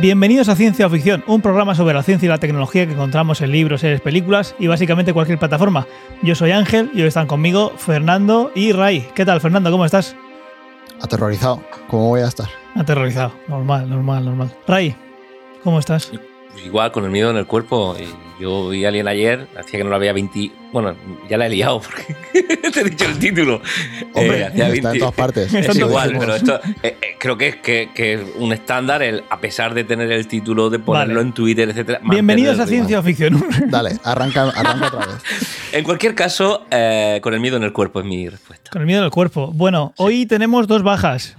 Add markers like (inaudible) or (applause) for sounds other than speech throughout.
Bienvenidos a Ciencia o Ficción, un programa sobre la ciencia y la tecnología que encontramos en libros, series, películas y básicamente cualquier plataforma. Yo soy Ángel y hoy están conmigo Fernando y Ray. ¿Qué tal, Fernando? ¿Cómo estás? Aterrorizado. ¿Cómo voy a estar? Aterrorizado. Normal, normal, normal. Ray, ¿cómo estás? Igual, con el miedo en el cuerpo. Yo vi a alguien ayer, hacía que no la veía 20. Bueno, ya la he liado porque (laughs) te he dicho el título. Hombre, eh, está en todas partes. Es igual, pero esto eh, eh, creo que es que, un estándar, el, a pesar de tener el título, de ponerlo en Twitter, etcétera. Bienvenidos a Ciencia o Ficción. (laughs) Dale, arranca, arranca otra vez. (laughs) En cualquier caso, con el miedo en el cuerpo es mi respuesta. Con el miedo en el cuerpo. Bueno, hoy tenemos dos bajas,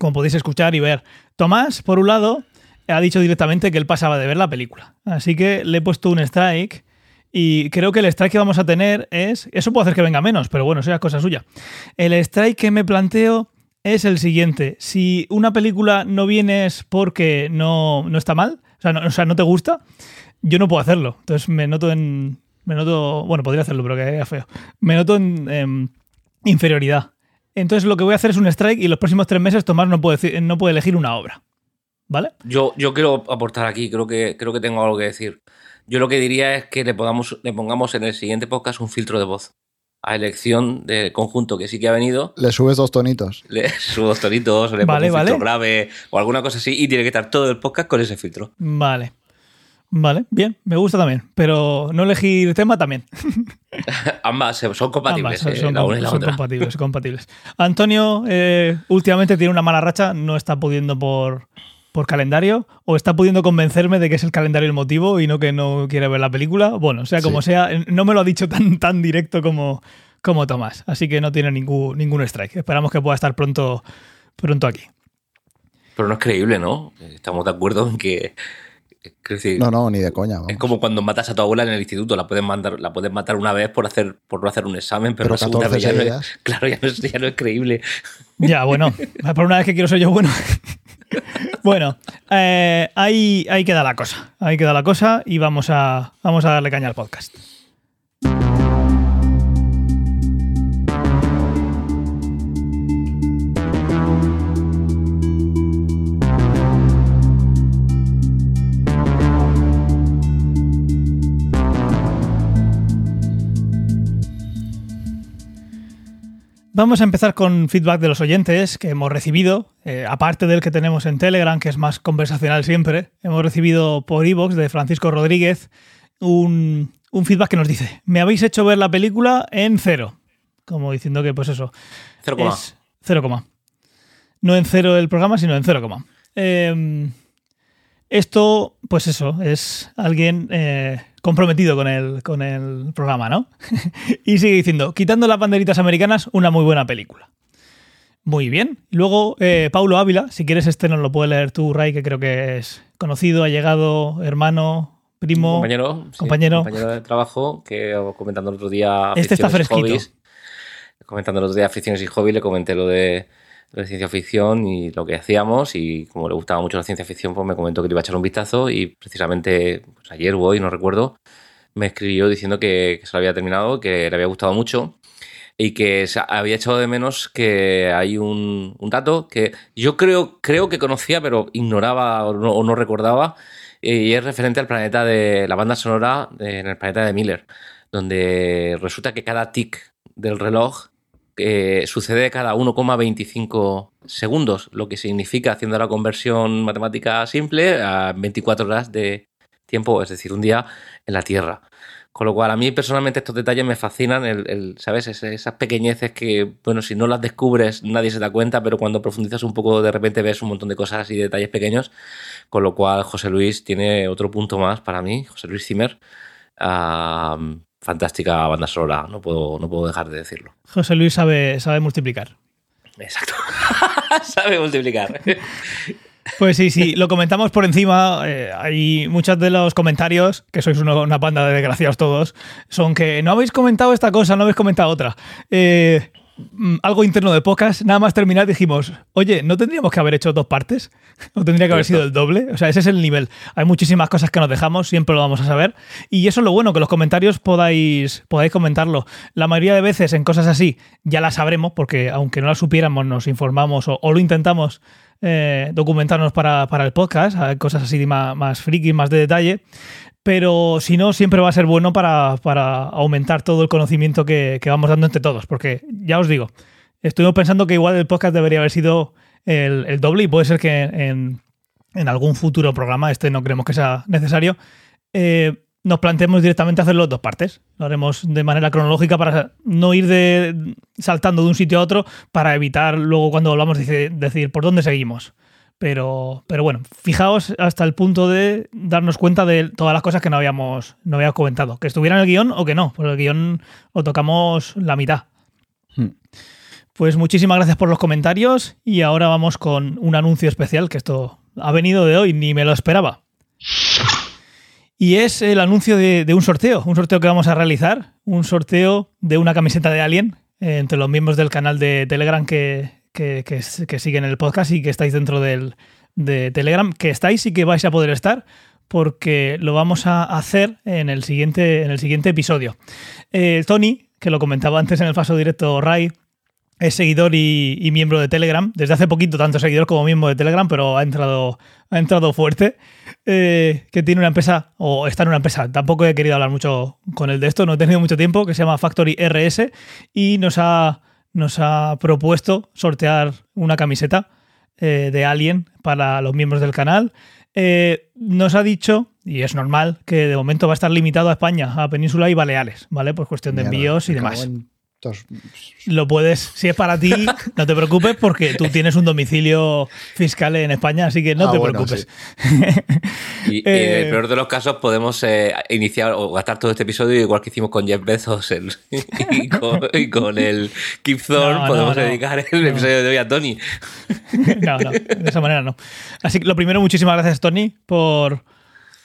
como podéis escuchar y ver. Tomás, por un lado, ha dicho directamente que él pasaba de ver la película. Así que le he puesto un strike y creo que el strike que vamos a tener es... Eso puede hacer que venga menos, pero bueno, eso es cosa suya. El strike que me planteo es el siguiente. Si una película no vienes porque no, está mal, o sea, no, no te gusta, yo no puedo hacerlo. Entonces me noto en... Me noto... Bueno, podría hacerlo, pero que feo. Me noto en em, inferioridad. Entonces lo que voy a hacer es un strike y los próximos tres meses Tomás no puede, no puede elegir una obra. ¿Vale? Yo, yo quiero aportar aquí, creo que, creo que tengo algo que decir. Yo lo que diría es que le, podamos, le pongamos en el siguiente podcast un filtro de voz. A elección del conjunto que sí que ha venido. Le subes dos tonitos. Le (laughs) subo dos tonitos, le pongo un filtro grave o alguna cosa así y tiene que estar todo el podcast con ese filtro. Vale. Vale, bien, me gusta también. Pero no elegir tema también. (laughs) (laughs) Ambas son compatibles. Eh, son, compatibles, compatibles. Antonio eh, últimamente tiene una mala racha, no está pudiendo por, por calendario o está pudiendo convencerme de que es el calendario el motivo y no que no quiere ver la película. Bueno, sea como sea, no me lo ha dicho tan, tan directo como, como Tomás, así que no tiene ningún, ningún strike. Esperamos que pueda estar pronto, pronto aquí. Pero no es creíble, ¿no? Estamos de acuerdo en que... no, no, ni de coña. Es como cuando matas a tu abuela en el instituto, la puedes, mandar, la puedes matar una vez por, hacer, por no hacer un examen, pero, la segunda vez ya no, es, (laughs) claro, ya no, es, ya no es creíble. Ya, bueno, (laughs) por una vez que quiero ser yo bueno. Bueno, eh, ahí, ahí queda la cosa. Ahí queda la cosa y vamos a, vamos a darle caña al podcast. Vamos a empezar con feedback de los oyentes que hemos recibido, eh, aparte del que tenemos en Telegram, que es más conversacional siempre. Hemos recibido por Evox de Francisco Rodríguez un, feedback que nos dice: Me habéis hecho ver la película en cero. Como diciendo que, pues eso. Cero Es cero coma. No en cero el programa, sino en cero coma. Em, esto, pues eso, es alguien eh, comprometido con el, con el programa, ¿no? (laughs) y sigue diciendo, quitando las banderitas americanas, una muy buena película. Muy bien. Luego, eh, Paulo Ávila, si quieres este nos lo puede leer tú, Ray, que creo que es conocido, ha llegado, hermano, primo, compañero, compañero. compañero de trabajo, que comentando el otro día... Este está fresquito. comentando el otro día aficiones y hobby, le comenté lo de de ciencia ficción y lo que hacíamos y como le gustaba mucho la ciencia ficción pues me comentó que le iba a echar un vistazo y precisamente pues, ayer o hoy, no recuerdo, me escribió diciendo que, se lo había terminado, que le había gustado mucho y que había echado de menos que hay un, dato que yo creo, creo que conocía pero ignoraba o no, recordaba y es referente al planeta de la banda sonora en el planeta de Miller, donde resulta que cada tic del reloj eh, sucede cada 1,25 segundos, lo que significa, haciendo la conversión matemática simple, a 24 horas de tiempo, es decir, un día en la Tierra. Con lo cual, a mí personalmente estos detalles me fascinan, el, ¿sabes? esas pequeñeces que, bueno, si no las descubres nadie se da cuenta, pero cuando profundizas un poco de repente ves un montón de cosas y detalles pequeños, con lo cual José Luis tiene otro punto más para mí, José Luis Zimmer, fantástica banda sonora, no puedo, no puedo dejar de decirlo. José Luis sabe, sabe multiplicar. Exacto. (laughs) sabe multiplicar. Pues sí, sí, lo comentamos por encima. Eh, hay muchos de los comentarios, que sois una, una, banda de desgraciados todos, son que no habéis comentado esta cosa, no habéis comentado otra. Eh, algo interno de pocas, nada más terminar dijimos, oye, ¿no tendríamos que haber hecho dos partes? (laughs) ¿O tendría que haber sido el doble? O sea, ese es el nivel. Hay muchísimas cosas que nos dejamos, siempre lo vamos a saber. Y eso es lo bueno, que los comentarios podáis, podáis comentarlo. La mayoría de veces en cosas así ya las sabremos, porque aunque no las supiéramos, nos informamos o, lo intentamos eh, documentarnos para, el podcast, cosas así más, más friki, más de detalle. Pero si no, siempre va a ser bueno para, aumentar todo el conocimiento que, vamos dando entre todos. Porque ya os digo, estuvimos pensando que igual el podcast debería haber sido el, doble y puede ser que en, algún futuro programa, este no creemos que sea necesario, eh, nos planteemos directamente hacerlo en dos partes. Lo haremos de manera cronológica para no ir de, saltando de un sitio a otro para evitar luego cuando volvamos a decir, por dónde seguimos. Pero, pero bueno, fijaos hasta el punto de darnos cuenta de todas las cosas que no habíamos, no habíamos comentado. Que estuvieran en el guion o que no, porque el guion lo tocamos la mitad. Hmm. Pues muchísimas gracias por los comentarios y ahora vamos con un anuncio especial, que esto ha venido de hoy, ni me lo esperaba. Y es el anuncio de, un sorteo, un sorteo que vamos a realizar, un sorteo de una camiseta de Alien eh, entre los miembros del canal de Telegram que, siguen el podcast y que estáis dentro del, de Telegram, que estáis y que vais a poder estar porque lo vamos a hacer en el siguiente, en el siguiente episodio. Eh, Tony, que lo comentaba antes en el paso directo Ray, es seguidor y, miembro de Telegram. Desde hace poquito, tanto seguidor como miembro de Telegram, pero ha entrado, ha entrado fuerte. Eh, que tiene una empresa, o está en una empresa. Tampoco he querido hablar mucho con él de esto, no he tenido mucho tiempo, que se llama Factory RS y nos ha, nos ha propuesto sortear una camiseta eh, de Alien para los miembros del canal. Eh, nos ha dicho, y es normal, que de momento va a estar limitado a España, a Península y Baleares, ¿vale? Por cuestión de envíos y demás. Lo puedes, si es para ti, no te preocupes porque tú tienes un domicilio fiscal en España, así que no ah, te preocupes. y, (laughs) en el eh, peor de los casos podemos eh, iniciar o gastar todo este episodio igual que hicimos con Jeff Bezos (laughs) y, con, el Keith Thorne, podemos dedicar el episodio de hoy a Tony. (laughs) no, no, de esa manera no. Así que lo primero, muchísimas gracias Tony por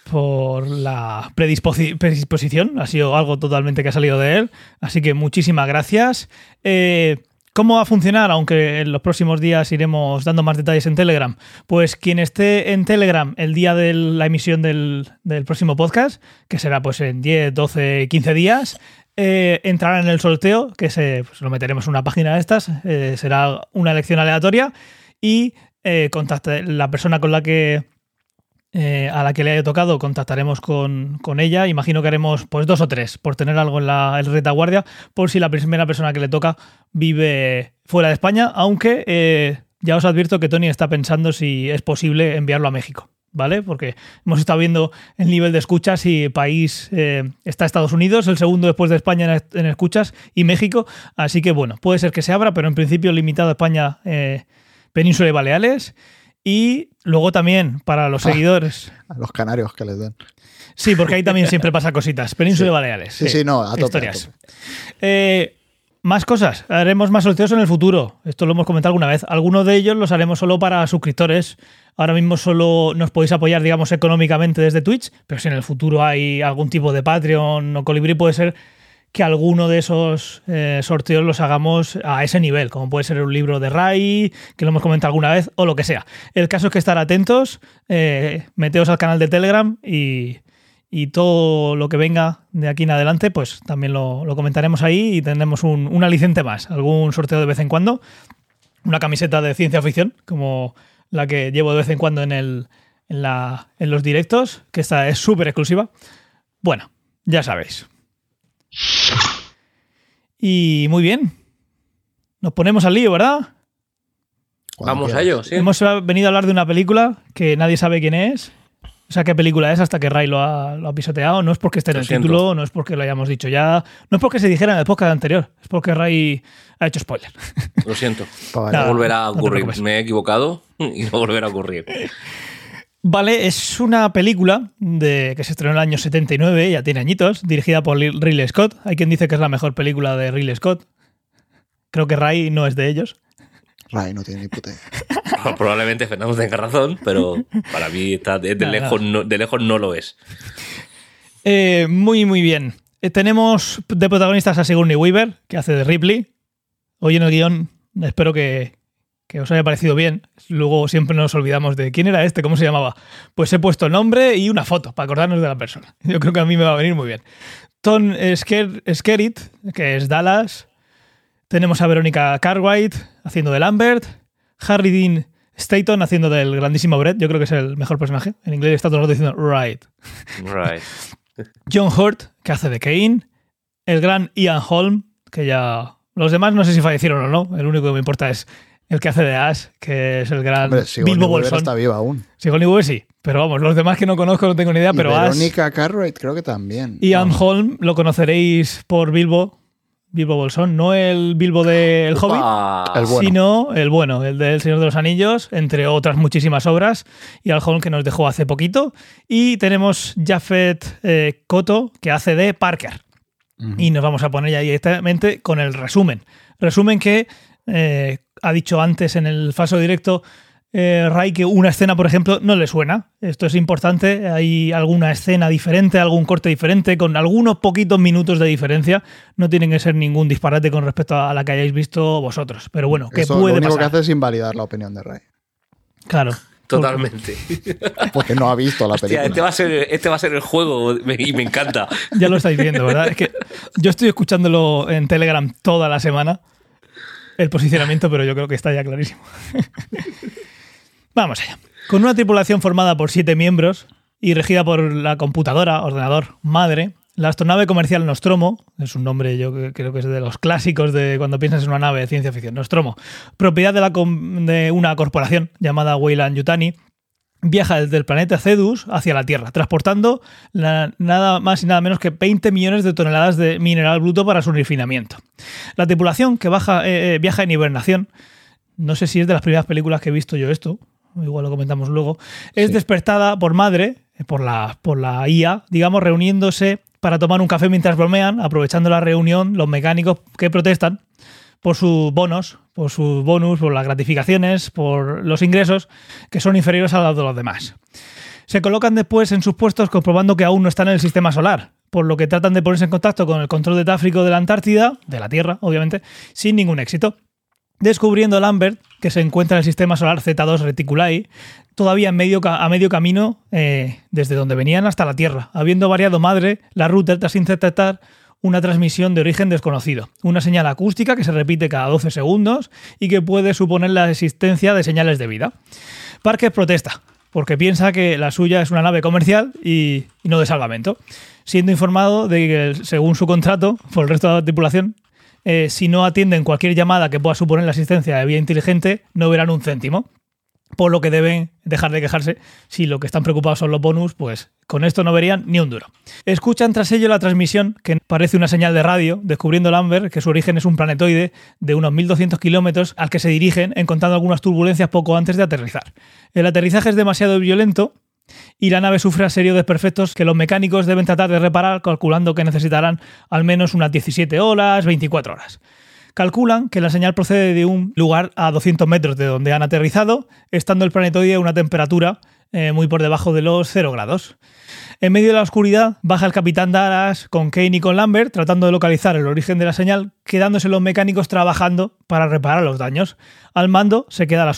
por la predisposición. Ha sido algo totalmente que ha salido de él. Así que muchísimas gracias. Eh, ¿Cómo va a funcionar? Aunque en los próximos días iremos dando más detalles en Telegram. Pues quien esté en Telegram el día de la emisión del, próximo podcast, que será pues en 10, 12, 15 días, eh, entrará en el sorteo, que se, pues, lo meteremos en una página de estas, eh, será una elección aleatoria y contacte la persona con la que eh, a la que le haya tocado contactaremos con, ella. Imagino que haremos pues dos o tres por tener algo en la retaguardia por si la primera persona que le toca vive fuera de España, aunque eh, ya os advierto que Tony está pensando si es posible enviarlo a México. ¿Vale? Porque hemos estado viendo el nivel de escuchas y país eh, está Estados Unidos, el segundo después de España en, escuchas y México. Así que bueno, puede ser que se abra, pero en principio limitado a España, Península y Baleares. Y luego también para los ah, seguidores. A los canarios que les den. Sí, porque ahí también siempre pasa cositas. Península de Baleares. Sí, sí, no, a tope, Historias. Eh, más cosas. Haremos más sorteos en el futuro. Esto lo hemos comentado alguna vez. Algunos de ellos los haremos solo para suscriptores. Ahora mismo solo nos podéis apoyar, digamos, económicamente desde Twitch, pero si en el futuro hay algún tipo de Patreon o Colibri, puede ser que alguno de esos eh, sorteos los hagamos a ese nivel, como puede ser un libro de Rai, que lo hemos comentado alguna vez, o lo que sea. El caso es que estar atentos, eh, meteos al canal de Telegram y, todo lo que venga de aquí en adelante, pues también lo, comentaremos ahí y tendremos un, un, alicente más, algún sorteo de vez en cuando, una camiseta de ciencia ficción, como la que llevo de vez en cuando en, el, en, la, en los directos, que esta es súper exclusiva. Bueno, ya sabéis. Y muy bien. Nos ponemos al lío, ¿verdad? Vamos a ello, sí. Hemos venido a hablar de una película que nadie sabe quién es. O sea, qué película es hasta que Ray lo ha, pisoteado. No es porque esté en el título, no es porque lo hayamos dicho ya, no es porque se dijera en el podcast anterior, es porque Ray ha hecho spoiler. Lo siento. (laughs) no volverá a ocurrir. Me he equivocado (laughs) y no volverá a ocurrir. Vale, es una película de, que se estrenó en el año 79, ya tiene añitos, dirigida por Ridley Scott. Hay quien dice que es la mejor película de Ridley Scott. Creo que Ray no es de ellos. Ray no tiene ni puta (laughs) Probablemente Fernando tenga razón, pero para mí está de, lejos, no, de lejos no lo es. Eh, muy, muy bien. Eh, tenemos de protagonistas a Sigourney Weaver, que hace de Ripley. Hoy en el guion espero que, que os haya parecido bien. Luego siempre nos olvidamos de quién era este, cómo se llamaba. Pues he puesto el nombre y una foto para acordarnos de la persona. (laughs) Yo creo que a mí me va a venir muy bien. Tom Skerritt, que es Dallas. Tenemos a Verónica Cartwright haciendo de Lambert. Harry Dean Staton haciendo del grandísimo Brett, yo creo que es el mejor personaje. En inglés está todo el rato diciendo right. Right. (laughs) John Hurt, que hace de Kane. El gran Ian Holm, que ya. Los demás no sé si fallecieron o no. El único que me importa es el que hace de Ash, que es el gran Hombre, Sigourney Bilbo Weaver Bolsón. está viva aún. Sigourney Weaver sí, pero vamos, los demás que no conozco no tengo ni idea, Y pero Ash. Verónica Cartwright creo que también. Ian No. Holm lo conoceréis por Bilbo. Bilbo Bolsón, no el Bilbo del Hobbit, Ah, El bueno. sino el bueno, el del Señor de los Anillos, entre otras muchísimas obras. Y al Holm que nos dejó hace poquito. Y tenemos Jafet eh, Koto, que hace de Parker. Y nos vamos a poner ya directamente con el resumen. Resumen que eh, ha dicho antes en el falso directo eh, Ray que una escena, por ejemplo, no le suena. Esto es importante. Hay alguna escena diferente, algún corte diferente, con algunos poquitos minutos de diferencia. No tienen que ser ningún disparate con respecto a la que hayáis visto vosotros. Pero bueno, ¿qué Eso lo puede único pasar? que hace es invalidar la opinión de Ray. Claro. totalmente. (laughs) Porque no ha visto la Hostia, película. este va, a ser, este va a ser el juego y me encanta. Ya lo estáis viendo, ¿verdad? Es que yo estoy escuchándolo en Telegram toda la semana, el posicionamiento, pero yo creo que está ya clarísimo. (laughs) Vamos allá. Con una tripulación formada por siete miembros y regida por la computadora, ordenador, madre, la astronave comercial Nostromo, es un nombre yo creo que es de los clásicos de cuando piensas en una nave de ciencia ficción, Nostromo, propiedad de, la de una corporación llamada Weyland Yutani, viaja desde el planeta Cedus hacia la Tierra, transportando la- nada más y nada menos que 20 millones de toneladas de mineral bruto para su refinamiento. La tripulación que baja, eh, eh, viaja en hibernación, no sé si es de las primeras películas que he visto yo esto, igual lo comentamos luego, es Sí. despertada por madre, eh, por la, por la IA, digamos, reuniéndose para tomar un café mientras bromean, aprovechando la reunión los mecánicos que protestan por sus bonos, por sus bonus, por las gratificaciones, por los ingresos que son inferiores a los de los demás. Se colocan después en sus puestos comprobando que aún no están en el sistema solar, por lo que tratan de ponerse en contacto con el control de tráfico de la Antártida, de la Tierra, obviamente, sin ningún éxito. Descubriendo Lambert, que se encuentra en el sistema solar Z2 Reticuli, todavía en medio a medio camino eh, desde donde venían hasta la Tierra, habiendo variado madre la ruta tras interceptar una transmisión de origen desconocido, una señal acústica que se repite cada 12 segundos y que puede suponer la existencia de señales de vida. Parker protesta, porque piensa que la suya es una nave comercial y, no de salvamento, siendo informado de que, según su contrato, por el resto de la tripulación, eh, si no atienden cualquier llamada que pueda suponer la asistencia de vía inteligente, no verán un céntimo. Por lo que deben dejar de quejarse. Si lo que están preocupados son los bonus, pues con esto no verían ni un duro. Escuchan tras ello la transmisión, que parece una señal de radio, descubriendo Lambert que su origen es un planetoide de unos 1200 kilómetros al que se dirigen, encontrando algunas turbulencias poco antes de aterrizar. El aterrizaje es demasiado violento y la nave sufre serios desperfectos que los mecánicos deben tratar de reparar, calculando que necesitarán al menos unas 17 horas, 24 horas. Calculan que la señal procede de un lugar a 200 metros de donde han aterrizado, estando el planetoide a una temperatura eh, muy por debajo de los 0 grados. En medio de la oscuridad baja el capitán Dallas con Kane y con Lambert tratando de localizar el origen de la señal, quedándose los mecánicos trabajando para reparar los daños. Al mando se queda la,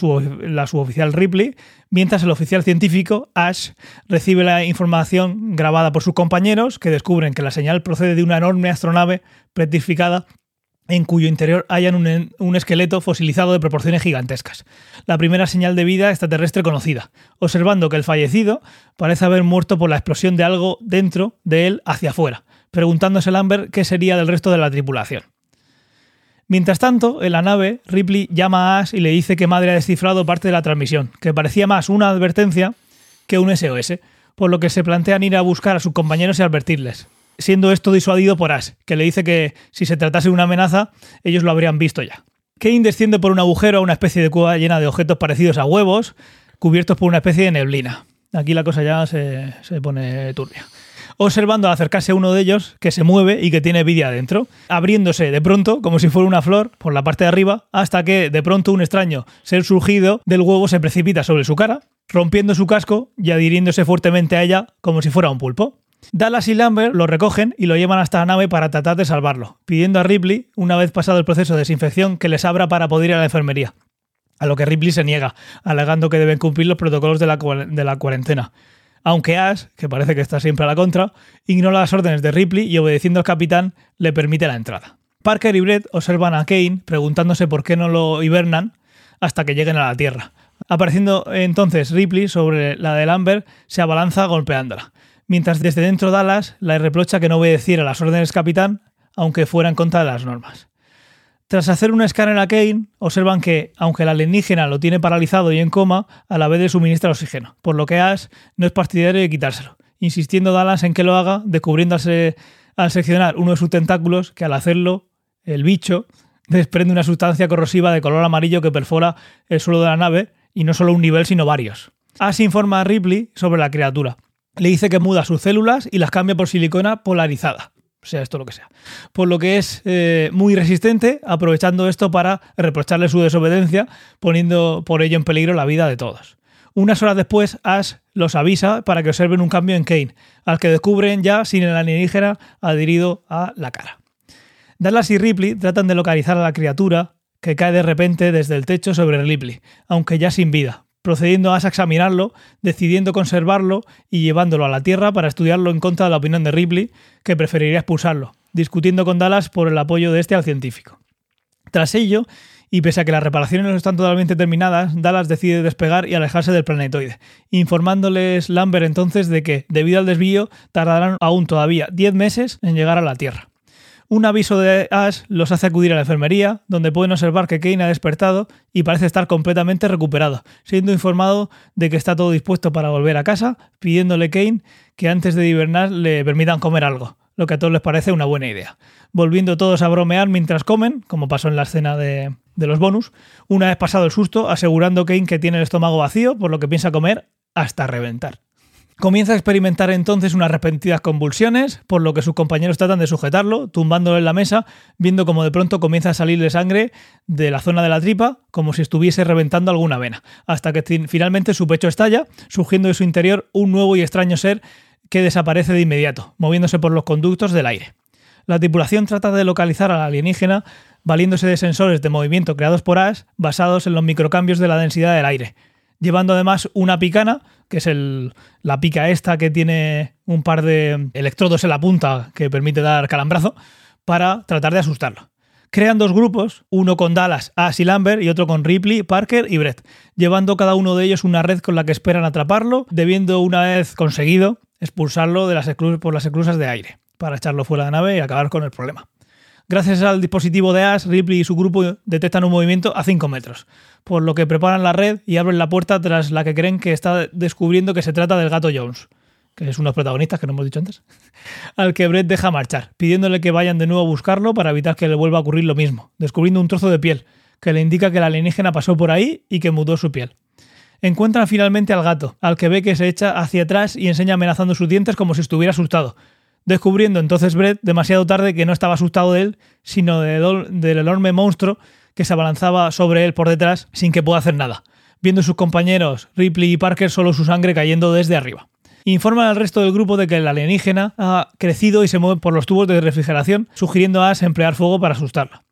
la suboficial Ripley, mientras el oficial científico Ash recibe la información grabada por sus compañeros que descubren que la señal procede de una enorme astronave petrificada en cuyo interior hayan un, un esqueleto fosilizado de proporciones gigantescas. La primera señal de vida extraterrestre conocida, observando que el fallecido parece haber muerto por la explosión de algo dentro de él hacia afuera, preguntándose Lambert qué sería del resto de la tripulación. Mientras tanto, en la nave, Ripley llama a Ash y le dice que Madre ha descifrado parte de la transmisión, que parecía más una advertencia que un SOS, por lo que se plantean ir a buscar a sus compañeros y advertirles siendo esto disuadido por Ash, que le dice que si se tratase de una amenaza, ellos lo habrían visto ya. Kane desciende por un agujero a una especie de cueva llena de objetos parecidos a huevos, cubiertos por una especie de neblina. Aquí la cosa ya se, se pone turbia. Observando al acercarse a uno de ellos, que se mueve y que tiene vida adentro, abriéndose de pronto, como si fuera una flor, por la parte de arriba, hasta que de pronto un extraño ser surgido del huevo se precipita sobre su cara, rompiendo su casco y adhiriéndose fuertemente a ella como si fuera un pulpo. Dallas y Lambert lo recogen y lo llevan hasta la nave para tratar de salvarlo, pidiendo a Ripley, una vez pasado el proceso de desinfección, que les abra para poder ir a la enfermería. A lo que Ripley se niega, alegando que deben cumplir los protocolos de la, de la cuarentena. Aunque Ash, que parece que está siempre a la contra, ignora las órdenes de Ripley y obedeciendo al capitán le permite la entrada. Parker y Brett observan a Kane preguntándose por qué no lo hibernan hasta que lleguen a la Tierra. Apareciendo entonces Ripley sobre la de Lambert, se abalanza golpeándola. Mientras desde dentro Dallas le reprocha que no obedeciera las órdenes capitán, aunque fuera en contra las normas. Tras hacer un escáner a Kane, observan que, aunque el alienígena lo tiene paralizado y en coma, a la vez le suministra oxígeno, por lo que Ash no es partidario de quitárselo, insistiendo Dallas en que lo haga, descubriendo al seccionar uno de sus tentáculos que al hacerlo, el bicho desprende una sustancia corrosiva de color amarillo que perfora el suelo de la nave, y no solo un nivel, sino varios. Ash informa a Ripley sobre la criatura. Le dice que muda sus células y las cambia por silicona polarizada sea esto lo que sea. Por lo que es eh, muy resistente, aprovechando esto para reprocharle su desobediencia, poniendo por ello en peligro la vida de todos. Unas horas después, Ash los avisa para que observen un cambio en Kane, al que descubren ya sin el alienígena adherido a la cara. Dallas y Ripley tratan de localizar a la criatura que cae de repente desde el techo sobre Ripley, aunque ya sin vida, procediendo a examinarlo, decidiendo conservarlo y llevándolo a la Tierra para estudiarlo en contra de la opinión de Ripley, que preferiría expulsarlo, discutiendo con Dallas por el apoyo de este al científico. Tras ello, y pese a que las reparaciones no están totalmente terminadas, Dallas decide despegar y alejarse del planetoide, informándoles Lambert entonces de que, debido al desvío, tardarán aún todavía 10 meses en llegar a la Tierra. Un aviso de Ash los hace acudir a la enfermería, donde pueden observar que Kane ha despertado y parece estar completamente recuperado, siendo informado de que está todo dispuesto para volver a casa, pidiéndole Kane que antes de hibernar le permitan comer algo, lo que a todos les parece una buena idea. Volviendo todos a bromear mientras comen, como pasó en la escena de, de los bonus, una vez pasado el susto, asegurando Kane que tiene el estómago vacío, por lo que piensa comer hasta reventar. Comienza a experimentar entonces unas repentinas convulsiones, por lo que sus compañeros tratan de sujetarlo, tumbándolo en la mesa, viendo como de pronto comienza a salirle sangre de la zona de la tripa, como si estuviese reventando alguna vena, hasta que finalmente su pecho estalla, surgiendo de su interior un nuevo y extraño ser que desaparece de inmediato, moviéndose por los conductos del aire. La tripulación trata de localizar al alienígena valiéndose de sensores de movimiento creados por Ash basados en los microcambios de la densidad del aire, llevando además una picana, que es el, la pica esta que tiene un par de electrodos en la punta que permite dar calambrazo, para tratar de asustarlo. Crean dos grupos, uno con Dallas, Ash y Lambert y otro con Ripley, Parker y Brett, llevando cada uno de ellos una red con la que esperan atraparlo, debiendo una vez conseguido expulsarlo de las por las esclusas de aire, para echarlo fuera de la nave y acabar con el problema. Gracias al dispositivo de Ash, Ripley y su grupo detectan un movimiento a 5 metros, por lo que preparan la red y abren la puerta tras la que creen que está descubriendo que se trata del gato Jones, que es uno de los protagonistas que no hemos dicho antes, (laughs) al que Brett deja marchar, pidiéndole que vayan de nuevo a buscarlo para evitar que le vuelva a ocurrir lo mismo, descubriendo un trozo de piel, que le indica que el alienígena pasó por ahí y que mudó su piel. Encuentran finalmente al gato, al que ve que se echa hacia atrás y enseña amenazando sus dientes como si estuviera asustado, descubriendo entonces Brett demasiado tarde que no estaba asustado de él, sino del enorme monstruo que se abalanzaba sobre él por detrás sin que pueda hacer nada, viendo sus compañeros Ripley y Parker solo su sangre cayendo desde arriba. Informan al resto del grupo de que el alienígena ha crecido y se mueve por los tubos de refrigeración, sugiriendo a Ash emplear fuego para asustarla.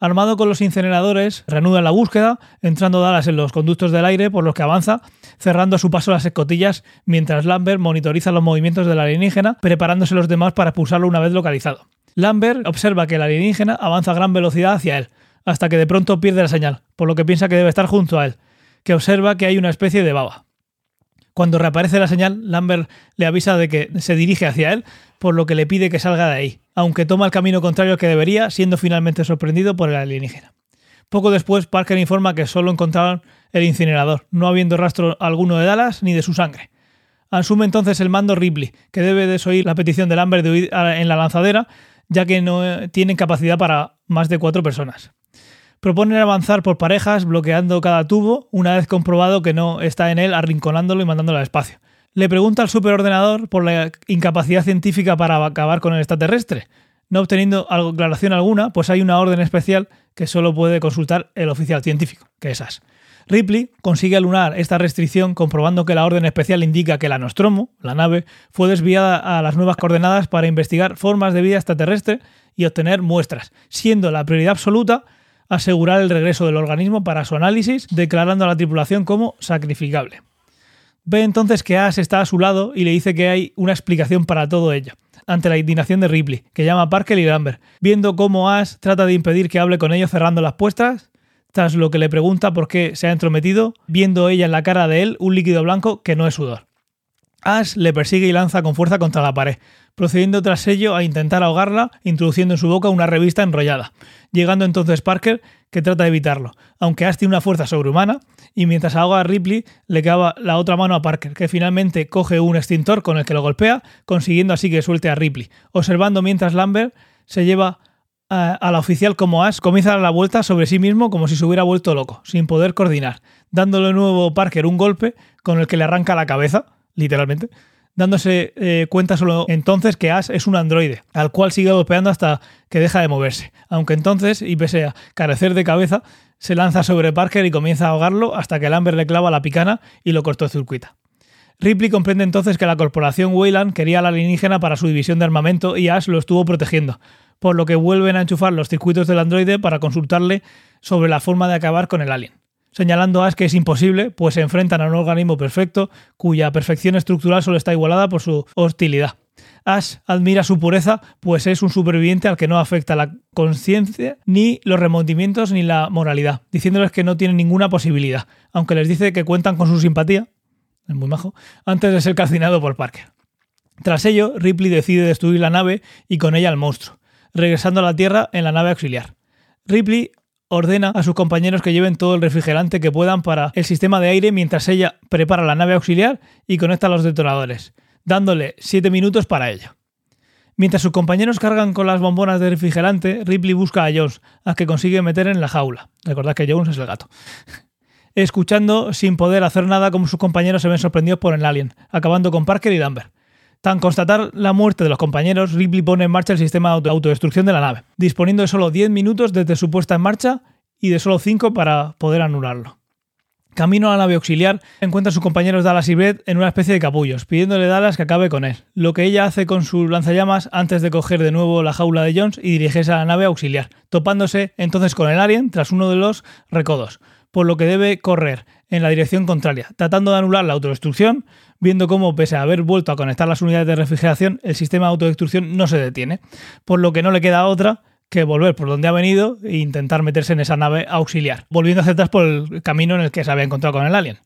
Armado con los incineradores, reanuda la búsqueda, entrando Dallas en los conductos del aire por los que avanza, cerrando a su paso las escotillas, mientras Lambert monitoriza los movimientos del alienígena, preparándose los demás para expulsarlo una vez localizado. Lambert observa que el alienígena avanza a gran velocidad hacia él, hasta que de pronto pierde la señal, por lo que piensa que debe estar junto a él, que observa que hay una especie de baba. Cuando reaparece la señal, Lambert le avisa de que se dirige hacia él, por lo que le pide que salga de ahí, aunque toma el camino contrario que debería, siendo finalmente sorprendido por el alienígena. Poco después, Parker informa que solo encontraron el incinerador, no habiendo rastro alguno de Dallas ni de su sangre. Asume entonces el mando Ripley, que debe desoír la petición de Lambert de huir en la lanzadera, ya que no tienen capacidad para más de cuatro personas. Proponen avanzar por parejas, bloqueando cada tubo, una vez comprobado que no está en él, arrinconándolo y mandándolo al espacio. Le pregunta al superordenador por la incapacidad científica para acabar con el extraterrestre. No obteniendo aclaración alguna, pues hay una orden especial que solo puede consultar el oficial científico, que es AS. Ripley consigue alunar esta restricción comprobando que la orden especial indica que la Nostromo, la nave, fue desviada a las nuevas coordenadas para investigar formas de vida extraterrestre y obtener muestras, siendo la prioridad absoluta asegurar el regreso del organismo para su análisis, declarando a la tripulación como sacrificable. Ve entonces que Ash está a su lado y le dice que hay una explicación para todo ello, ante la indignación de Ripley, que llama a Parker y Lambert, viendo cómo Ash trata de impedir que hable con ellos cerrando las puertas, tras lo que le pregunta por qué se ha entrometido, viendo ella en la cara de él un líquido blanco que no es sudor. Ash le persigue y lanza con fuerza contra la pared, procediendo tras ello a intentar ahogarla, introduciendo en su boca una revista enrollada, llegando entonces Parker, que trata de evitarlo, aunque Ash tiene una fuerza sobrehumana, y mientras ahoga a Ripley, le clava la otra mano a Parker, que finalmente coge un extintor con el que lo golpea, consiguiendo así que suelte a Ripley, observando mientras Lambert se lleva a, la oficial como Ash comienza a dar la vuelta sobre sí mismo como si se hubiera vuelto loco, sin poder coordinar, dándole nuevo Parker un golpe con el que le arranca la cabeza, literalmente, dándose eh, cuenta solo entonces que Ash es un androide, al cual sigue golpeando hasta que deja de moverse. Aunque entonces, y pese a carecer de cabeza, se lanza sobre Parker y comienza a ahogarlo hasta que Lambert le clava la picana y lo cortocircuita. Ripley comprende entonces que la corporación Weyland quería al alienígena para su división de armamento y Ash lo estuvo protegiendo, por lo que vuelven a enchufar los circuitos del androide para consultarle sobre la forma de acabar con el alien señalando a Ash que es imposible, pues se enfrentan a un organismo perfecto cuya perfección estructural solo está igualada por su hostilidad. Ash admira su pureza, pues es un superviviente al que no afecta la conciencia, ni los remordimientos, ni la moralidad, diciéndoles que no tienen ninguna posibilidad, aunque les dice que cuentan con su simpatía, es muy majo, antes de ser calcinado por Parker. Tras ello, Ripley decide destruir la nave y con ella al monstruo, regresando a la Tierra en la nave auxiliar. Ripley ordena a sus compañeros que lleven todo el refrigerante que puedan para el sistema de aire mientras ella prepara la nave auxiliar y conecta los detonadores, dándole 7 minutos para ello. Mientras sus compañeros cargan con las bombonas de refrigerante, Ripley busca a Jones, a que consigue meter en la jaula. Recordad que Jones es el gato. Escuchando sin poder hacer nada como sus compañeros se ven sorprendidos por el alien, acabando con Parker y Danver. Tan constatar la muerte de los compañeros, Ripley pone en marcha el sistema de autodestrucción de la nave, disponiendo de solo 10 minutos desde su puesta en marcha y de solo 5 para poder anularlo. Camino a la nave auxiliar, encuentra a sus compañeros Dallas y Brett en una especie de capullos, pidiéndole a Dallas que acabe con él, lo que ella hace con su lanzallamas antes de coger de nuevo la jaula de Jones y dirigirse a la nave auxiliar, topándose entonces con el alien tras uno de los recodos, por lo que debe correr en la dirección contraria, tratando de anular la autodestrucción, viendo cómo, pese a haber vuelto a conectar las unidades de refrigeración, el sistema de autodestrucción no se detiene, por lo que no le queda otra que volver por donde ha venido e intentar meterse en esa nave auxiliar, volviendo hacia atrás por el camino en el que se había encontrado con el alien.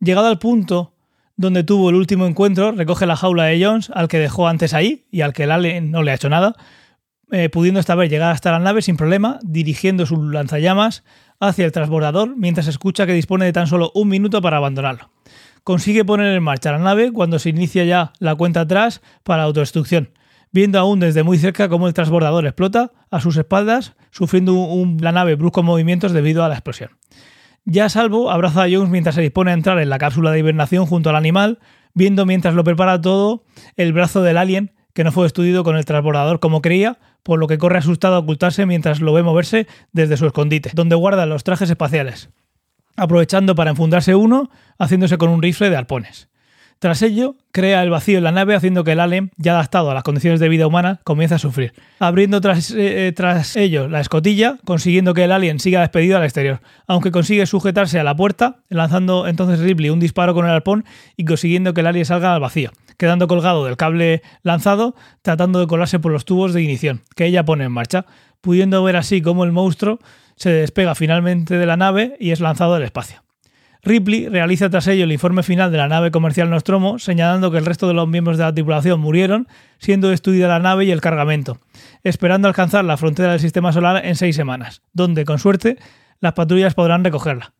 Llegado al punto donde tuvo el último encuentro, recoge la jaula de Jones, al que dejó antes ahí y al que el alien no le ha hecho nada, eh, pudiendo esta vez llegar hasta la nave sin problema, dirigiendo sus lanzallamas hacia el transbordador mientras escucha que dispone de tan solo un minuto para abandonarlo consigue poner en marcha la nave cuando se inicia ya la cuenta atrás para autodestrucción, viendo aún desde muy cerca cómo el transbordador explota a sus espaldas, sufriendo un, la nave bruscos movimientos debido a la explosión. Ya salvo, abraza a Jones mientras se dispone a entrar en la cápsula de hibernación junto al animal, viendo mientras lo prepara todo el brazo del alien que no fue destruido con el transbordador como creía, por lo que corre asustado a ocultarse mientras lo ve moverse desde su escondite, donde guarda los trajes espaciales aprovechando para enfundarse uno, haciéndose con un rifle de arpones. Tras ello, crea el vacío en la nave haciendo que el alien, ya adaptado a las condiciones de vida humana, comience a sufrir, abriendo tras, eh, tras ello la escotilla, consiguiendo que el alien siga despedido al exterior, aunque consigue sujetarse a la puerta, lanzando entonces Ripley un disparo con el arpón y consiguiendo que el alien salga al vacío, quedando colgado del cable lanzado, tratando de colarse por los tubos de ignición, que ella pone en marcha, pudiendo ver así como el monstruo se despega finalmente de la nave y es lanzado al espacio. Ripley realiza tras ello el informe final de la nave comercial Nostromo, señalando que el resto de los miembros de la tripulación murieron, siendo destruida la nave y el cargamento, esperando alcanzar la frontera del sistema solar en seis semanas, donde, con suerte, las patrullas podrán recogerla.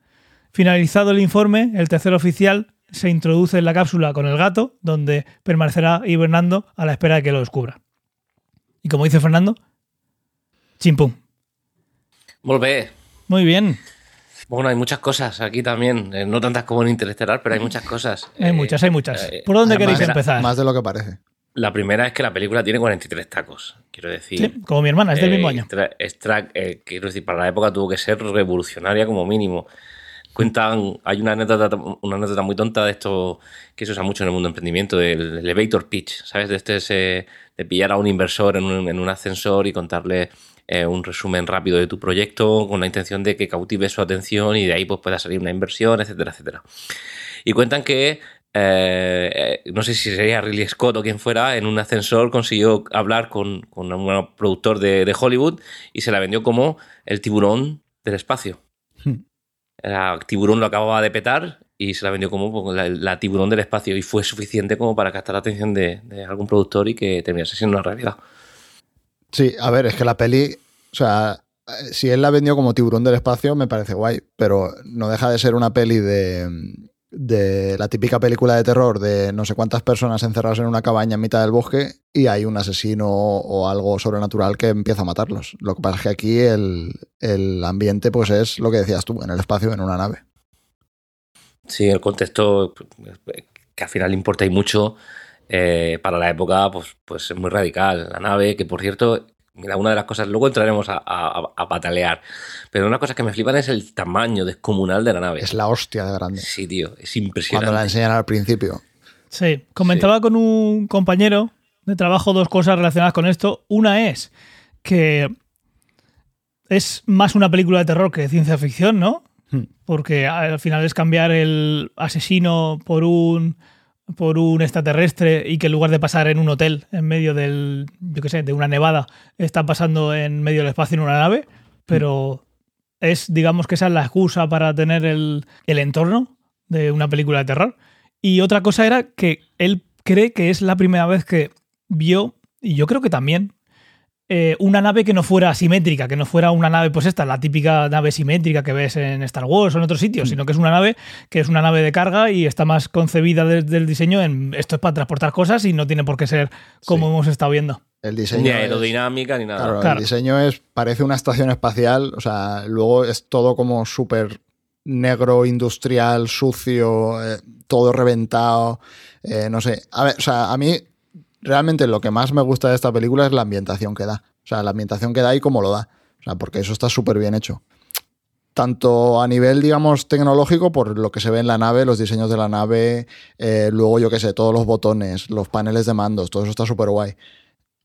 Finalizado el informe, el tercer oficial se introduce en la cápsula con el gato, donde permanecerá hibernando a la espera de que lo descubra. Y como dice Fernando, chimpum. Volvé. Muy bien. Bueno, hay muchas cosas aquí también, eh, no tantas como en Interestelar, pero hay muchas cosas. Hay Eh, muchas, hay muchas. eh, ¿Por dónde Además, queréis empezar? Más de lo que parece. La primera es que la película tiene 43 tacos, quiero decir. Sí, como mi hermana, es del Eh, mismo año. extra- eh, quiero decir, para la época tuvo que ser revolucionaria como mínimo. Cuentan, hay una anécdota, una anécdota muy tonta de esto que se usa mucho en el mundo del emprendimiento, del elevator pitch, ¿sabes? De este ese- de pillar a un inversor en un, en un ascensor y contarle eh, un resumen rápido de tu proyecto con la intención de que cautive su atención y de ahí pues pueda salir una inversión, etcétera, etcétera. Y cuentan que eh, eh, no sé si sería Ridley Scott o quien fuera, en un ascensor consiguió hablar con, con un productor de, de Hollywood y se la vendió como el tiburón del espacio. Hmm. Era, tiburón lo acababa de petar y se la vendió como pues, la, la tiburón del espacio y fue suficiente como para captar la atención de, de algún productor y que terminase siendo una realidad. Sí, a ver, es que la peli, o sea, eh, si él la vendió como tiburón del espacio, me parece guay, pero no deja de ser una peli de, de la típica película de terror de no sé cuántas personas encerradas en una cabaña en mitad del bosque y hay un asesino o algo sobrenatural que empieza a matarlos. Lo que pasa es que aquí el, el ambiente pues es lo que decías tú, en el espacio, en una nave. Sí, el contexto que al final importa y mucho eh, para la época, pues, pues es muy radical. La nave, que por cierto, mira, una de las cosas, luego entraremos a, a, a patalear, pero una cosa que me flipan es el tamaño descomunal de la nave. Es la hostia de grande. Sí, tío, es impresionante. Cuando la enseñan al principio. Sí, comentaba Sí. con un compañero de trabajo dos cosas relacionadas con esto. Una es que es más una película de terror que de ciencia ficción, ¿no? Hmm. Porque al final es cambiar el asesino por un por un extraterrestre y que en lugar de pasar en un hotel en medio del, yo qué sé, de una nevada, está pasando en medio del espacio en una nave, pero es, digamos que esa es la excusa para tener el, el entorno de una película de terror. Y otra cosa era que él cree que es la primera vez que vio, y yo creo que también, eh, una nave que no fuera asimétrica, que no fuera una nave, pues esta, la típica nave simétrica que ves en Star Wars o en otros sitios, sino que es una nave que es una nave de carga y está más concebida desde el diseño en esto es para transportar cosas y no tiene por qué ser como Sí. hemos estado viendo. El diseño. Ni es- aerodinámica ni nada. Claro, Claro. el diseño es, parece una estación espacial, o sea, luego es todo como súper negro, industrial, sucio, eh, todo reventado, eh, no sé. A ver, o sea, a mí realmente lo que más me gusta de esta película es la ambientación que da. O sea, la ambientación que da y cómo lo da. O sea, porque eso está súper bien hecho. Tanto a nivel, digamos, tecnológico, por lo que se ve en la nave, los diseños de la nave, eh, luego yo qué sé, todos los botones, los paneles de mandos, todo eso está súper guay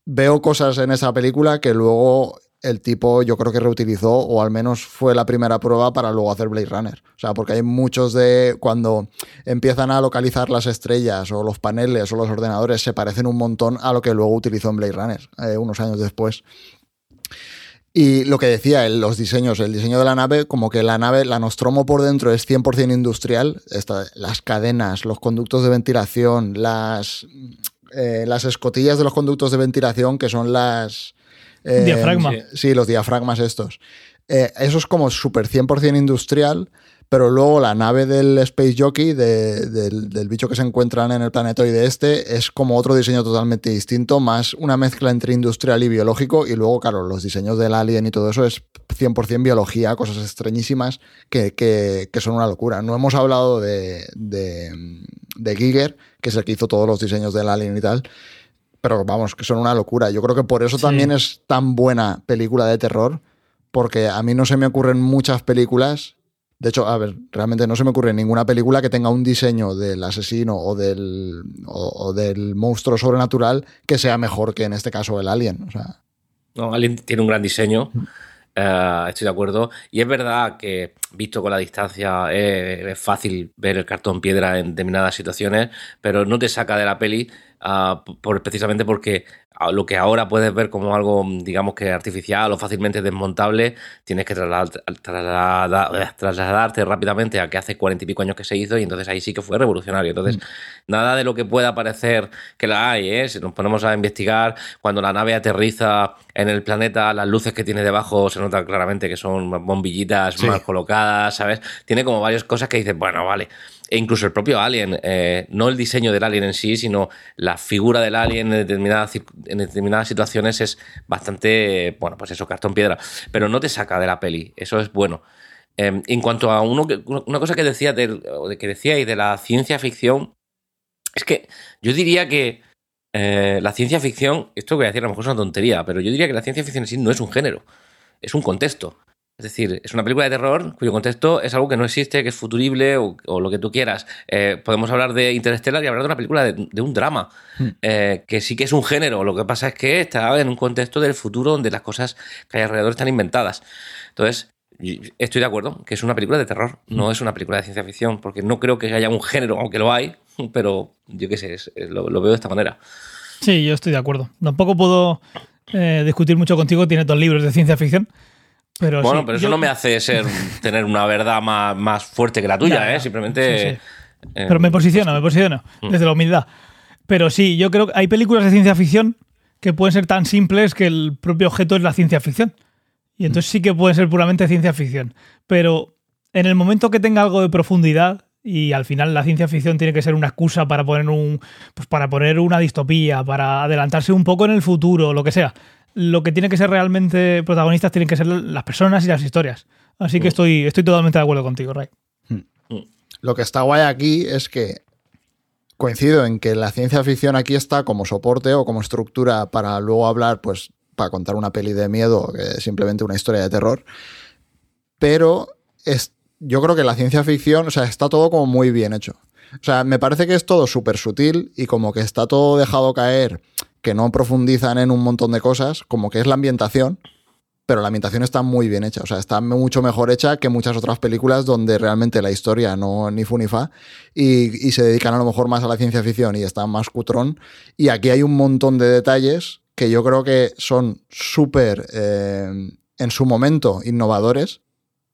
veo cosas en esa película que luego el tipo yo creo que reutilizó o al menos fue la primera prueba para luego hacer Blade Runner. O sea, porque hay muchos de cuando empiezan a localizar las estrellas o los paneles o los ordenadores se parecen un montón a lo que luego utilizó en Blade Runner eh, unos años después. Y lo que decía, el- los diseños, el diseño de la nave, como que la nave, la Nostromo por dentro es 100% industrial, esta- las cadenas, los conductos de ventilación, las, eh, las escotillas de los conductos de ventilación, que son las... eh, Diafragma. sí. Los diafragmas estos. Eh, eso es como súper 100% industrial, pero luego la nave del Space Jockey, de- del, del bicho que se encuentran en el planetoide este, es como otro diseño totalmente distinto, más una mezcla entre industrial y biológico, y luego, claro, los diseños del alien y todo eso es 100% biología, cosas extrañísimas que, que- que son una locura. No hemos hablado de, de, de Giger, que es el que hizo todos los diseños del alien y tal, pero vamos, que son una locura. Yo creo que por eso Sí. también es tan buena película de terror, porque a mí no se me ocurren muchas películas. De hecho, a ver, realmente no se me ocurre ninguna película que tenga un diseño del asesino o del, o, o del monstruo sobrenatural que sea mejor que en este caso el alien. O sea, No, Alien tiene un gran diseño. eh, estoy de acuerdo. Y es verdad que, visto con la distancia, eh, es fácil ver el cartón piedra en determinadas situaciones, pero no te saca de la peli ah, por, precisamente porque lo que ahora puedes ver como algo, digamos que artificial o fácilmente desmontable, tienes que trasladar- trasladar- trasladarte rápidamente a que hace cuarenta y pico años que se hizo y entonces ahí sí que fue revolucionario. Entonces, nada de lo que pueda parecer que la hay, ¿eh? si nos ponemos a investigar, cuando la nave aterriza en el planeta, las luces que tiene debajo se nota claramente que son bombillitas Sí. mal colocadas, ¿sabes? Tiene como varias cosas que dices, bueno, vale. E incluso el propio alien, eh, no el diseño del alien en sí, sino la figura del alien en determinadas, situaciones es bastante, bueno, pues eso, cartón piedra. Pero no te saca de la peli, eso es bueno. Eh, en cuanto a uno una cosa que decía del- que decíais de la ciencia ficción, es que yo diría que eh, la ciencia ficción, esto que voy a decir a lo mejor es una tontería, pero yo diría que la ciencia ficción en sí no es un género, es un contexto. Es decir, es una película de terror cuyo contexto es algo que no existe, que es futurible o, o lo que tú quieras. Eh, podemos hablar de Interstellar y hablar de una película de, de un drama, eh, que sí que es un género. Lo que pasa es que está en un contexto del futuro donde las cosas que hay alrededor están inventadas. Entonces, estoy de acuerdo que es una película de terror, no es una película de ciencia ficción, porque no creo que haya un género, aunque lo hay, pero yo qué sé, es- es- lo, lo veo de esta manera. Sí, yo estoy de acuerdo. Tampoco puedo eh, discutir mucho contigo, tienes dos libros de ciencia ficción, Pero Bueno, sí, pero eso yo- no me hace ser tener una verdad más, más fuerte que la tuya, Ya, ya. ¿eh? Simplemente. Sí, sí. eh, Pero me posiciono, me posiciono, Mm. desde la humildad. Pero sí, yo creo que hay películas de ciencia ficción que pueden ser tan simples que el propio objeto es la ciencia ficción. Y entonces sí que puede ser puramente ciencia ficción. Pero en el momento que tenga algo de profundidad, y al final la ciencia ficción tiene que ser una excusa para poner un. Pues para poner una distopía, para adelantarse un poco en el futuro, lo que sea. Lo que tiene que ser realmente protagonistas tienen que ser las personas y las historias. Así Mm. que estoy, estoy totalmente de acuerdo contigo, Ray. Lo que está guay aquí es que coincido en que la ciencia ficción aquí está como soporte o como estructura para luego hablar, pues, para contar una peli de miedo, que es simplemente una historia de terror. Pero es, yo creo que la ciencia ficción, o sea, está todo como muy bien hecho. O sea, me parece que es todo súper sutil y como que está todo dejado caer, que no profundizan en un montón de cosas, como que es la ambientación, pero la ambientación está muy bien hecha. O sea, está mucho mejor hecha que muchas otras películas donde realmente la historia no ni fu ni fa y, se dedican a lo mejor más a la ciencia ficción y está más cutrón. Y aquí hay un montón de detalles que yo creo que son súper, eh, en su momento, innovadores.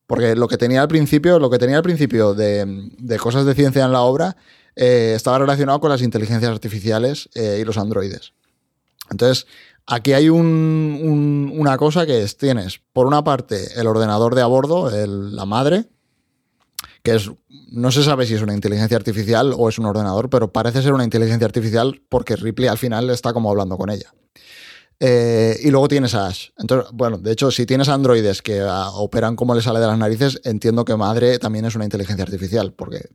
Porque lo que tenía al principio, lo que tenía al principio de, de cosas de ciencia en la obra, eh, estaba relacionado con las inteligencias artificiales eh, y los androides. Entonces, aquí hay un- un- una cosa que es, tienes, por una parte, el ordenador de a bordo, el- la madre, que es, no se sabe si es una inteligencia artificial o es un ordenador, pero parece ser una inteligencia artificial porque Ripley al final está como hablando con ella. Eh, y luego tienes a Ash. Entonces, bueno, de hecho, si tienes androides que ah, operan como le sale de las narices, entiendo que madre también es una inteligencia artificial, porque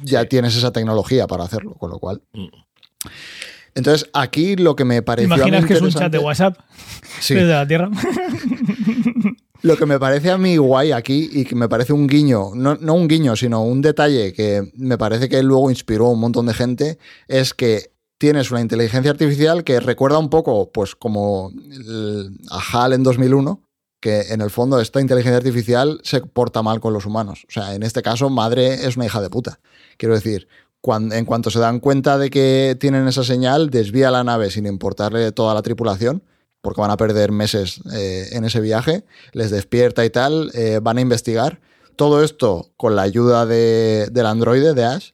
ya Sí. tienes esa tecnología para hacerlo, con lo cual. Mm. Entonces, aquí lo que me ¿Te pareció. a mí imaginas que es un chat de WhatsApp Sí. desde la Tierra? (laughs) Lo que me parece a mí guay aquí y que me parece un guiño, no, no un guiño, sino un detalle que me parece que luego inspiró a un montón de gente, es que tienes una inteligencia artificial que recuerda un poco, pues como el- a HAL en 2001, que en el fondo esta inteligencia artificial se porta mal con los humanos. O sea, en este caso, madre es una hija de puta. Quiero decir, en cuanto se dan cuenta de que tienen esa señal, desvía la nave sin importarle toda la tripulación, porque van a perder meses eh, en ese viaje, les despierta y tal, eh, van a investigar. Todo esto con la ayuda de- del androide, de Ash,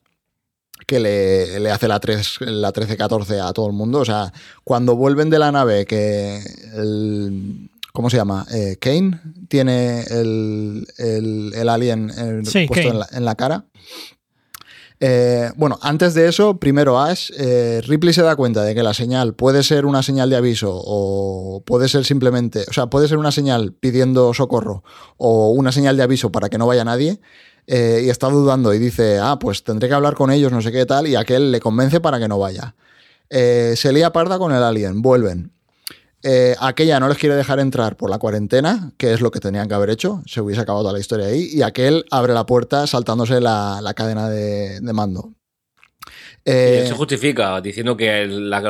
que le, le hace la, 3, la 13-14 a todo el mundo. O sea, cuando vuelven de la nave, que el... ¿Cómo se llama? Eh, Kane tiene el, el- el alien Sí, puesto Kane. en la, en la cara. Eh, bueno, antes de eso, primero Ash, eh, Ripley se da cuenta de que la señal puede ser una señal de aviso o puede ser simplemente, o sea, puede ser una señal pidiendo socorro o una señal de aviso para que no vaya nadie. eh, y está dudando y dice, ah, pues tendré que hablar con ellos, no sé qué tal, y aquel le convence para que no vaya. Se lía parda con el alien, vuelven. Eh, aquella no les quiere dejar entrar por la cuarentena, que es lo que tenían que haber hecho, se hubiese acabado toda la historia ahí, y aquel abre la puerta saltándose la, la cadena de, de mando. Y Eh, se justifica diciendo que la-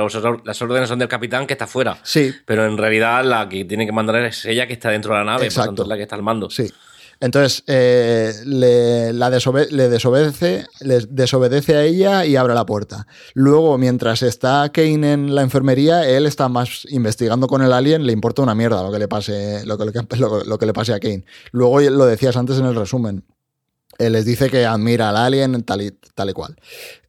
las órdenes son del capitán que está fuera. sí, Pero en realidad la que tiene que mandar es ella que está dentro de la nave, por Exacto. tanto es la que está al mando. sí. Entonces eh, le, la desobe- le desobedece, le desobedece a ella y abre la puerta. Luego, mientras está Kane en la enfermería, él está más investigando con el alien, le importa una mierda lo que le pase, lo que, lo- lo que le pase a Kane. Luego lo decías antes en el resumen. Eh, les dice que admira al alien tal y, tal y cual.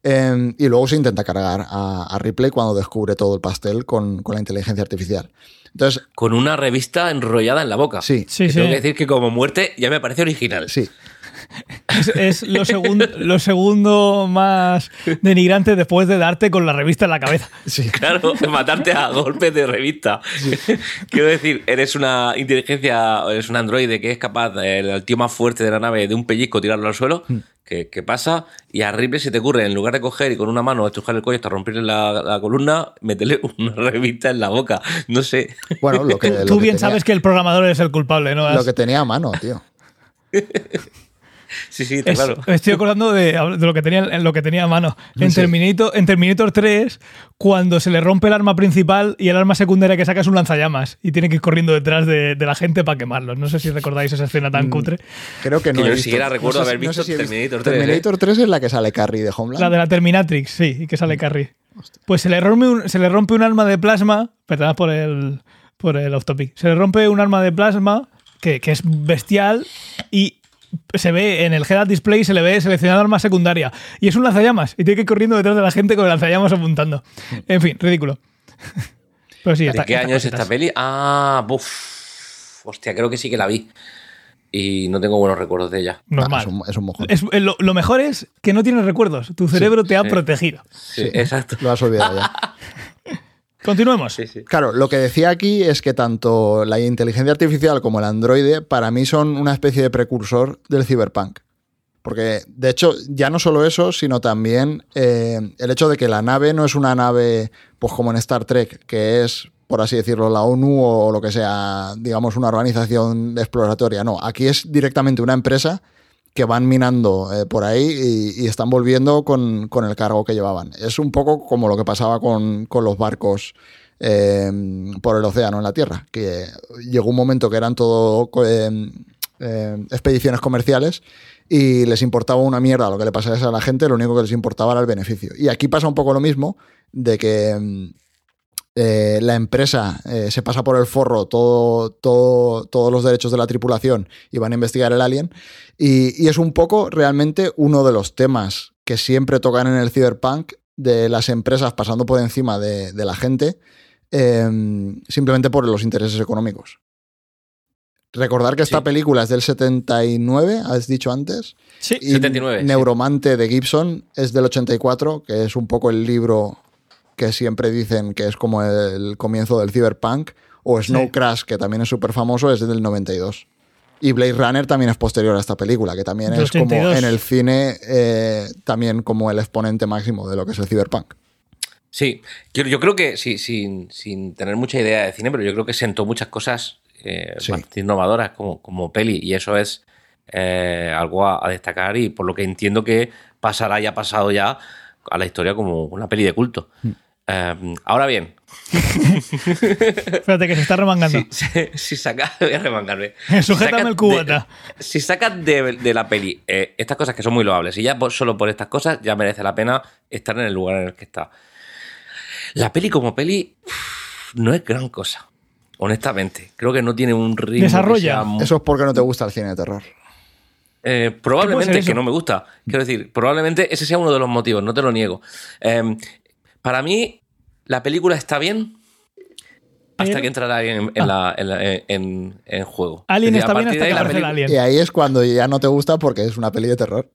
Eh, y luego se intenta cargar a, a Ripley cuando descubre todo el pastel con, con la inteligencia artificial. Entonces, Con una revista enrollada en la boca. sí, Sí, Que sí. Tengo que decir que como muerte ya me parece original. sí. Es, es lo, segundo, lo segundo más denigrante después de darte con la revista en la cabeza. Sí. Claro, de matarte a golpes de revista. Quiero decir, eres una inteligencia, eres un androide que es capaz, el, el tío más fuerte de la nave, de un pellizco tirarlo al suelo. Hmm. ¿Qué, qué pasa? Y a Ripley se te ocurre, en lugar de coger y con una mano estrujar el cuello hasta romperle la, la columna, meterle una (laughs) revista en la boca. No sé. Bueno, lo que, Tú, lo tú que bien tenía- sabes que el programador es el culpable, ¿no? Lo que tenía a mano, tío. (laughs) (laughs) Sí, sí, está Es- claro. Me estoy acordando de, de lo que tenía en lo que tenía a mano. En, Sí. Terminator, en Terminator 3, cuando se le rompe el arma principal y el arma secundaria que saca es un lanzallamas y tiene que ir corriendo detrás de, de la gente para quemarlos. No sé si recordáis esa escena Mm. tan cutre. Creo que no. Que yo ni siquiera recuerdo No sé- haber no visto sé si Terminator 3, ¿eh? Terminator 3 es la que sale Carrie de Homeland. La de la Terminatrix, sí, y que sale Carrie. Pues se le rompe un, se le rompe un arma de plasma. Perdón por el, por el off topic. Se le rompe un arma de plasma que, que es bestial y se ve en el head-up display, se le ve seleccionar arma secundaria. Y es un lanzallamas y tiene que ir corriendo detrás de la gente con el lanzallamas apuntando. En fin, ridículo. (laughs) Pero sí, ¿De está- qué estas año es esta peli? Ah, buf. Hostia, creo que sí que la vi. Y no tengo buenos recuerdos de ella. Normal. Ah, es, un, es un mojón. Es- eh, lo, lo mejor es que no tienes recuerdos. Tu cerebro te ha sí. protegido. Sí, exacto. (laughs) Lo has olvidado ya. (laughs) Continuemos. Sí, sí. Claro, lo que decía aquí es que tanto la inteligencia artificial como el androide para mí son una especie de precursor del cyberpunk. Porque, de hecho, ya no solo eso, sino también eh, el hecho de que la nave no es una nave, pues como en Star Trek, que es, por así decirlo, la ONU o lo que sea, digamos, una organización exploratoria. No, aquí es directamente una empresa que van minando eh, por ahí y, están volviendo con, con el cargo que llevaban. Es un poco como lo que pasaba con, con los barcos eh, por el océano en la Tierra, que llegó un momento que eran todo eh, eh, expediciones comerciales y les importaba una mierda lo que le pasase a la gente, lo único que les importaba era el beneficio. Y aquí pasa un poco lo mismo, de que eh, la empresa eh, se pasa por el forro todo, todo- todos los derechos de la tripulación y van a investigar el alien. Y, y es un poco realmente uno de los temas que siempre tocan en el cyberpunk de las empresas pasando por encima de, de la gente eh, simplemente por los intereses económicos. Recordar que esta Sí. película es del 79, has dicho antes. Sí. Y 79, sí. Neuromante de Gibson es del 84, que es un poco el libro que siempre dicen que es como el comienzo del cyberpunk. O Snow Sí. Crash, que también es súper famoso, es del 92. Y Blade Runner también es posterior a esta película, que también es como 82. en el cine eh, también como el exponente máximo de lo que es el cyberpunk. Sí, yo, yo creo que sí, sin, sin tener mucha idea de cine, pero yo creo que sentó muchas cosas eh, Sí. bastante innovadoras como, como peli y eso es eh, algo a, a destacar y por lo que entiendo que pasará y ha pasado ya a la historia como una peli de culto. Eh, ahora bien, (laughs) Espérate que se está remangando. si, si, si sacas, (laughs) voy a remangarme. Sujétame sacas el cubata. de- si sacas de, de la peli eh, estas cosas que son muy loables y ya por- solo por estas cosas ya merece la pena estar en el lugar en el que está. La peli como peli no es gran cosa, honestamente. Creo que no tiene un ritmo. Desarrolla. Eso es porque no te gusta el cine de terror. eh, ¿Qué puede probablemente que no me gusta. Quiero decir, probablemente ese sea uno de los motivos, no te lo niego. Eh, para mí, la película está bien hasta Pero- que entra el alien en, en la- en la- en- en- en juego. Alien decir, está bien hasta que la aparece el peli- alien. Y ahí es cuando ya no te gusta porque es una peli de terror.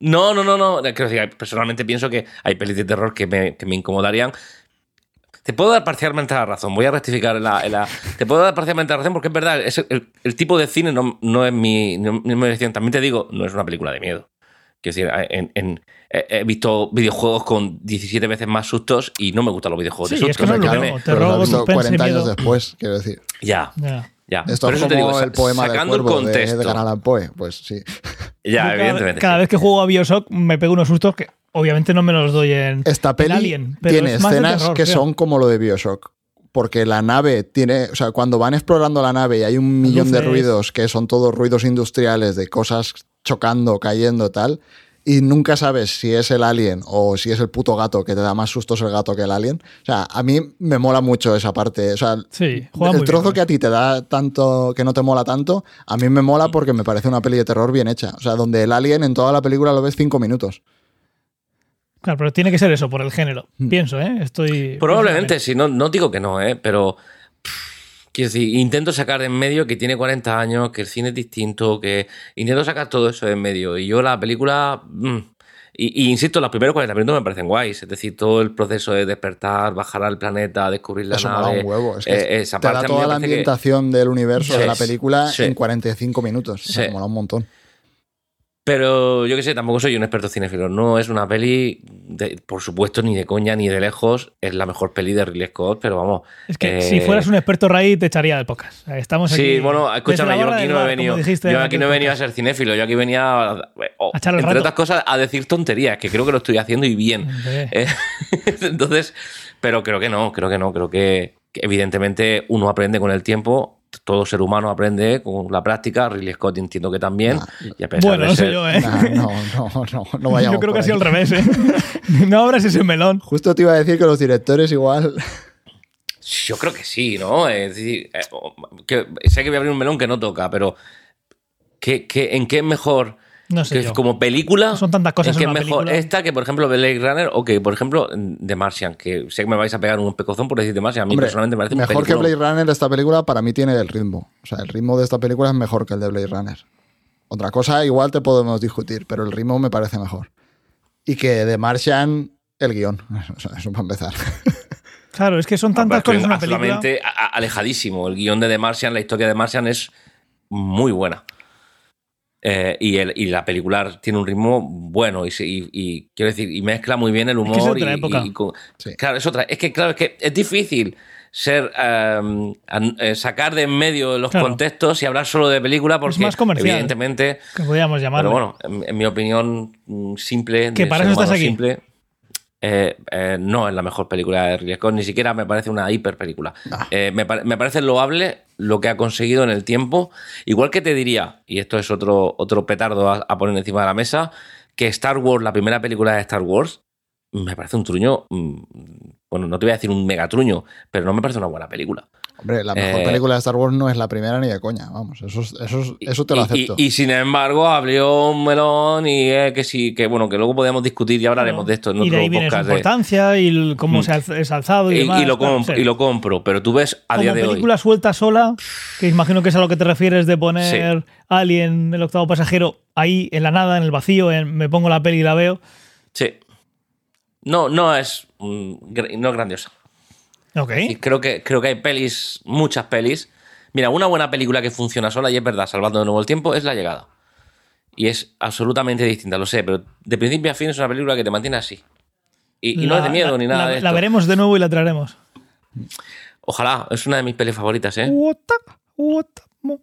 No, no, no, no. Quiero decir, personalmente pienso que hay pelis de terror que me, que me incomodarían. Te puedo dar parcialmente la razón. Voy a rectificar la, Te puedo dar parcialmente la razón porque es verdad. es el, el tipo de cine no, no es mi, no es mi elección. También te digo, no es una película de miedo. Quiero decir, en- en- he he visto videojuegos con 17 veces más sustos y no me gustan los videojuegos Sí, de es sustos. que no es lo has visto suspense, 40 años después, quiero decir. Ya, Ya. ya. Esto Por es eso como te digo, el poema del sacando el cuervo de contexto. Edgar Allan Poe. Pues sí. Ya, Yo evidentemente. cada sí. vez que juego a Bioshock me pego unos sustos que obviamente no me los doy en, Esta en peli Alien. Pero tiene es de escenas terror, que creo. son como lo de Bioshock. Porque la nave tiene, o sea, cuando van explorando la nave y hay un millón de ruidos que son todos ruidos industriales de cosas chocando, cayendo, tal, y nunca sabes si es el alien o si es el puto gato que te da más sustos el gato que el alien. O sea, a mí me mola mucho esa parte. O sea, Sí, juega el muy trozo bien, que a ti te da tanto, que no te mola tanto, a mí me mola porque me parece una peli de terror bien hecha. O sea, donde el alien en toda la película lo ves cinco minutos. Claro, pero tiene que ser eso, por el género. Mm. Pienso, ¿eh? Estoy. Probablemente, sí, no, no digo que no, ¿eh? pero pff, quiero decir, intento sacar de en medio que tiene 40 años, que el cine es distinto, que intento sacar todo eso de en medio. Y yo la película, mm, y, y insisto, los primeros 40 minutos me parecen guays, es decir, todo el proceso de despertar, bajar al planeta, descubrir la Eso nave. mola un huevo. Es que eh, esa te da parte toda me la que- ambientación del universo Sí, de la película sí. en 45 minutos. O sea, Sí. mola un montón. Pero yo que sé, tampoco soy un experto cinéfilo. No es una peli, de- por supuesto, ni de coña ni de lejos. Es la mejor peli de Ridley Scott, pero vamos. Es que eh, si fueras un experto Ray, te echaría de pocas. Estamos aquí. Sí, bueno, escúchame, yo aquí no he venido, yo aquí no he venido a ser cinéfilo, yo aquí venía, a, o, A entre rato. otras cosas, a decir tonterías, que creo que lo estoy haciendo y bien. (laughs) Eh, entonces, pero creo que no, creo que no, creo que, que evidentemente uno aprende con el tiempo, todo ser humano aprende con la práctica, Ridley Scott entiendo que también, y a pesar Bueno, de no sé yo, ¿eh? Nah, no, no, no, no vayamos Yo creo que ha sido al revés, ¿eh? (laughs) no abras ese melón. Justo te iba a decir que los directores igual (laughs) Yo creo que sí, ¿no? Es decir, eh, que, sé que voy a abrir un melón que no toca, pero ¿qué, qué, en qué es mejor? No sé que yo. como película. Son tantas cosas ¿en qué en es una mejor película. esta que, por ejemplo, Blade Runner o que, por ejemplo, The Martian? Que sé que me vais a pegar un pecozón por decir The Martian. A mí Hombre, personalmente me parece un mejor que peliculón. Blade Runner esta película para mí tiene el ritmo. O sea, el ritmo de esta película es mejor que el de Blade Runner. Otra cosa igual te podemos discutir, pero el ritmo me parece mejor. Y que de Martian el guion. (laughs) O sea, eso para empezar. (laughs) Claro, es que son tantas Pero cosas en una película. alejadísimo. El guion de The Martian, la historia de Martian es muy buena. Eh, y, el, y la película tiene un ritmo bueno y, y- y quiero decir, y mezcla muy bien el humor. es otra y- época. y con- Sí. Claro, es otra. Es que, claro, es que es difícil ser eh, sacar de en medio los Claro. contextos y hablar solo de película porque más comercial. evidentemente Que podríamos llamarlo. pero bueno, en, en mi opinión mm, simple, Que para eso estás aquí. simple, eh, eh, no es la mejor película de Ridley Scott, ni siquiera me parece una hiper película. Ah. Eh, me, pare- me parece loable lo que ha conseguido en el tiempo. Igual que te diría, y esto es otro, otro petardo a, a poner encima de la mesa, que Star Wars, la primera película de Star Wars, me parece un truño, mm, bueno, no te voy a decir un megatruño, pero no me parece una buena película. Hombre, la mejor Eh, película de Star Wars no es la primera ni de coña. Vamos, eso, es- eso, es- eso te lo acepto. Y, y sin embargo, abrió un melón y eh, que sí, que bueno, que luego podemos discutir y hablaremos de esto en y de otro ahí viene su podcast. de- importancia y cómo Mm. se ha es alzado y, y, demás. y lo claro, sí. y lo compro, pero tú ves a Como día de película hoy. suelta sola, que imagino que es a lo que te refieres de poner Alien, el octavo pasajero, ahí en la nada, en el vacío, en me pongo la peli y la veo. Sí. No, no es, mm, no es grandiosa. Y creo que, creo que hay pelis, muchas pelis. Mira, una buena película que funciona sola, y es verdad, salvando de nuevo el tiempo, es La Llegada. Y es absolutamente distinta, lo sé, pero de principio a fin es una película que te mantiene así. Y, y no La- es de miedo la- ni nada la, de la esto. veremos de nuevo y la traeremos. Ojalá, es una de mis pelis favoritas, ¿eh? What? What? Mo-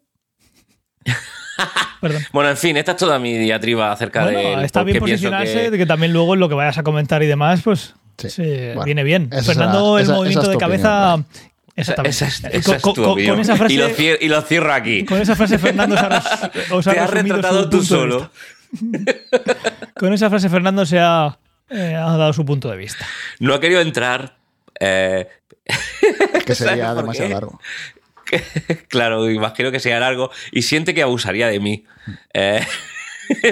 (laughs) Perdón. Bueno, en fin, esta es toda mi diatriba acerca de. Está bien posicionarse, que- de que también luego en lo que vayas a comentar y demás, pues Sí. sí, Bueno, viene bien. Fernando, será- el esa- movimiento esa es de cabeza. opinión, Exactamente. Esa es, esa es con, tu con- opinión. con esa frase, y, lo cier- y lo cierro aquí. con esa frase Fernando se ha, (laughs) os ha Te has retratado tú solo. (laughs) Con esa frase Fernando se ha, eh, ha dado su punto de vista. No ha querido entrar. eh, (laughs) que sería ¿sabes por demasiado largo. claro, imagino que sea largo y siente que abusaría de mí. Eh,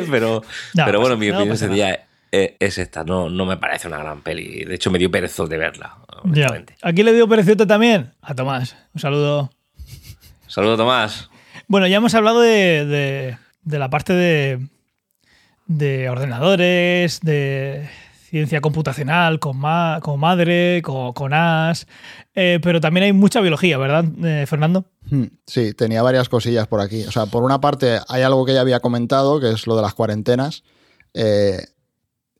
pero, No pero bueno, pasa- mi no opinión día es, es esta. No, no me parece una gran peli. De hecho, me dio perezos de verla. Ya. honestamente. Aquí le dio preciote también a Tomás. Un saludo. Saludos, Tomás. Bueno, ya hemos hablado de, de- de la parte de, de ordenadores, de ciencia computacional con, ma- con madre, con, con AS, eh, pero también hay mucha biología, ¿verdad, eh, Fernando? Hmm, Sí, tenía varias cosillas por aquí. O sea, por una parte hay algo que ya había comentado, que es lo de las cuarentenas. Eh,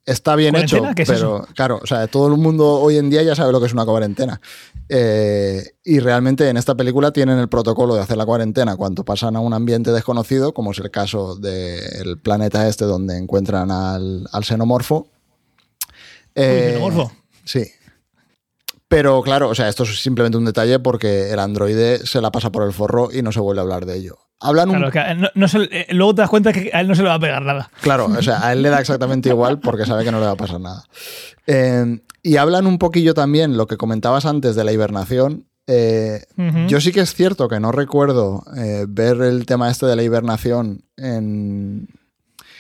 está bien hecho, ¿Cuarentena? ¿Qué es pero claro, o sea, todo el mundo hoy en día ya sabe lo que es una cuarentena. Eh, y realmente en esta película tienen el protocolo de hacer la cuarentena cuando pasan a un ambiente desconocido, como es el caso del planeta este donde encuentran al, al xenomorfo. Eh, xenomorfo. Sí. Pero claro, o sea, esto es simplemente un detalle porque el androide se la pasa por el forro y no se vuelve a hablar de ello. Hablan un Claro, que a él no- no se- eh, luego te das cuenta que a él no se le va a pegar nada. Claro, o sea, a él le da exactamente igual porque sabe que no le va a pasar nada. Eh, y hablan un poquillo también lo que comentabas antes de la hibernación. Eh. Yo sí que es cierto que no recuerdo eh, ver el tema este de la hibernación en...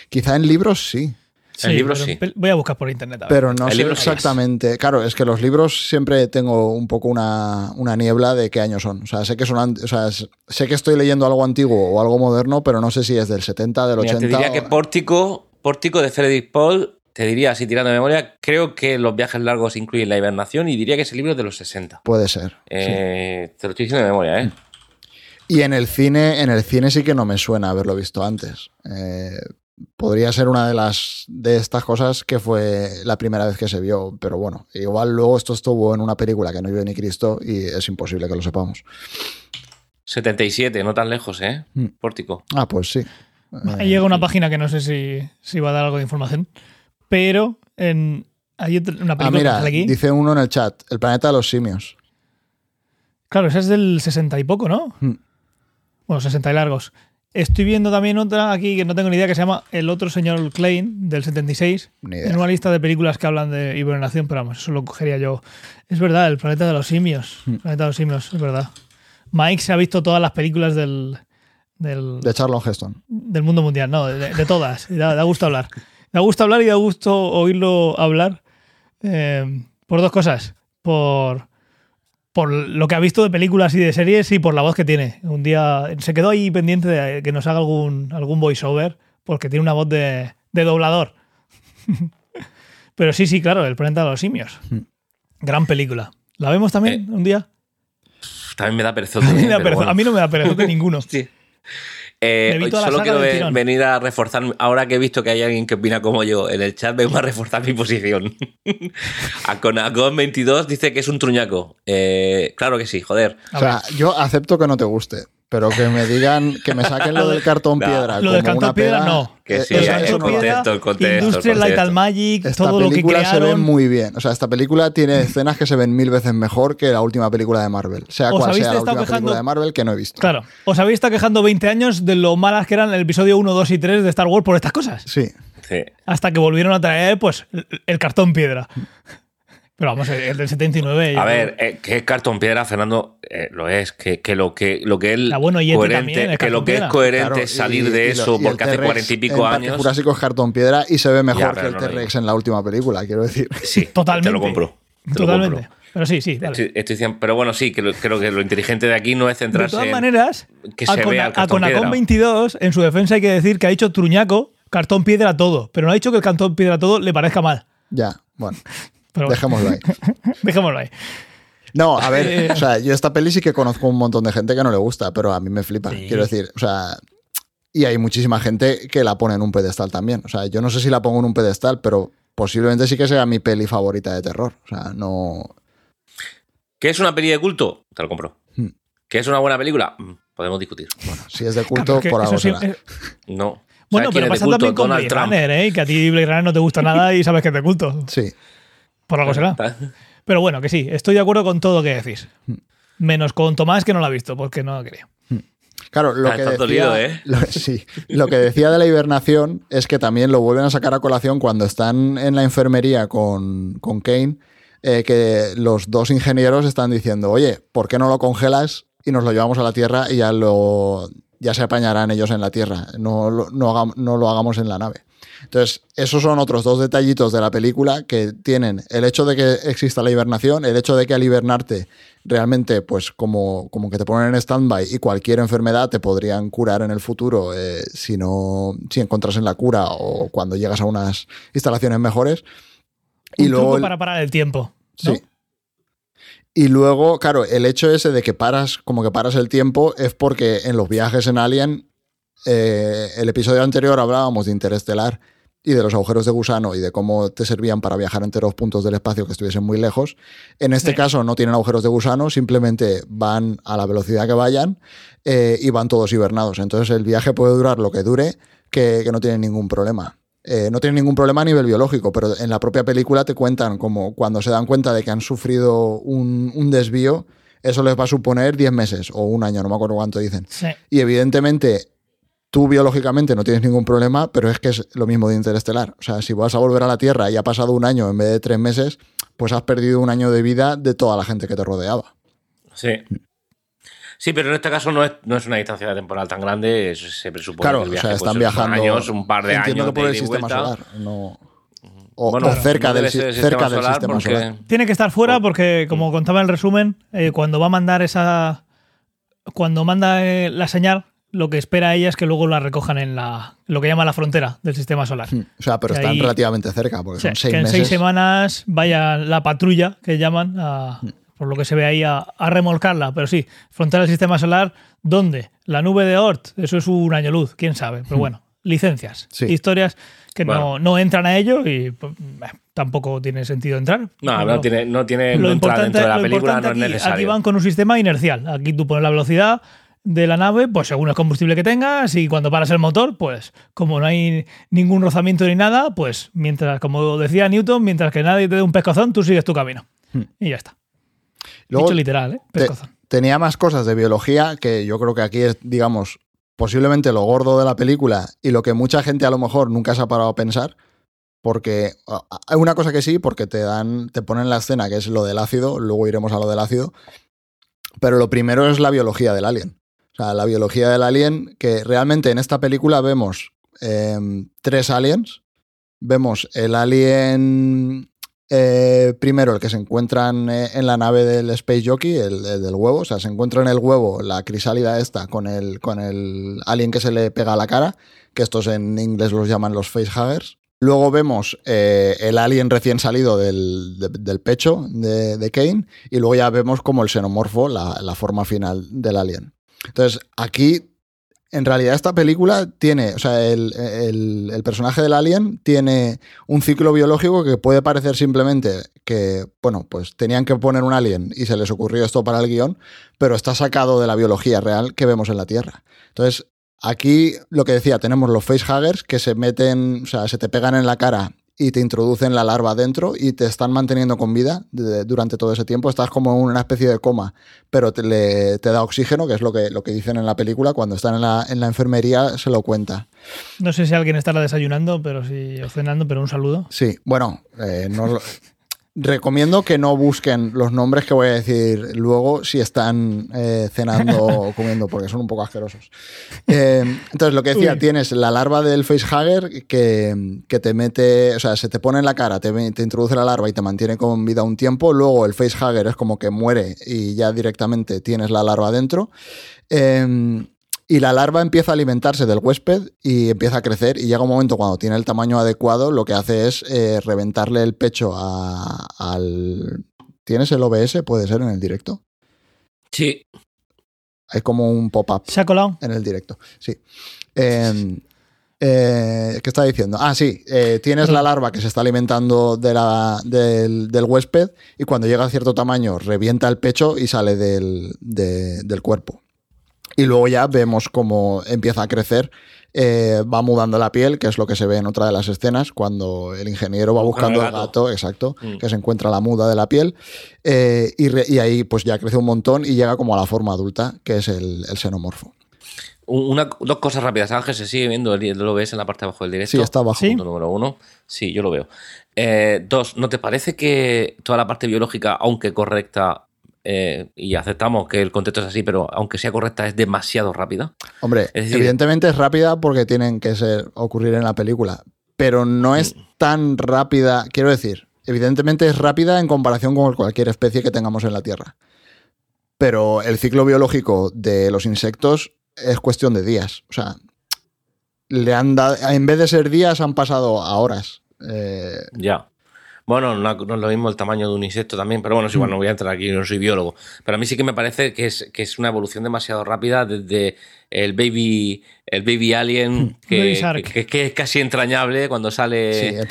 Quizá en libros sí, El libro pero sí. Voy a buscar por internet. a pero no El sé libro sí es. exactamente. Claro, es que los libros siempre tengo un poco una, una niebla de qué años son. O sea, sé que son, o sea, s- sé que estoy leyendo algo antiguo o algo moderno, pero no sé si es del 70, del 80. Mira, te diría o- que Pórtico, Pórtico de Frederick Paul, te diría, así tirando de memoria, creo que los viajes largos incluyen la hibernación y diría que ese libro es de los 60. Puede ser. sí. Eh, Te lo estoy diciendo de memoria, ¿eh? Y en el cine, en el cine sí que no me suena haberlo visto antes. Eh, podría ser una de las de estas cosas que fue la primera vez que se vio, pero bueno, igual luego esto estuvo en una película que no vio ni Cristo y es imposible que lo sepamos. 77, no tan lejos, ¿eh? Mm. Pórtico. Ah, pues sí. Ahí llega una página que no sé si, si va a dar algo de información, pero en, hay una Ah, película que mira, sale aquí. dice uno en el chat, El planeta de los simios. Claro, esa es del 60 y poco, ¿no? Mm. Bueno, 60 y largos. Estoy viendo también otra aquí que no tengo ni idea que se llama El otro señor Klein del 76. Ni idea. En una lista de películas que hablan de hibernación, pero vamos, eso lo cogería yo. Es verdad, el planeta de los simios. Hmm. El planeta de los simios, es verdad. Mike se ha visto todas las películas del, del, De Charlton Heston. del mundo mundial, no, de, de todas. Da, da gusto hablar. Da gusto hablar y da gusto oírlo hablar eh, por dos cosas. Por, por lo que ha visto de películas y de series y por la voz que tiene. Un día se quedó ahí pendiente de que nos haga algún, algún voiceover porque tiene una voz de, de doblador. (laughs) Pero sí, sí, claro, El planeta de los simios. Gran película. ¿La vemos también Eh, un día? También me da perezote. A mí, bueno. a mí no me da perezote (laughs) ninguno. Sí. Eh, hoy solo quiero venir a reforzar, ahora que he visto que hay alguien que opina como yo en el chat, vengo a reforzar mi posición. (laughs) Aconacon 22 dice que es un truñaco. Eh, claro que sí, joder. A O sea, yo acepto que no te guste, pero que me digan, que me saquen lo del cartón (laughs) No. piedra. Lo del como una cartón piedra, no. Que eh, sí, el contexto, el contexto, Industrial el Light and Magic, Esta todo lo que película se ve crearon. muy bien. O sea, esta película tiene escenas que se ven mil veces mejor que la última película de Marvel. Sea ¿Os cual sea la última quejando? película de Marvel que no he visto. Claro. Os habéis estado quejando 20 años de lo malas que eran el episodio 1, 2 y 3 de Star Wars por estas cosas. Sí. Sí. Hasta que volvieron a traer, pues, el cartón piedra. Pero vamos, el del 79. yo A creo- ver, eh, que es cartón piedra, Fernando, eh, lo es. Que, que lo que lo que él Ah, bueno, y coherente, es que lo que es coherente Claro, es salir y- de y eso y el porque hace cuarenta y pico en años. Jurásico es cartón piedra y se ve mejor Ya, que el no T-Rex en la última película, quiero decir. (laughs) Sí, Totalmente. Te lo compro. Te lo Totalmente. compro. Pero sí, sí. dale. Estoy, estoy diciendo- pero bueno, sí, que lo- creo que lo inteligente de aquí no es De centrarse todas en maneras, que se a, vea el a cartón Conacon piedra. 22, en su defensa hay que decir que ha dicho truñaco, cartón piedra todo. Pero no ha dicho que el cartón piedra todo le parezca mal. Ya, bueno, Pero bueno, dejémoslo ahí. (laughs) dejémoslo ahí. No, a Eh. ver, o sea, yo esta peli sí que conozco un montón de gente que no le gusta, pero a mí me flipa. Sí. Quiero decir, o sea, y hay muchísima gente que la pone en un pedestal también. O sea, yo no sé si la pongo en un pedestal, pero posiblemente sí que sea mi peli favorita de terror. O sea, no. ¿Qué es una peli de culto? Te lo compro. Hmm. ¿Qué es una buena película? Mm, Podemos discutir. Si es de culto, Claro, por algo eso sí- será. eh, No. Bueno, ¿Sabes quién pero pasa también con Donald Blade Trump. Runner, ¿eh? Que a ti Blade Runner no te gusta nada y sabes que es de culto. Sí. Por algo será. Pero bueno, que sí, estoy de acuerdo con todo lo que decís. Menos con Tomás, que no lo ha visto, porque no quería. Claro, lo que, estás decía, dolido, ¿eh? (laughs) lo, sí, lo que decía de la hibernación es que también lo vuelven a sacar a colación cuando están en la enfermería con, con Kane, eh, que los dos ingenieros están diciendo, oye, ¿por qué no lo congelas y nos lo llevamos a la Tierra y ya lo ya se apañarán ellos en la Tierra, no, lo- no, no lo hagamos en la nave? Entonces, esos son otros dos detallitos de la película que tienen el hecho de que exista la hibernación, el hecho de que al hibernarte realmente, pues como, como que te ponen en stand-by y cualquier enfermedad te podrían curar en el futuro eh, si no, si encontrasen la cura o cuando llegas a unas instalaciones mejores. Y Un luego truco para parar el tiempo. ¿no? Sí. Y luego, claro, el hecho ese de que paras, como que paras el tiempo, es porque en los viajes en Alien, eh, el episodio anterior hablábamos de Interestelar y de los agujeros de gusano y de cómo te servían para viajar entre los puntos del espacio que estuviesen muy lejos. En este Sí. caso no tienen agujeros de gusano, simplemente van a la velocidad que vayan eh, y van todos hibernados. Entonces el viaje puede durar lo que dure, que, que no tiene ningún problema. Eh, no tiene ningún problema a nivel biológico, pero en la propia película te cuentan como cuando se dan cuenta de que han sufrido un, un desvío, eso les va a suponer 10 meses o un año, no me acuerdo cuánto dicen. Sí. Y evidentemente tú biológicamente no tienes ningún problema, pero es que es lo mismo de Interestelar. O sea, si vas a volver a la Tierra y ha pasado un año en vez de tres meses, pues has perdido un año de vida de toda la gente que te rodeaba. Sí. Sí, pero en este caso no es, no es una distancia temporal tan grande, es- se presupone Claro, que el o viaje sea, pues, están son viajando. años, un par de entiendo años que por el sistema vuelta. solar. No, o, Bueno, o cerca, no del, si- cerca sistema del solar sistema porque- solar. Tiene que estar fuera porque, como contaba en el resumen, eh, cuando va a mandar esa. Cuando manda eh, la señal, lo que espera ella es que luego la recojan en la lo que llama la frontera del sistema solar. Hmm, O sea, pero Que están ahí- relativamente cerca, porque son seis que en meses. seis semanas vaya la patrulla, que llaman, a- por lo que se ve ahí, a, a remolcarla. Pero sí, frontera del sistema solar, ¿dónde? La nube de Oort, eso es un año luz, quién sabe. Pero bueno, licencias, Sí. historias que no, Bueno. no entran a ello y pues, eh, tampoco tiene sentido entrar. No, no tiene, no tiene lo no importante, dentro de la lo película, no importante es aquí, necesario. aquí van con un sistema inercial. Aquí tú pones la velocidad de la nave, pues según el combustible que tengas, y cuando paras el motor, pues como no hay ningún rozamiento ni nada, pues mientras, como decía Newton, mientras que nadie te dé un pescozón, tú sigues tu camino. Hmm. Y ya está. Luego, Dicho literal, ¿eh? te- Pescozón. tenía más cosas de biología que yo creo que aquí es, digamos, posiblemente lo gordo de la película y lo que mucha gente a lo mejor nunca se ha parado a pensar, porque hay una cosa que sí, porque te dan, te ponen la escena que es lo del ácido, luego iremos a lo del ácido, pero lo primero es la biología del alien. O sea, la biología del alien, que realmente en esta película vemos em, tres aliens. Vemos el alien eh, primero, el que se encuentran eh, en la nave del Space Jockey, el, del huevo. O sea, se encuentra en el huevo la crisálida esta con el, con el alien que se le pega a la cara, que estos en inglés los llaman los facehuggers. Luego vemos eh, el alien recién salido del, pecho de, Kane y luego ya vemos como el xenomorfo, la, la forma final del alien. Entonces, aquí en realidad esta película tiene, o sea, el, personaje del alien tiene un ciclo biológico que puede parecer simplemente que, bueno, pues tenían que poner un alien y se les ocurrió esto para el guion, pero está sacado de la biología real que vemos en la Tierra. Entonces, aquí lo que decía, tenemos los facehuggers que se meten, o sea, se te pegan en la cara y te introducen la larva dentro y te están manteniendo con vida durante todo ese tiempo. Estás como en una especie de coma, pero te, te, da oxígeno, que es lo que, lo que dicen en la película. Cuando están en la, en la enfermería se lo cuenta. No sé si alguien estará desayunando pero sí, o cenando, pero un saludo. Sí, bueno, eh, no, (laughs) recomiendo que no busquen los nombres que voy a decir luego si están eh, cenando o (laughs) comiendo, porque son un poco asquerosos. Eh, entonces, lo que decía, tienes la larva del facehugger que, que te mete, o sea, se te pone en la cara, te, te, introduce la larva y te mantiene con vida un tiempo. Luego, el facehugger es como que muere y ya directamente tienes la larva dentro. Eh, y la larva empieza a alimentarse del huésped y empieza a crecer y llega un momento cuando tiene el tamaño adecuado, lo que hace es eh, reventarle el pecho al... ¿Tienes el OBS? ¿Puede ser en el directo? Sí. Hay como un pop-up. ¿Se ha colado? En el directo, sí. Em, eh, ¿Qué está diciendo? Ah, sí, eh, tienes la larva que se está alimentando de la, del, huésped y cuando llega a cierto tamaño revienta el pecho y sale del, del cuerpo. Y luego ya vemos cómo empieza a crecer, eh, va mudando la piel, que es lo que se ve en otra de las escenas, cuando el ingeniero va buscando el gato, exacto, mm. que se encuentra la muda de la piel, eh, y, ahí pues ya crece un montón y llega como a la forma adulta, que es el, xenomorfo. Una, dos cosas rápidas. Ángel se sigue viendo, lo ves en la parte de abajo del directo. Sí, está abajo. Punto número uno. Sí, yo lo veo. Eh, dos, ¿no te parece que toda la parte biológica, aunque correcta, eh, y aceptamos que el contexto es así, pero aunque sea correcta, es demasiado rápida. Hombre, evidentemente es rápida porque tienen que ser, ocurrir en la película, pero no es mm. tan rápida, quiero decir, evidentemente es rápida en comparación con cualquier especie que tengamos en la Tierra. Pero el ciclo biológico de los insectos es cuestión de días. O sea, le han dado, en vez de ser días, han pasado a horas. Eh, ya. Bueno, no, es lo mismo el tamaño de un insecto también, pero bueno, sí, bueno, no voy a entrar aquí, no soy biólogo. Pero a mí sí que me parece que es, que es una evolución demasiado rápida desde el baby, el baby alien, hmm. que, que, es casi entrañable cuando sale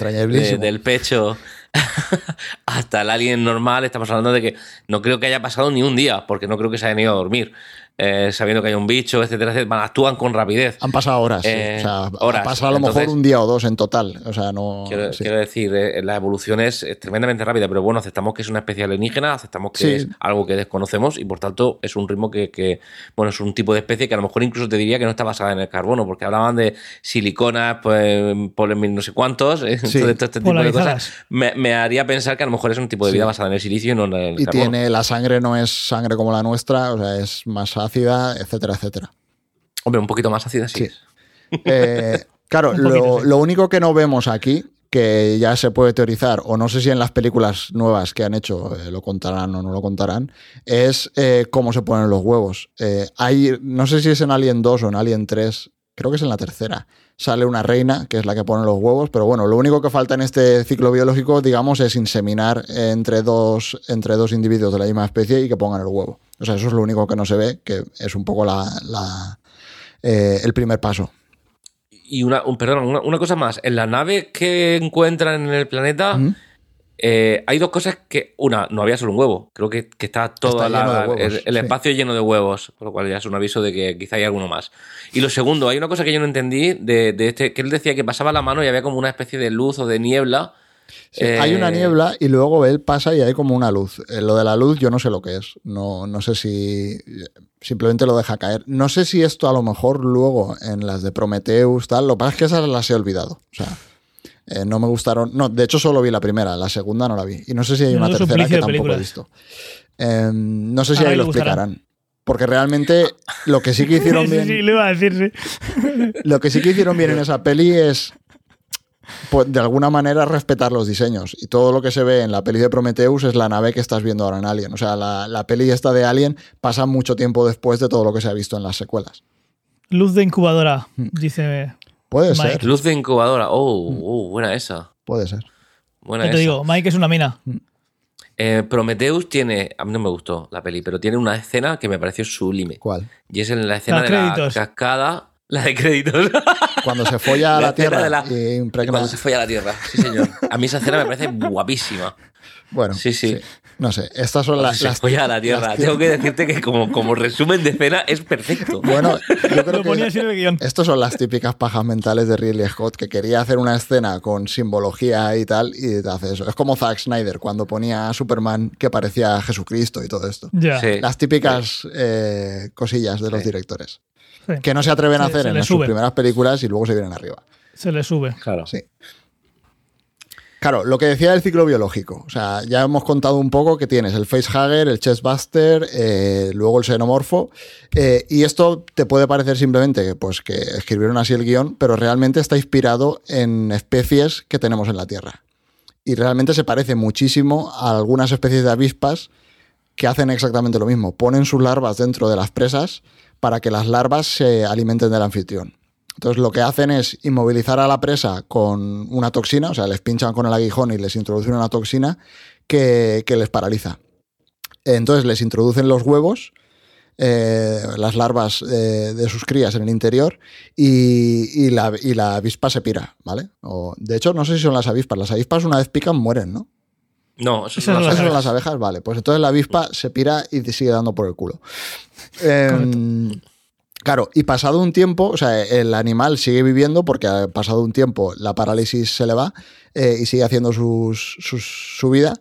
del pecho (laughs) hasta el alien normal. Estamos hablando de que no creo que haya pasado ni un día, porque no creo que se hayan ido a dormir. Eh, sabiendo que hay un bicho, etcétera, etcétera, actúan con rapidez. Han pasado horas. Eh, o sea, Ha pasado a lo mejor un día o dos en total. O sea, no. Quiero, decir, eh, la evolución es, tremendamente rápida, pero bueno, aceptamos que es una especie alienígena, aceptamos que es algo que desconocemos y por tanto es un ritmo que, bueno, es un tipo de especie que a lo mejor incluso te diría que no está basada en el carbono, porque hablaban de siliconas, pues, polen no sé cuántos, (laughs) sí. todo este tipo de cosas. Me, haría pensar que a lo mejor es un tipo de vida basada en el silicio y no en el y carbono. Y tiene, la sangre no es sangre como la nuestra, o sea, es más ácida, etcétera, etcétera. Hombre, un poquito más ácida, sí. Eh, claro, (laughs) lo, único que no vemos aquí, que ya se puede teorizar, o no sé si en las películas nuevas que han hecho eh, lo contarán o no lo contarán, es eh, cómo se ponen los huevos. hay, no sé si es en Alien 2 o en Alien 3, creo que es en la tercera. Sale una reina, que es la que pone los huevos, pero bueno, lo único que falta en este ciclo biológico, digamos, es inseminar entre dos, entre dos individuos de la misma especie y que pongan el huevo. O sea, eso es lo único que no se ve, que es un poco la, eh, el primer paso. Y una, perdón, una, cosa más. En la nave que encuentran en el planeta, eh, hay dos cosas que. Una, no había solo un huevo. Creo que, está todo el, espacio lleno de huevos, por lo cual ya es un aviso de que quizá hay alguno más. Y lo segundo, hay una cosa que yo no entendí de, este, que él decía que pasaba la mano y había como una especie de luz o de niebla Sí, hay una Eh, niebla y luego él pasa y hay como una luz. Eh, lo de la luz yo no sé lo que es. No, no sé si simplemente lo deja caer. No sé si esto a lo mejor luego en las de Prometheus, tal. Lo que pasa es que esas las he olvidado. O sea, eh, no me gustaron. No, de hecho solo vi la primera, la segunda no la vi. Y no sé si hay una tercera que tampoco he visto. Eh, no sé si Ahora ahí le lo explicarán. Porque realmente lo que sí que (laughs) hicieron Sí, bien. sí, lo iba a decir, sí. (laughs) Lo que sí que hicieron bien en esa peli es, pues, de alguna manera, respetar los diseños. Y todo lo que se ve en la peli de Prometheus es la nave que estás viendo ahora en Alien. O sea, la, la peli esta de Alien pasa mucho tiempo después de todo lo que se ha visto en las secuelas. Luz de incubadora, Hmm. dice. Puede Mike. ser, Luz de incubadora. Oh, oh, buena esa. puede ser. Buena Ya te esa. digo, Mike es una mina. Eh, Prometheus tiene, a mí no me gustó la peli, pero tiene una escena que me pareció sublime. ¿Cuál? Y es en la escena Los de créditos. la cascada, la de créditos. Cuando se folla a La Tierra de la- y impregna- Cuando se fue a la Tierra, sí señor. A mí esa escena me parece guapísima. Bueno, Sí, sí. No sé, estas son las... se las- folla a la Tierra. las- Tengo que decirte que como, como resumen de escena es perfecto. Bueno, yo (laughs) creo Lo ponía que... Estos son las típicas pajas mentales de Ridley Scott, que quería hacer una escena con simbología y tal, y te hace eso. Es como Zack Snyder cuando ponía a Superman que parecía Jesucristo y todo esto. Ya. Sí. Las típicas eh, cosillas de los directores. Sí. Que no se atreven a hacer se en sus primeras películas y luego se vienen arriba. Se le sube. Claro. Sí. Claro, lo que decía del ciclo biológico. O sea, ya hemos contado un poco que tienes el facehugger, el chestbuster, eh, luego el xenomorfo. eh, y esto te puede parecer simplemente que, pues, que escribieron así el guion, pero realmente está inspirado en especies que tenemos en la Tierra. Y realmente se parece muchísimo a algunas especies de avispas que hacen exactamente lo mismo. Ponen sus larvas dentro de las presas para que las larvas se alimenten del anfitrión. Entonces lo que hacen es inmovilizar a la presa con una toxina, o sea, les pinchan con el aguijón y les introducen una toxina que, que les paraliza. Entonces les introducen los huevos, eh, las larvas eh, de sus crías en el interior y, y la, y la avispa se pira, ¿vale? O, de hecho, no sé si son las avispas. Las avispas una vez pican mueren, ¿no? No, eso son lo ¿Esas sé. son las abejas? Vale, pues entonces la avispa se pira y te sigue dando por el culo. Em, claro, y pasado un tiempo, o sea, el animal sigue viviendo porque ha pasado un tiempo la parálisis se le va eh, y sigue haciendo sus- sus- su vida,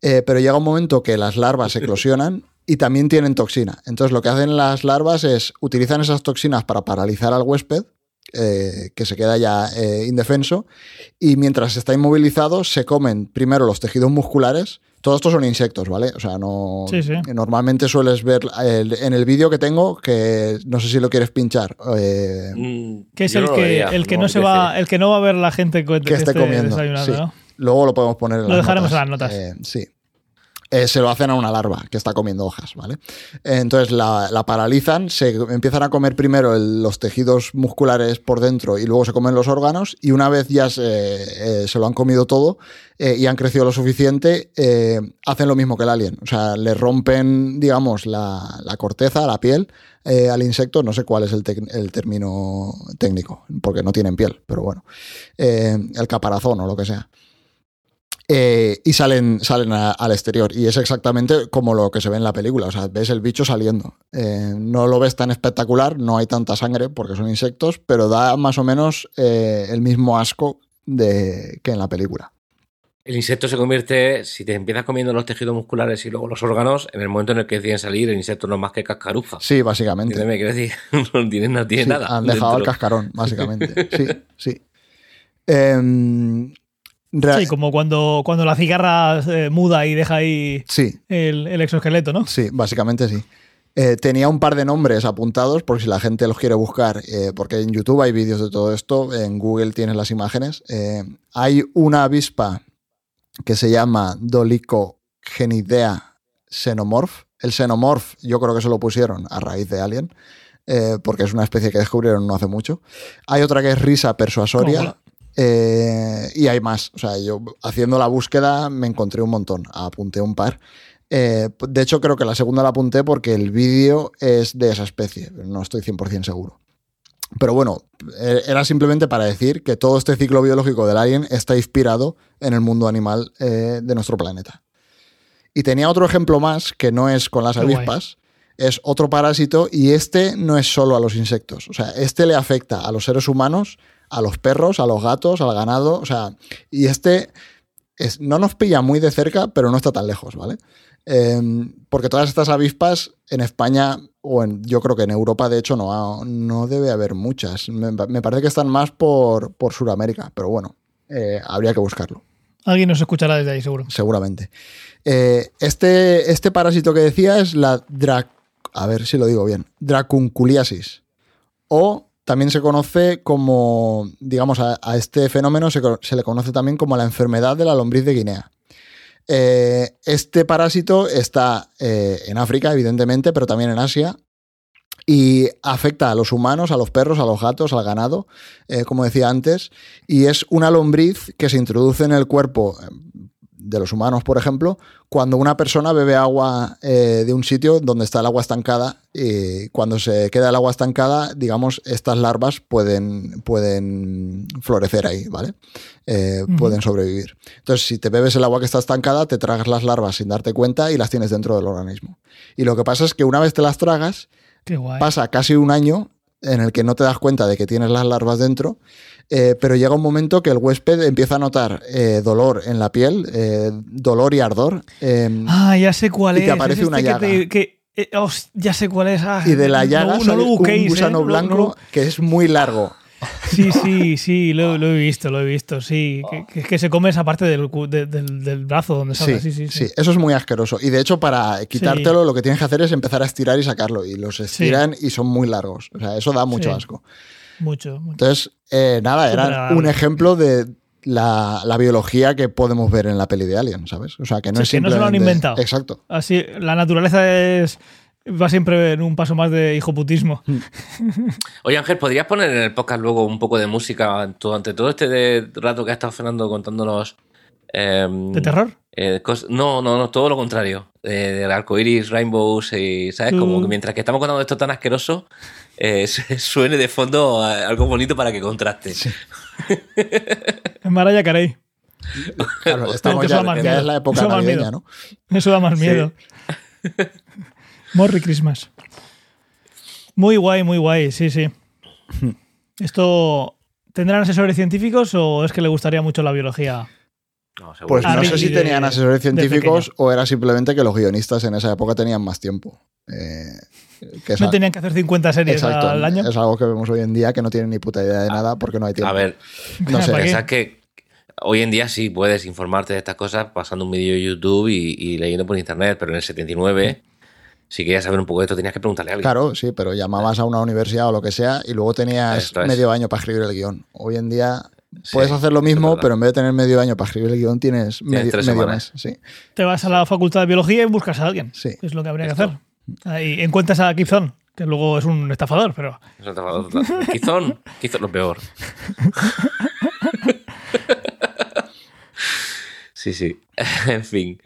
eh, pero llega un momento que las larvas eclosionan (laughs) y también tienen toxina. Entonces lo que hacen las larvas es utilizan esas toxinas para paralizar al huésped. Eh, que se queda ya eh, indefenso y mientras está inmovilizado se comen primero los tejidos musculares. Todos estos son insectos, ¿vale? O sea, no. Sí, sí. Normalmente sueles ver el- en el vídeo que tengo, que no sé si lo quieres pinchar. eh, Mm, Que es el que, el que no no se va, el que no va a ver la gente que, que esté esté comiendo. desayunando, sí. ¿no? Luego lo podemos poner en Lo las dejaremos notas. en las notas. Eh, sí. Eh, se lo hacen a una larva que está comiendo hojas, ¿vale? Entonces la, paralizan, se empiezan a comer primero los tejidos musculares por dentro y luego se comen los órganos y una vez ya se, eh, lo han comido todo eh, y han crecido lo suficiente, hacen lo mismo que el alien. O sea, le rompen, digamos, la, la corteza, la piel al insecto, no sé cuál es el, el término técnico, porque no tienen piel, pero bueno, el caparazón o lo que sea. Eh, y salen, salen a- al exterior. Y es exactamente como lo que se ve en la película. O sea, ves el bicho saliendo. Eh, no lo ves tan espectacular, no hay tanta sangre porque son insectos, pero da más o menos eh, el mismo asco de, que en la película. El insecto se convierte, si te empiezas comiendo los tejidos musculares y luego los órganos, en el momento en el que deciden salir, el insecto no es más que cascaruza. Sí, básicamente. Quiero decir, (laughs) no tiene, no tiene Sí, nada. han dejado el cascarón, básicamente. (laughs) Sí, sí. Em, Sí, como cuando, cuando la cigarra eh, muda y deja ahí sí, el, el exoesqueleto, ¿no? Sí, básicamente sí. Eh, tenía un par de nombres apuntados por si la gente los quiere buscar, eh, porque en YouTube hay vídeos de todo esto, en Google tienes las imágenes. Hay una avispa que se llama Dolichogenidea xenomorph. El xenomorph yo creo que se lo pusieron a raíz de Alien, eh, porque es una especie que descubrieron no hace mucho. Hay otra que es Risa persuasoria. Eh, y hay más. O sea, yo haciendo la búsqueda me encontré un montón. Apunté un par. Eh, de hecho, creo que la segunda la apunté porque el vídeo es de esa especie. No estoy 100% seguro. Pero bueno, eh, era simplemente para decir que todo este ciclo biológico del alien está inspirado en el mundo animal eh, de nuestro planeta. Y tenía otro ejemplo más, que no es con las avispas, es otro parásito y este no es solo a los insectos. O sea, este le afecta a los seres humanos, a los perros, a los gatos, al ganado. O sea, y este es- no nos pilla muy de cerca, pero no está tan lejos, ¿vale? Eh, porque todas estas avispas en España, o en, yo creo que en Europa, de hecho, no, ha- no debe haber muchas. Me, me parece que están más por, por Sudamérica, pero bueno, eh, habría que buscarlo Alguien nos escuchará desde ahí, seguro. seguramente. Eh, este, este parásito que decía es la dra- a ver si lo digo bien, dracunculiasis. O también se conoce como, digamos, a, este fenómeno se, le conoce también como la enfermedad de la lombriz de Guinea. Eh, este parásito está eh, en África, evidentemente, pero también en Asia. Y afecta a los humanos, a los perros, a los gatos, al ganado, eh, como decía antes. Y es una lombriz que se introduce en el cuerpo de los humanos, por ejemplo, cuando una persona bebe agua eh, de un sitio donde está el agua estancada. Y cuando se queda el agua estancada, digamos, estas larvas pueden, pueden florecer ahí, ¿vale? Eh. Pueden sobrevivir. Entonces, si te bebes el agua que está estancada, te tragas las larvas sin darte cuenta y las tienes dentro del organismo. Y lo que pasa es que una vez te las tragas, pasa casi un año en el que no te das cuenta de que tienes las larvas dentro, eh, pero llega un momento que el huésped empieza a notar eh, dolor en la piel, eh, dolor y ardor. eh, Ah, ya sé cuál Y es. te aparece es una este que te- llaga. que- eh, ya sé cuál es. Ah, y de la llaga no, sale lo busquéis, un gusano ¿eh? No- blanco no- que es muy largo. Sí, sí, sí, lo, lo he visto, lo he visto, sí. Que, que- que se come esa parte del, cu- de- del, del brazo donde Sí, salga. Sí, sí, sí. sí, eso es muy asqueroso. Y de hecho, para quitártelo, lo que tienes que hacer es empezar a estirar y sacarlo. Y los estiran y son muy largos. O sea, eso da mucho asco. Mucho, mucho. Entonces, eh, nada, era un ejemplo de la, la biología que podemos ver en la peli de Alien, ¿sabes? O sea, que no Sí, es que no se lo han inventado. Exacto. Así, la naturaleza es. Va siempre en un paso más de hijoputismo. (laughs) Oye, Ángel, ¿podrías poner en el podcast luego un poco de música durante todo este de- rato que ha estado Fernando contándonos? em, ¿De terror? eh, no, no, no, todo lo contrario. Eh, de arcoiris, rainbows, y, ¿sabes? Como que mientras que estamos contando esto tan asqueroso, eh, su- (laughs) suene de fondo algo bonito para que contraste. (laughs) Es Maraya Carey. Claro, estamos Eso ya, da más ya miedo. es la época navideña. ¿no? Eso da más miedo. Morri Christmas. Muy guay, muy guay, sí, sí. ¿Esto tendrán asesores científicos o es que le gustaría mucho la biología? No. Pues Ah, no sé si de- tenían asesores científicos o era simplemente que los guionistas en esa época tenían más tiempo. Eh, que No tenían que hacer 50 series Exacto, al año. es algo que vemos hoy en día que no tienen ni puta idea de nada porque no hay tiempo. A ver, (laughs) no sé. Pensad que hoy en día sí puedes informarte de estas cosas pasando un vídeo de YouTube y, y leyendo por internet, pero en el 79, si querías saber un poco de esto, tenías que preguntarle a alguien. Claro, sí, pero llamabas a una universidad o lo que sea y luego tenías es. medio año para escribir el guion. Hoy en día Sí, puedes hacer lo mismo, pero en vez de tener medio año para escribir el guion tienes, medio, tres medio semanas. mes. Sí. Te vas a la facultad de biología y buscas a alguien. Sí. Es lo que habría que hacer. Ahí encuentras a Kipzón, que luego es un estafador, pero Es otra- otra- Quizón, quizón lo peor. (laughs) Sí, sí. (laughs) En fin.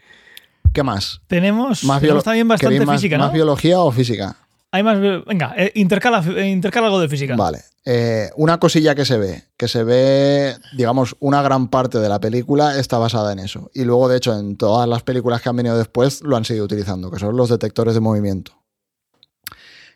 ¿Qué más? tenemos, Más tenemos también bastante ¿queréis más, física, más ¿no? biología o física? Hay más. Venga, eh, intercala, intercala algo de física. Vale. Eh, una cosilla que se ve, que se ve, digamos, una gran parte de la película está basada en eso. Y luego, de hecho, en todas las películas que han venido después lo han seguido utilizando, que son los detectores de movimiento.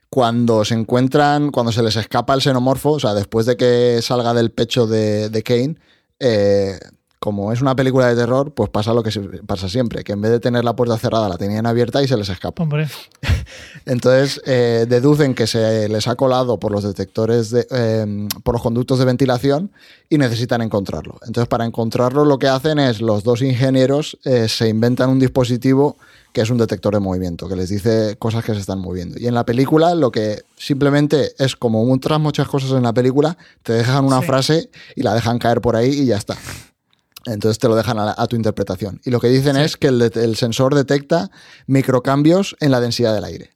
Cuando se encuentran, cuando se les escapa el xenomorfo, o sea, después de que salga del pecho de, de Kane, eh, como es una película de terror, pues pasa lo que pasa siempre, que en vez de tener la puerta cerrada la tenían abierta y se les escapa. Hombre, (laughs) Entonces eh, deducen que se les ha colado por los detectores, de, eh, por los conductos de ventilación y necesitan encontrarlo. Entonces para encontrarlo lo que hacen es los dos ingenieros eh, se inventan un dispositivo que es un detector de movimiento, que les dice cosas que se están moviendo. Y en la película lo que simplemente es como otras muchas cosas en la película, te dejan una Sí. frase y la dejan caer por ahí y ya está. Entonces te lo dejan a, la- a tu interpretación. Y lo que dicen es que el, sensor detecta microcambios en la densidad del aire.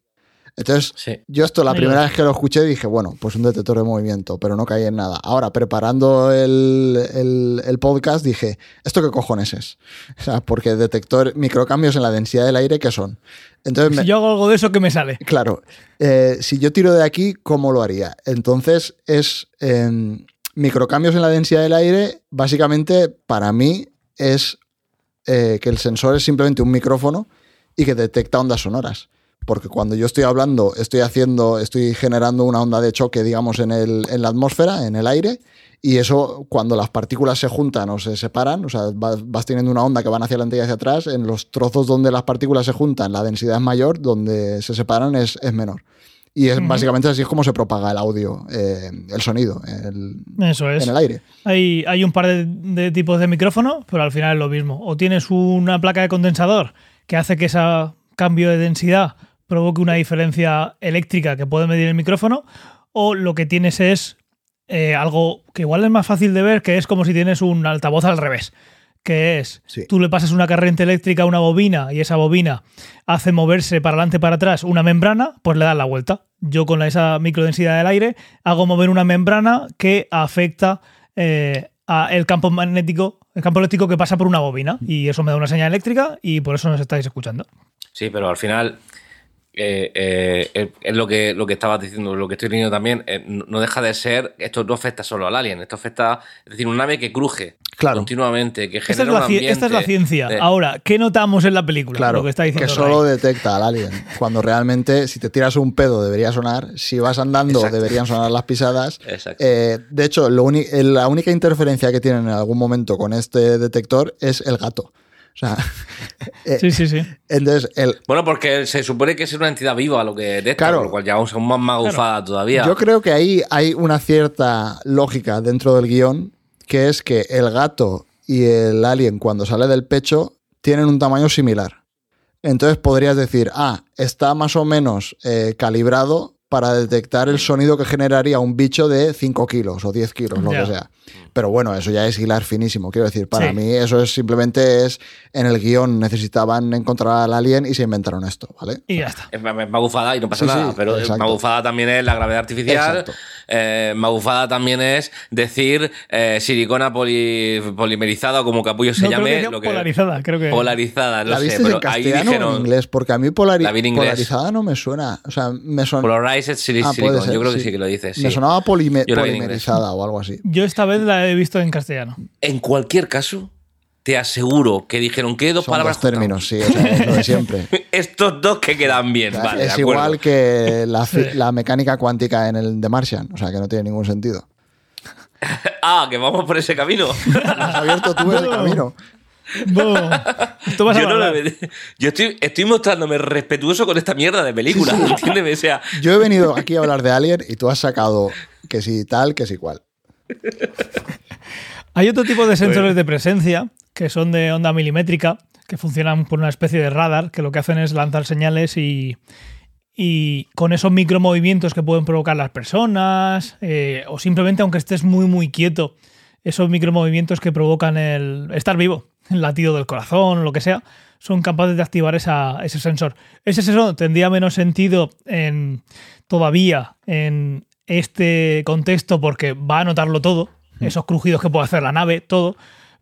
Entonces, Sí. yo esto la primera vez que lo escuché dije, bueno, pues un detector de movimiento, pero no caí en nada. Ahora, preparando el, el- el podcast, dije, ¿esto qué cojones es? (laughs) O sea, porque detector, microcambios en la densidad del aire, ¿qué son? Entonces, me- si (laughs) yo hago algo de eso, ¿qué me sale? Claro, eh, si yo tiro de aquí, ¿cómo lo haría? Entonces es em, microcambios en la densidad del aire, básicamente para mí es eh, que el sensor es simplemente un micrófono y que detecta ondas sonoras. porque cuando yo estoy hablando, estoy haciendo, estoy generando una onda de choque, digamos, en, el, en la atmósfera, en el aire, y eso, cuando las partículas se juntan o se separan, o sea, vas, teniendo una onda que van hacia adelante y hacia atrás, en los trozos donde las partículas se juntan, la densidad es mayor, donde se separan es, es menor. Y es, uh -huh. básicamente así es como se propaga el audio, eh, el sonido el, Eso es. en el aire. Hay, hay un par de, de, tipos de micrófono, pero al final es lo mismo. O tienes una placa de condensador que hace que ese cambio de densidad provoque una diferencia eléctrica que puede medir el micrófono, o lo que tienes es eh, algo que igual es más fácil de ver, que es como si tienes un altavoz al revés que es, sí. tú le pasas una corriente eléctrica a una bobina y esa bobina hace moverse para adelante y para atrás una membrana, pues le das la vuelta. Yo con esa microdensidad del aire hago mover una membrana que afecta eh, a el campo magnético, el campo eléctrico que pasa por una bobina y eso me da una señal eléctrica y por eso nos estáis escuchando. Sí, pero al final eh, eh, es lo que, lo que estabas diciendo, lo que estoy diciendo también, eh, no deja de ser, esto no afecta solo al alien, esto afecta, es decir, una nave que cruje claro. continuamente, que genera esta es, la, un ambiente esta es la ciencia. De... Ahora, ¿qué notamos en la película? Claro, lo que, está diciendo que solo Ray. detecta al alien, cuando realmente si te tiras un pedo debería sonar, si vas andando Exacto. deberían sonar las pisadas. Eh, de hecho, lo la única interferencia que tienen en algún momento con este detector es el gato. O sea, eh, (laughs) sí, sí, sí. (laughs) Entonces, el, bueno, porque se supone que es una entidad viva lo que detecta, claro, por lo cual ya aún más magufada claro. todavía. Yo creo que ahí hay una cierta lógica dentro del guion, que es que el gato y el alien cuando sale del pecho tienen un tamaño similar. Entonces podrías decir, ah, está más o menos eh, calibrado para detectar el sonido que generaría un bicho de 5 kilos o 10 kilos, lo yeah. que sea. Pero bueno, eso ya es hilar finísimo. Quiero decir, para sí. mí eso es simplemente es en el guion necesitaban encontrar al alien y se inventaron esto, ¿vale? Y ya está. Es magufada y no pasa sí, nada, pero exacto. magufada también es la gravedad artificial. Eh, magufada también es decir eh, silicona poli, polimerizada o como capullo se no, llame. Creo que lo que, polarizada, creo que. Polarizada, no ¿La viste sé, pero en castellano ahí dijeron, o en inglés? Porque a mí polari polarizada no me suena. O sea, me suena. Polarized silicon, ah, ser, yo creo que sí. que lo dices. Me sonaba polime polimerizada o algo así. Yo esta vez la he visto en castellano. En cualquier caso, te aseguro que dijeron que dos Son palabras. Dos términos, sí, o sea, es lo de siempre. (laughs) Estos dos que quedan bien, o sea, vale. Es igual que (laughs) la, mecánica cuántica en el The Martian, o sea, que no tiene ningún sentido. (laughs) ah, que vamos por ese camino. Has abierto tú ese camino. No. Esto vas a yo, no yo estoy, estoy mostrándome respetuoso con esta mierda de película, sí, sí. ¿entiendes? O sea... Yo he venido aquí a hablar de Alien y tú has sacado que si tal, que si cual. Hay otro tipo de sensores bueno. de presencia que son de onda milimétrica, que funcionan por una especie de radar, que lo que hacen es lanzar señales y, y con esos micromovimientos que pueden provocar las personas, eh, o simplemente aunque estés muy, muy quieto, esos micromovimientos que provocan el estar vivo, el latido del corazón, lo que sea, son capaces de activar esa, ese sensor. Ese sensor tendría menos sentido en, todavía en este contexto porque va a notarlo todo, esos crujidos que puede hacer la nave, todo,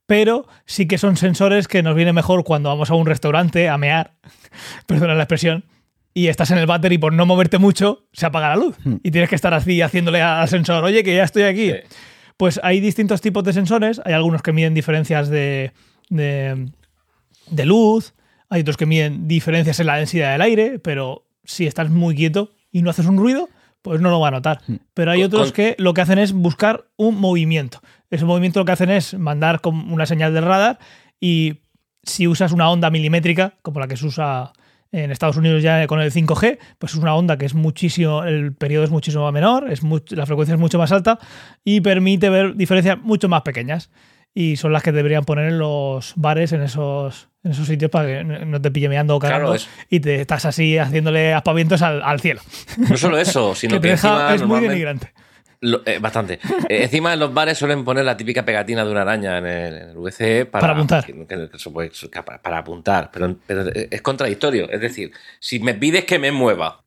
pero sí que son sensores que nos viene mejor cuando vamos a un restaurante a mear, (laughs) perdona la expresión, y estás en el váter y por no moverte mucho se apaga la luz. Y tienes que estar así haciéndole al sensor, oye, que ya estoy aquí. Sí. Pues hay distintos tipos de sensores, hay algunos que miden diferencias de, de, de luz, hay otros que miden diferencias en la densidad del aire, pero si estás muy quieto y no haces un ruido, pues no lo va a notar. Pero hay otros que lo que hacen es buscar un movimiento. Ese movimiento lo que hacen es mandar una señal del radar y si usas una onda milimétrica, como la que se usa en Estados Unidos ya con el 5G, pues es una onda que es muchísimo, el periodo es muchísimo menor, es mucho, la frecuencia es mucho más alta y permite ver diferencias mucho más pequeñas. Y son las que deberían poner en los bares, en esos, en esos sitios para que no te pille meando o claro, y te estás así haciéndole aspavientos al, al cielo. No solo eso, sino (laughs) que, que encima, es muy denigrante. Lo, eh, bastante. eh, encima en los bares suelen poner la típica pegatina de una araña en el, en el VCE para, para apuntar. Que, que, para, para, apuntar, pero, pero, es contradictorio. Es decir, si me pides que me mueva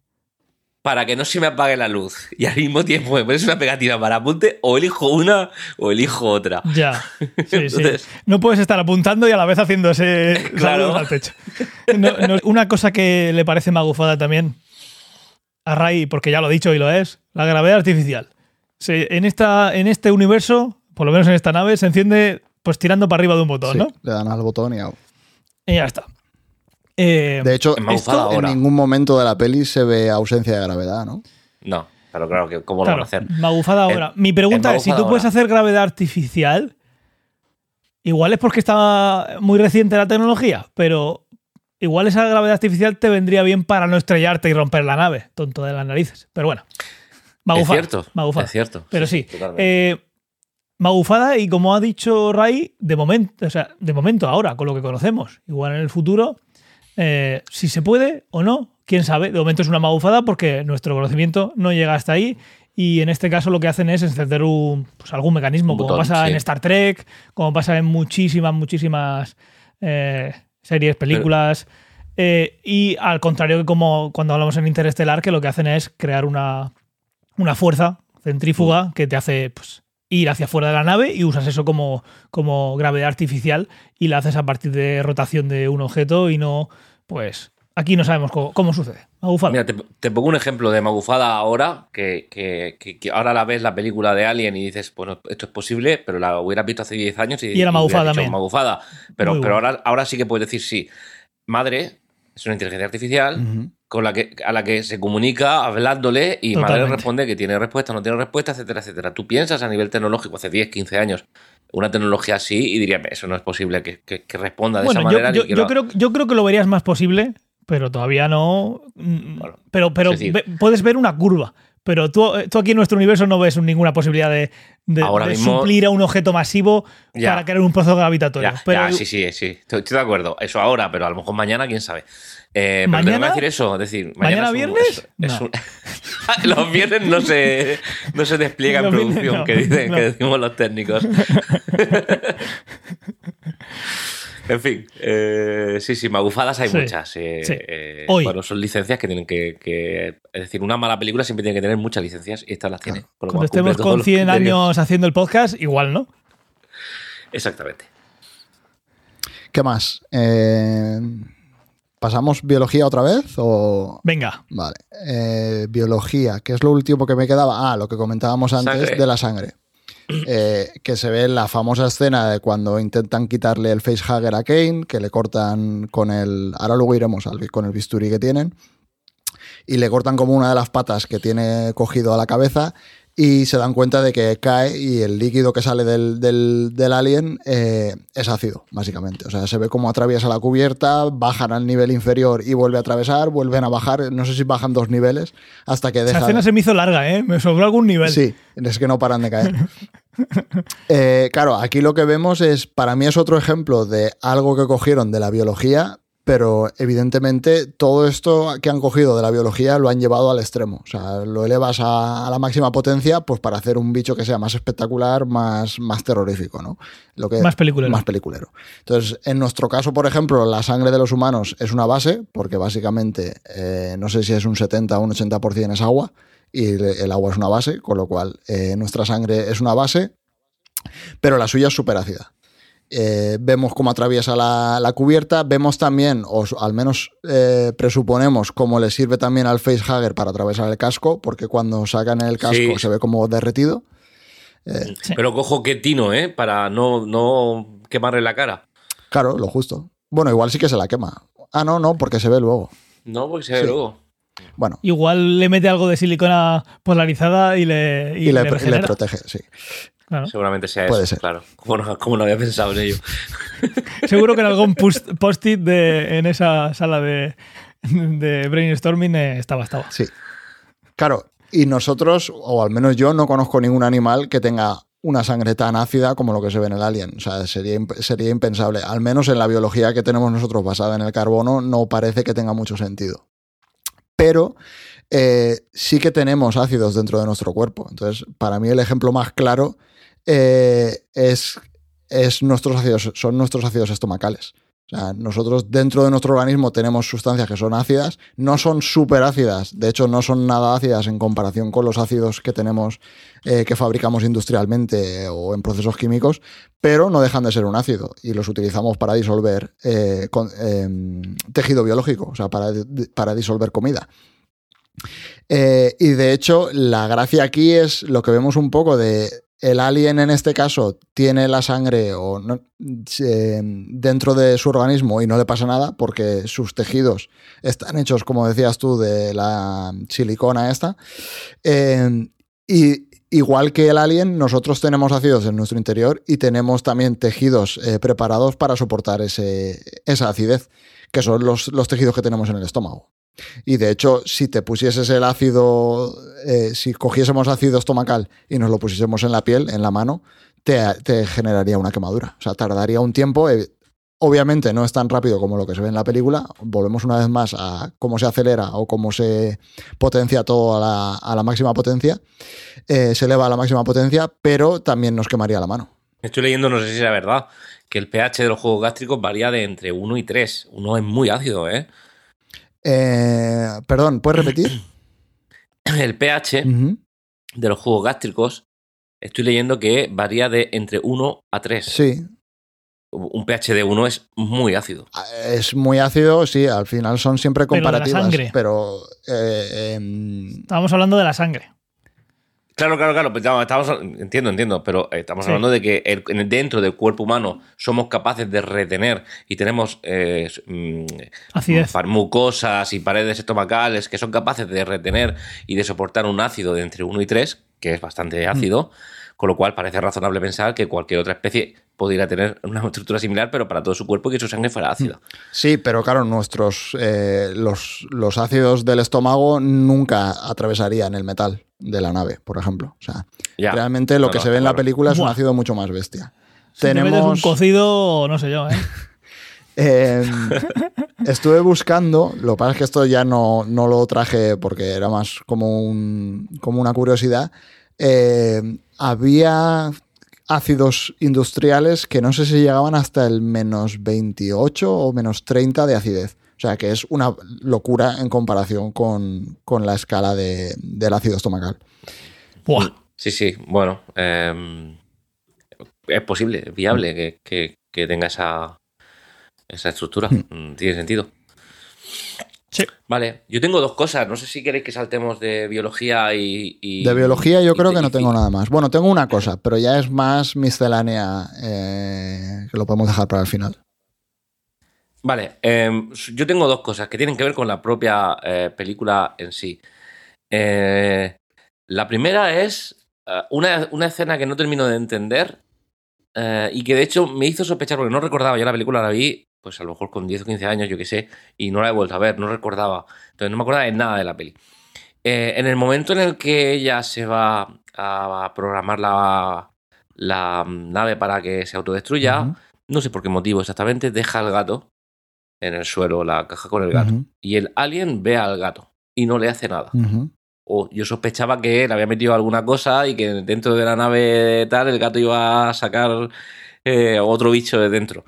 para que no se me apague la luz y al mismo tiempo me pones una pegatina para apunte, o elijo una o elijo otra. Ya. (laughs) Sí, Entonces, sí. No puedes estar apuntando y a la vez haciendo ese (laughs) claro. al pecho. No, no, una cosa que le parece magufada también a Ray, porque ya lo he dicho y lo es, la gravedad artificial. Se, en, esta, en este universo, por lo menos en esta nave, se enciende pues tirando para arriba de un botón, sí, ¿no? Le dan al botón y, y ya está. Eh, De hecho, esto en ningún momento de la peli se ve ausencia de gravedad, ¿no? No, pero claro, que ¿cómo lo van a hacer? magufada ahora. Mi pregunta es, si tú puedes hacer gravedad artificial, igual es porque está muy reciente la tecnología, pero igual esa gravedad artificial te vendría bien para no estrellarte y romper la nave, tonto de las narices. Pero bueno, magufada. es cierto, magufada. es cierto. Pero sí, eh, magufada y como ha dicho Ray, de momento, o sea, de momento ahora, con lo que conocemos, igual en el futuro, eh, si se puede o no, quién sabe. De momento es una magufada porque nuestro conocimiento no llega hasta ahí y en este caso lo que hacen es encender un, pues, algún mecanismo, Un como botón, pasa sí. en Star Trek, como pasa en muchísimas, muchísimas eh, series, películas. eh, y al contrario que como cuando hablamos en Interestelar, que lo que hacen es crear una, una fuerza Mm. centrífuga que te hace pues, ir hacia afuera de la nave y usas eso como, como gravedad artificial y la haces a partir de rotación de un objeto y no, pues aquí no sabemos cómo, cómo sucede. Magufada. Mira, te, te pongo un ejemplo de Magufada ahora, que, que- que- que ahora la ves la película de Alien y dices, bueno, esto es posible, pero la hubieras visto hace 10 años y, Y era hubieras magufada dicho. Magufada. Pero, Muy pero bueno. ahora, ahora sí que puedes decir sí. Madre es una inteligencia artificial. Con la que, a la que se comunica hablándole y madre Totalmente. responde que tiene respuesta, no tiene respuesta, etcétera, etcétera. Tú piensas a nivel tecnológico hace 10, 15 años una tecnología así y dirías, eso no es posible que, que- que responda de bueno, esa yo, manera. yo- lo- creo, yo creo que lo verías más posible, pero todavía no. Mm, Bueno, pero pero ve- puedes ver una curva. Pero tú, tú aquí en nuestro universo no ves ninguna posibilidad de, de- Ahora de mismo- suplir a un objeto masivo Ya. para crear un proceso gravitatorio. Ya, pero ya, sí, sí, sí. Estoy, estoy de acuerdo. Eso ahora, pero a lo mejor mañana, quién sabe. Eh, pero ¿Mañana? que decir eso. Es decir, ¿Mañana es un- viernes? es- es No. un- (laughs) los viernes no se, no se despliega en producción, no, que, dicen, no. que decimos los técnicos. (laughs) en fin, eh, sí, sí, magufadas hay Sí, muchas. eh, sí. eh, Hoy. Bueno, son licencias que tienen que, que- Es decir, una mala película siempre tiene que tener muchas licencias y estas las tiene. cuando estemos con los 100 criterios. años haciendo el podcast, igual, ¿no? Exactamente. ¿Qué más? Eh, ¿Pasamos biología otra vez? O... Venga. Vale. Eh, biología, ¿qué es lo último que me quedaba? Ah, lo que comentábamos antes Sangre. de la sangre. (clears throat) Eh, que se ve en la famosa escena de cuando intentan quitarle el facehugger a Kane, que le cortan con el. Ahora luego iremos al, con el bisturí que tienen. Y le cortan como una de las patas que tiene cogido a la cabeza. Y se dan cuenta de que cae y el líquido que sale del, del- del alien eh, es ácido, básicamente. O sea, se ve cómo atraviesa la cubierta, bajan al nivel inferior y vuelve a atravesar, vuelven a bajar. No sé si bajan dos niveles hasta que Esa deja. escena se me hizo larga, ¿eh? Me sobró algún nivel. Sí, es que no paran de caer. (laughs) Eh, claro, aquí lo que vemos es, para mí es otro ejemplo de algo que cogieron de la biología, pero evidentemente todo esto que han cogido de la biología lo han llevado al extremo. O sea, lo elevas a, a la máxima potencia pues para hacer un bicho que sea más espectacular, más, más terrorífico, ¿no? Lo que, Más peliculero. Más peliculero. Entonces, en nuestro caso, por ejemplo, la sangre de los humanos es una base, porque básicamente eh, no sé si es un 70 o un 80% es agua, y el, el agua es una base, con lo cual eh, nuestra sangre es una base, pero la suya es súper ácida. Eh, vemos cómo atraviesa la, la cubierta, vemos también, o al menos eh, presuponemos, cómo le sirve también al facehugger para atravesar el casco, porque cuando sacan el casco Sí. se ve como derretido. Sí. Pero cojo que tino, ¿eh? Para no, no quemarle la cara. Claro, lo justo. Bueno, igual sí que se la quema. Ah, no, no, porque se ve luego. No, porque se ve Sí. luego. Bueno, Igual le mete algo de silicona polarizada y le, y y, le, le y le protege, sí. Claro. Seguramente sea Puede eso, ser. claro. Como no, como no había pensado en ello. (laughs) Seguro que en algún post- post-it de- en esa sala de, de brainstorming eh, estaba, estaba. Sí. Claro, y nosotros, o al menos yo, no conozco ningún animal que tenga una sangre tan ácida como lo que se ve en el alien. O sea, sería, sería impensable. Al menos en la biología que tenemos nosotros basada en el carbono, no parece que tenga mucho sentido. Pero eh, sí que tenemos ácidos dentro de nuestro cuerpo. Entonces, para mí el ejemplo más claro eh, es, es nuestros ácidos, son nuestros ácidos estomacales. O sea, nosotros dentro de nuestro organismo tenemos sustancias que son ácidas, no son súper ácidas, de hecho no son nada ácidas en comparación con los ácidos que tenemos, eh, que fabricamos industrialmente o en procesos químicos, pero no dejan de ser un ácido y los utilizamos para disolver eh, con- em, tejido biológico, o sea, para, para disolver comida. Y de hecho, la gracia aquí es lo que vemos un poco de el alien en este caso tiene la sangre o se- dentro de su organismo y no le pasa nada porque sus tejidos están hechos, como decías tú, de la silicona esta. Eh, y igual que el alien, nosotros tenemos ácidos en nuestro interior y tenemos también tejidos eh, preparados para soportar ese, esa acidez, que son los, los tejidos que tenemos en el estómago. Y de hecho, si te pusieses el ácido, eh, si cogiésemos ácido estomacal y nos lo pusiésemos en la piel, en la mano, te, te generaría una quemadura. O sea, tardaría un tiempo. eh, obviamente no es tan rápido como lo que se ve en la película. Volvemos una vez más a cómo se acelera o cómo se potencia todo a la, a la máxima potencia. Eh, se eleva a la máxima potencia, pero también nos quemaría la mano. Estoy leyendo, no sé si era verdad, que el pH de los jugos gástricos varía de entre 1 y 3. Uno es muy ácido, ¿eh? Eh, perdón, ¿puedes repetir? (clears throat) El pH de los jugos gástricos, estoy leyendo que varía de entre 1 a 3. Sí, Un pH de 1 es muy ácido. Es muy ácido, sí, al final son siempre Pero de la comparativas, sangre. pero eh, em, Estábamos hablando de la sangre. Claro, claro, claro. pues estamos, entiendo, entiendo, pero eh, estamos Sí. hablando de que el- dentro del cuerpo humano somos capaces de retener y tenemos eh, mm, mucosas y paredes estomacales que son capaces de retener y de soportar un ácido de entre 1 y 3, que es bastante ácido, con lo cual parece razonable pensar que cualquier otra especie podría tener una estructura similar, pero para todo su cuerpo y que su sangre fuera ácida. sí, pero claro, nuestros eh, los, los ácidos del estómago nunca atravesarían el metal de la nave, por ejemplo. O sea, Ya. realmente lo No, que no, se ve en la película es un ácido mucho más bestia. Si te metes Tenemos un cocido, no sé yo, ¿eh? (laughs) Eh, estuve buscando, lo que pasa es que esto ya no, no lo traje porque era más como, un, como una curiosidad. Eh, había ácidos industriales que no sé si llegaban hasta el menos 28 o menos 30 de acidez. O sea que es una locura en comparación con, con la escala de- del ácido estomacal. Buah. Sí, sí, bueno. eh, es posible, es viable que, que- que tenga esa, esa estructura. Mm, Tiene sentido. Sí. Vale, yo tengo dos cosas. No sé si queréis que saltemos de biología y. y- De biología yo y- creo que no tengo nada más. Bueno, tengo una cosa, pero ya es más miscelánea eh, que lo podemos dejar para el final. Vale, eh, yo tengo dos cosas que tienen que ver con la propia eh, película en sí. Eh, la primera es eh, una, una escena que no termino de entender eh, y que de hecho me hizo sospechar porque no recordaba. Yo la película la vi, pues a lo mejor con 10 o 15 años, yo qué sé, y no la he vuelto a ver, no recordaba. Entonces no me acordaba de nada de la peli. Eh, en el momento en el que ella se va a programar la, la nave para que se autodestruya, no sé por qué motivo exactamente, deja al gato en el suelo, la caja con el gato. Y el alien ve al gato y no le hace nada. O yo sospechaba que él había metido alguna cosa y que dentro de la nave tal el gato iba a sacar eh, otro bicho de dentro.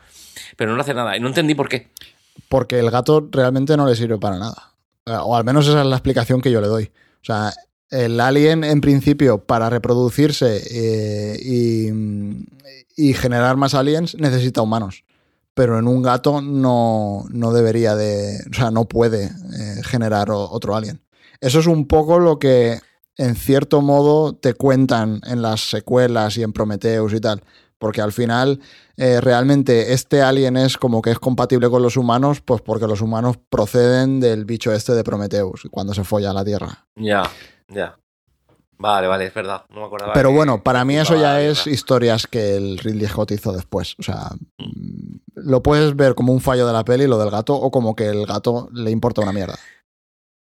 Pero no hace nada. Y no entendí por qué. Porque el gato realmente no le sirve para nada. Eh, O al menos esa es la explicación que yo le doy. O sea, el alien en principio para reproducirse eh, y, generar más aliens necesita humanos. Pero en un gato no, no debería de... O sea, no puede eh, generar otro alien. Eso es un poco lo que en cierto modo te cuentan en las secuelas y en Prometheus y tal. Porque al final eh, realmente este alien es como que es compatible con los humanos, pues porque los humanos proceden del bicho este de Prometheus, cuando se folla a la Tierra. Ya, ya. Vale, vale, es verdad. No me acordaba. Pero que- bueno, para mí eso ya es historias que el Ridley Scott hizo después. O sea, mm, lo puedes ver como un fallo de la peli, lo del gato, o como que el gato le importa una mierda.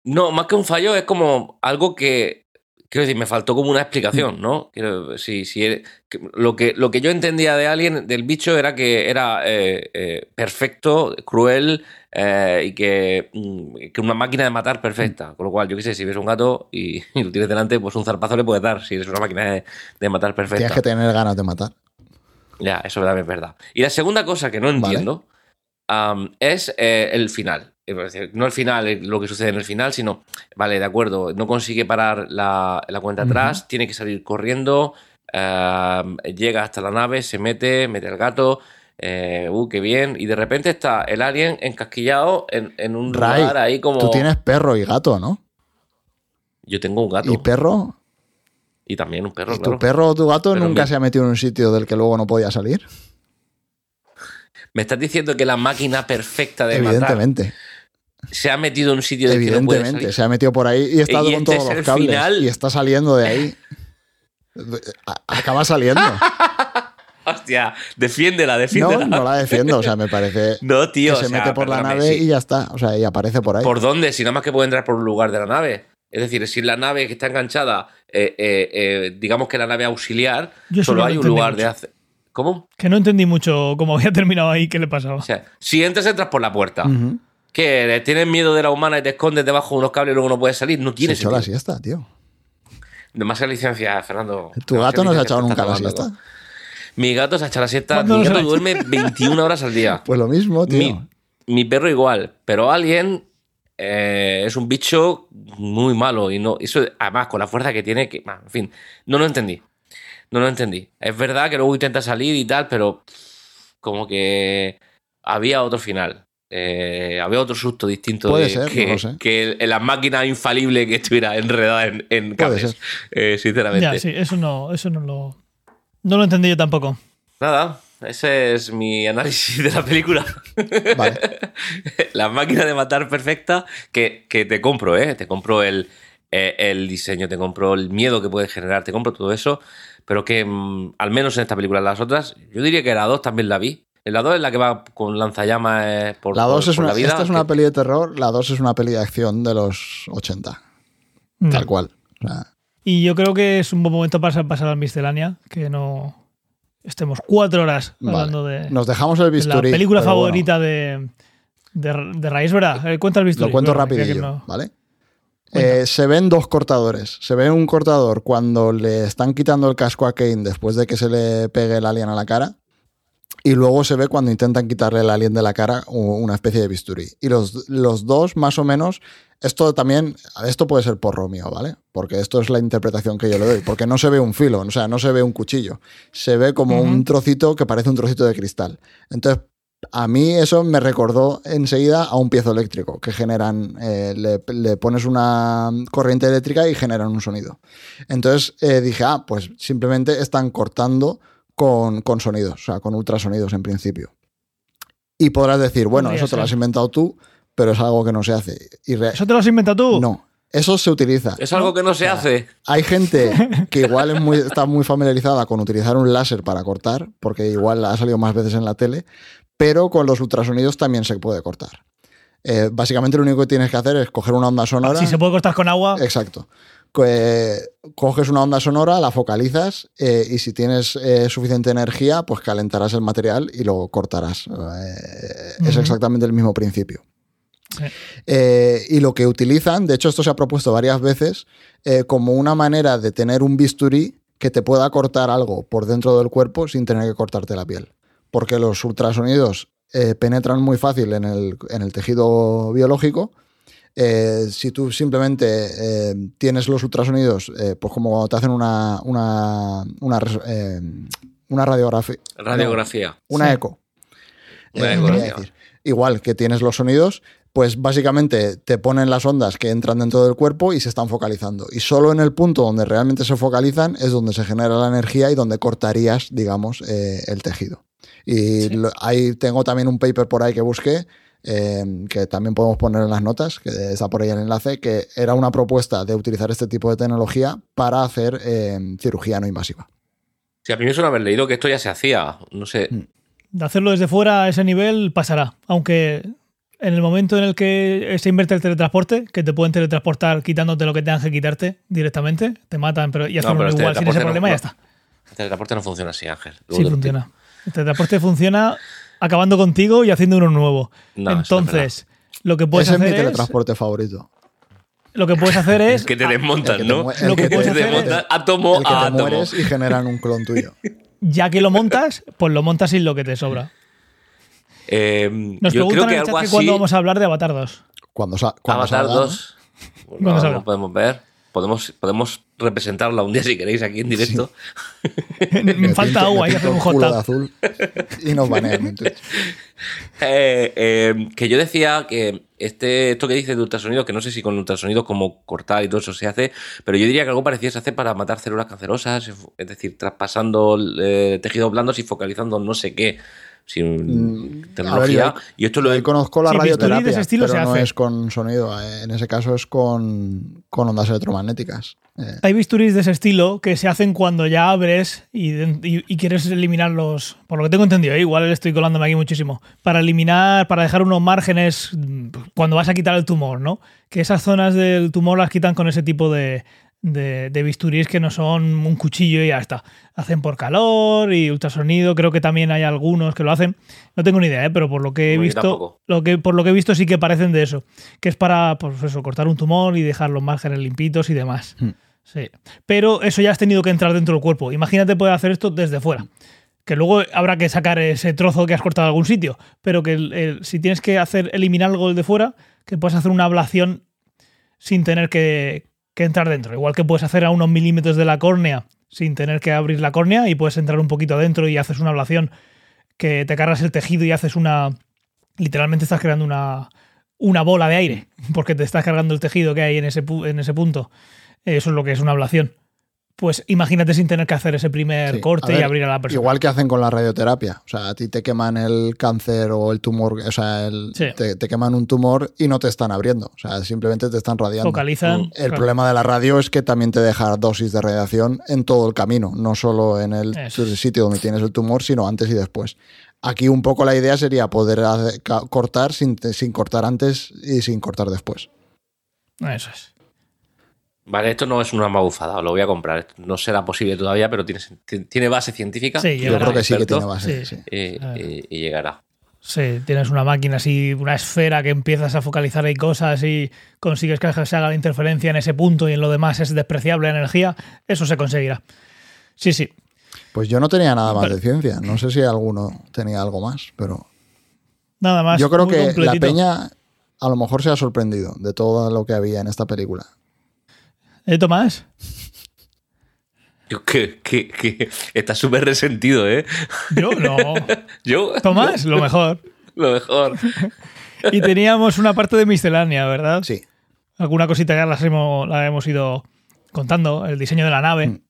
No, más que un fallo, es como algo que. Quiero decir, me faltó como una Mm. explicación, ¿no? Quiero, sí, eh, que- lo, que, lo que yo entendía de Alien, del bicho, era que era eh, eh, perfecto, cruel eh, y que, mm, que una máquina de matar perfecta. Con lo cual, yo qué sé, si ves un gato y, y lo tienes delante, pues un zarpazo le puedes dar si eres una máquina de, de matar perfecta. Tienes que tener ganas de matar. Ya, eso también es verdad. Y la segunda cosa que no Vale. entiendo es el final. No el final, eh, lo que sucede en el final, sino, vale, de acuerdo, no consigue parar la, la cuenta atrás, tiene que salir corriendo, am, llega hasta la nave, se mete, mete el gato, eh, uh, qué bien, y de repente está el alien encasquillado en, en un Ray, lugar ahí como... Tú tienes perro y gato, ¿no? Yo tengo un gato. ¿Y perro? Y también un perro, ¿Y claro. tu perro o tu gato Pero nunca mi- se ha metido en un sitio del que luego no podía salir? Me estás diciendo que la máquina perfecta de matar Evidentemente. Se ha metido en un sitio que no puede Evidentemente. salir. Se ha metido por ahí y está Y con este todos es los cables. final. Y está saliendo de ahí. (laughs) Acaba saliendo. (laughs) Hostia, defiéndela, No, defiéndela. no la defiendo. O sea, me parece (laughs) No, tío. que se o sea, mete por la nave sí. y ya está. O sea, y aparece por ahí. ¿Por dónde? Si nada más que puede entrar por un lugar de la nave. Es decir, si la nave que está enganchada, eh, eh, eh, digamos que la nave auxiliar, Yo solo no hay un lugar de hacer. ¿Cómo? Que no entendí mucho cómo había terminado ahí, qué le pasaba. O sea, si entras, entras por la puerta. ¿Qué? ¿Tienes miedo de la humana y te escondes debajo de unos cables y luego no puedes salir? No Se tiene echó la siesta, tío. Demasiada licencia, Fernando. Tu gato no se ha echado nunca la siesta. Mi gato se ha echado la siesta. ¿Cuándo Mi se gato duerme 21 horas al día. (laughs) Pues lo mismo, tío. Mi, mi perro igual, pero alguien eh, es un bicho muy malo y no eso además con la fuerza que tiene que en fin no lo entendí no lo entendí es verdad que luego intenta salir y tal pero como que había otro final Eh, había otro susto distinto Puede de ser, que, no sé. que en la máquina infalible que estuviera enredada en, en cables eh, sinceramente Ya, sí, eso no, eso no lo. No lo entendí yo tampoco. nada ese es mi análisis de la película (laughs) Vale. (laughs) la máquina de matar perfecta que, que te compro, ¿eh? Te compro el, eh, el diseño, te compro el miedo que puede generar, te compro todo eso, pero que mm, al menos en esta película, en las otras, yo diría que la 2 también la vi. La 2 es la que va con lanzallamas eh, por, La por- 2 es por una, la vida. esta es una que- peli de terror, la 2 es una peli de acción de los 80. No. Tal cual. O sea, Y yo creo que es un buen momento para pasar al miscelánea, que no estemos cuatro horas vale. hablando de, Nos dejamos el de la bisturí. película bueno, favorita de, de, de Raíz, ¿verdad? Eh, Cuenta el bisturí. lo cuento rapidillo, no- ¿vale? Eh, se ven dos cortadores. Se ve un cortador cuando le están quitando el casco a Kane después de que se le pegue el alien a la cara. Y luego se ve cuando intentan quitarle el alien de la cara una especie de bisturí. Y los, los dos, más o menos, esto también, esto puede ser porro mío, ¿vale? Porque esto es la interpretación que yo le doy. Porque no se ve un filo, o sea, no se ve un cuchillo. Se ve como un trocito que parece un trocito de cristal. Entonces, a mí eso me recordó enseguida a un piezo eléctrico que generan, eh, le, le pones una corriente eléctrica y generan un sonido. Entonces eh, dije, ah, pues simplemente están cortando con, con sonidos, o sea, con ultrasonidos en principio. Y podrás decir, bueno, eso te lo has inventado tú, pero es algo que no se hace. Y ¿Eso te lo has inventado tú? no, eso se utiliza. Es algo que no se hace. Hay gente (laughs) que igual es muy, está muy familiarizada con utilizar un láser para cortar, porque igual ha salido más veces en la tele, pero con los ultrasonidos también se puede cortar. Eh, básicamente lo único que tienes que hacer es coger una onda sonora. Si se puede cortar con agua, Exacto. Co- coges una onda sonora, la focalizas eh, y si tienes eh, suficiente energía, pues calentarás el material y lo cortarás. Eh, Es exactamente el mismo principio. Sí. Y lo que utilizan, de hecho esto se ha propuesto varias veces, como una manera de tener un bisturí que te pueda cortar algo por dentro del cuerpo sin tener que cortarte la piel. Porque los ultrasonidos penetran muy fácil en el, en el tejido biológico. Eh, si tú simplemente eh, tienes los ultrasonidos, eh, pues como cuando te hacen una, una, una, eh, radiografía, Radiografía. una Sí. eco. Una Eh. Igual que tienes los sonidos, pues básicamente te ponen las ondas que entran dentro del cuerpo y se están focalizando. Y solo en el punto donde realmente se focalizan es donde se genera la energía y donde cortarías, digamos, eh, el tejido. Y Sí. lo- ahí tengo también un paper por ahí que busqué, eh, que también podemos poner en las notas, que está por ahí el enlace, que era una propuesta de utilizar este tipo de tecnología para hacer eh, cirugía no invasiva. Sí, a mí me suena haber leído que esto ya se hacía. No sé. Mm. de hacerlo desde fuera a ese nivel pasará. Aunque en el momento en el que se invierte el teletransporte, que te pueden teletransportar quitándote lo que tengan que quitarte directamente, te matan pero y hacen No, igual sin ese no- problema y ya no. está. El teletransporte no funciona así, Ángel. Luego Sí, te funciona. El teletransporte funciona acabando contigo y haciendo uno nuevo. No, es Entonces, lo que puedes Ese es mi hacer es, teletransporte favorito. lo que puedes hacer es (laughs) Que te desmontan, el que te ¿no? mue- el Lo que que puedes te hacer es- desmontan átomo el que a te átomo. mueres y generan un clon tuyo. (laughs) ya que lo montas, pues lo montas sin lo que te sobra. Eh, Nos yo preguntan creo que en el algo chat que así. cuando vamos a hablar de Avatar 2. Cuando, cuando Avatar salga, ¿no? 2. Cuando No, salga. no podemos ver. Podemos, podemos representarla un día si queréis aquí en directo. (laughs) Me Me falta pinto- agua, que hacer un hot tub. azul y nos banean. (laughs) Eh, eh, que yo decía que este, esto que dice de ultrasonido, que no sé si con ultrasonido como cortar y todo eso se hace, pero yo diría que algo parecido se hace para matar células cancerosas, es decir, traspasando eh, tejidos blandos y focalizando no sé qué. Sin Mm, tecnología. a ver, yo- y esto lo he conozco la Sí, de radioterapia, estilo pero se no hace. es con sonido. eh, En ese caso es con, con ondas electromagnéticas. Eh, Hay bisturís de ese estilo que se hacen cuando ya abres y, y- y quieres eliminarlos. Por lo que tengo entendido, ¿eh? igual estoy colándome aquí muchísimo. Para eliminar, para dejar unos márgenes mm, cuando vas a quitar el tumor, ¿no? Que esas zonas del tumor las quitan con ese tipo de, de, de bisturís que no son un cuchillo y ya está. Hacen por calor y ultrasonido. Creo que también hay algunos que lo hacen. No tengo ni idea, ¿eh? pero por lo que he visto, lo que, por lo que he visto sí que parecen de eso. Que es para, pues eso, cortar un tumor y dejar los márgenes limpitos y demás. Hmm. Sí. Pero eso ya has tenido que entrar dentro del cuerpo. Imagínate poder hacer esto desde fuera. Que luego habrá que sacar ese trozo que has cortado de algún sitio. Pero que el- el- si tienes que hacer eliminar algo de fuera, que puedes hacer una ablación sin tener que, que entrar dentro. Igual que puedes hacer a unos milímetros de la córnea sin tener que abrir la córnea y puedes entrar un poquito adentro y haces una ablación que te cargas el tejido y haces una. Literalmente estás creando una, una bola de aire (laughs) porque te estás cargando el tejido que hay en ese, en ese punto. Eso es lo que es una ablación. Pues imagínate sin tener que hacer ese primer sí. corte ver, y abrir a la persona. Igual que hacen con la radioterapia. O sea, a ti te queman el cáncer o el tumor, o sea, el- Sí. te, te queman un tumor y no te están abriendo. O sea, simplemente te están radiando. Focalizan. El claro. problema de la radio es que también te deja dosis de radiación en todo el camino, no solo en el Eso sitio donde tienes el tumor, sino antes y después. Aquí un poco la idea sería poder cortar sin, sin cortar antes y sin cortar después. Eso es. Vale, esto no es una magufada, lo voy a comprar. No será posible todavía, pero tiene, tiene base científica. Sí, Yo creo que sí que tiene base. Sí. sí. y- llegará. Sí, tienes una máquina así, una esfera que empiezas a focalizar ahí cosas y consigues que se haga la interferencia en ese punto y en lo demás es despreciable la energía, eso se conseguirá. Sí, sí. Pues yo no tenía nada más de ciencia. No sé si alguno tenía algo más, pero Nada más. yo creo que la peña a lo mejor se ha sorprendido de todo lo que había en esta película. ¿Eh, Tomás? Yo, que, que, que está súper resentido, ¿eh? Yo no. (laughs) Yo. Tomás, lo mejor. Lo mejor. Y teníamos una parte de miscelánea, ¿verdad? Sí, Alguna cosita ya las hemos, la hemos ido contando. El diseño de la nave, Mm.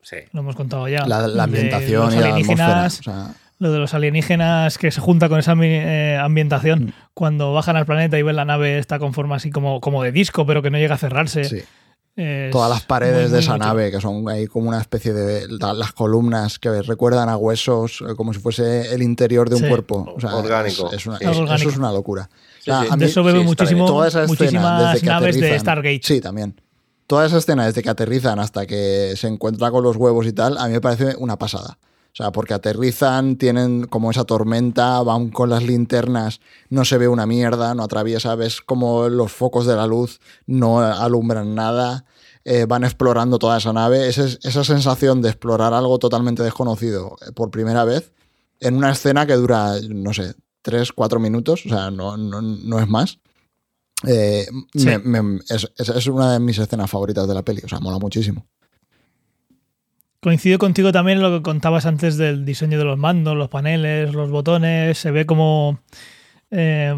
Sí. lo hemos contado ya. la, ambientación los y la atmósfera. alienígenas, O sea, Lo de los alienígenas que se junta con esa eh, ambientación Mm. cuando bajan al planeta y ven la nave está con forma así como, como de disco, pero que no llega a cerrarse. sí. Es Todas las paredes muy, de muy, esa muy chulo. nave, que son ahí como una especie de. la- Las columnas que recuerdan a huesos, eh, como si fuese el interior de un Sí. cuerpo. O sea, Orgánico. es- es una- Sí. es- Algo orgánico. Eso es una locura. Sí, O sea, sí. a mí- De eso bebe muchísimo, toda esa escena, muchísimas desde que naves de Stargate. Sí, también. Toda esa escena desde que aterrizan hasta que se encuentra con los huevos y tal, a mí me parece una pasada. O sea, porque aterrizan, tienen como esa tormenta, van con las linternas, no se ve una mierda, no atraviesa, ves como los focos de la luz no alumbran nada, eh, van explorando toda esa nave. Ese- esa sensación de explorar algo totalmente desconocido eh, por primera vez en una escena que dura, no sé, tres, cuatro minutos, o sea, no, no, no es más. Eh, Sí. me- me- es, es- es una de mis escenas favoritas de la peli, o sea, mola muchísimo. Coincido contigo también en lo que contabas antes del diseño de los mandos, los paneles, los botones. Se ve como eh,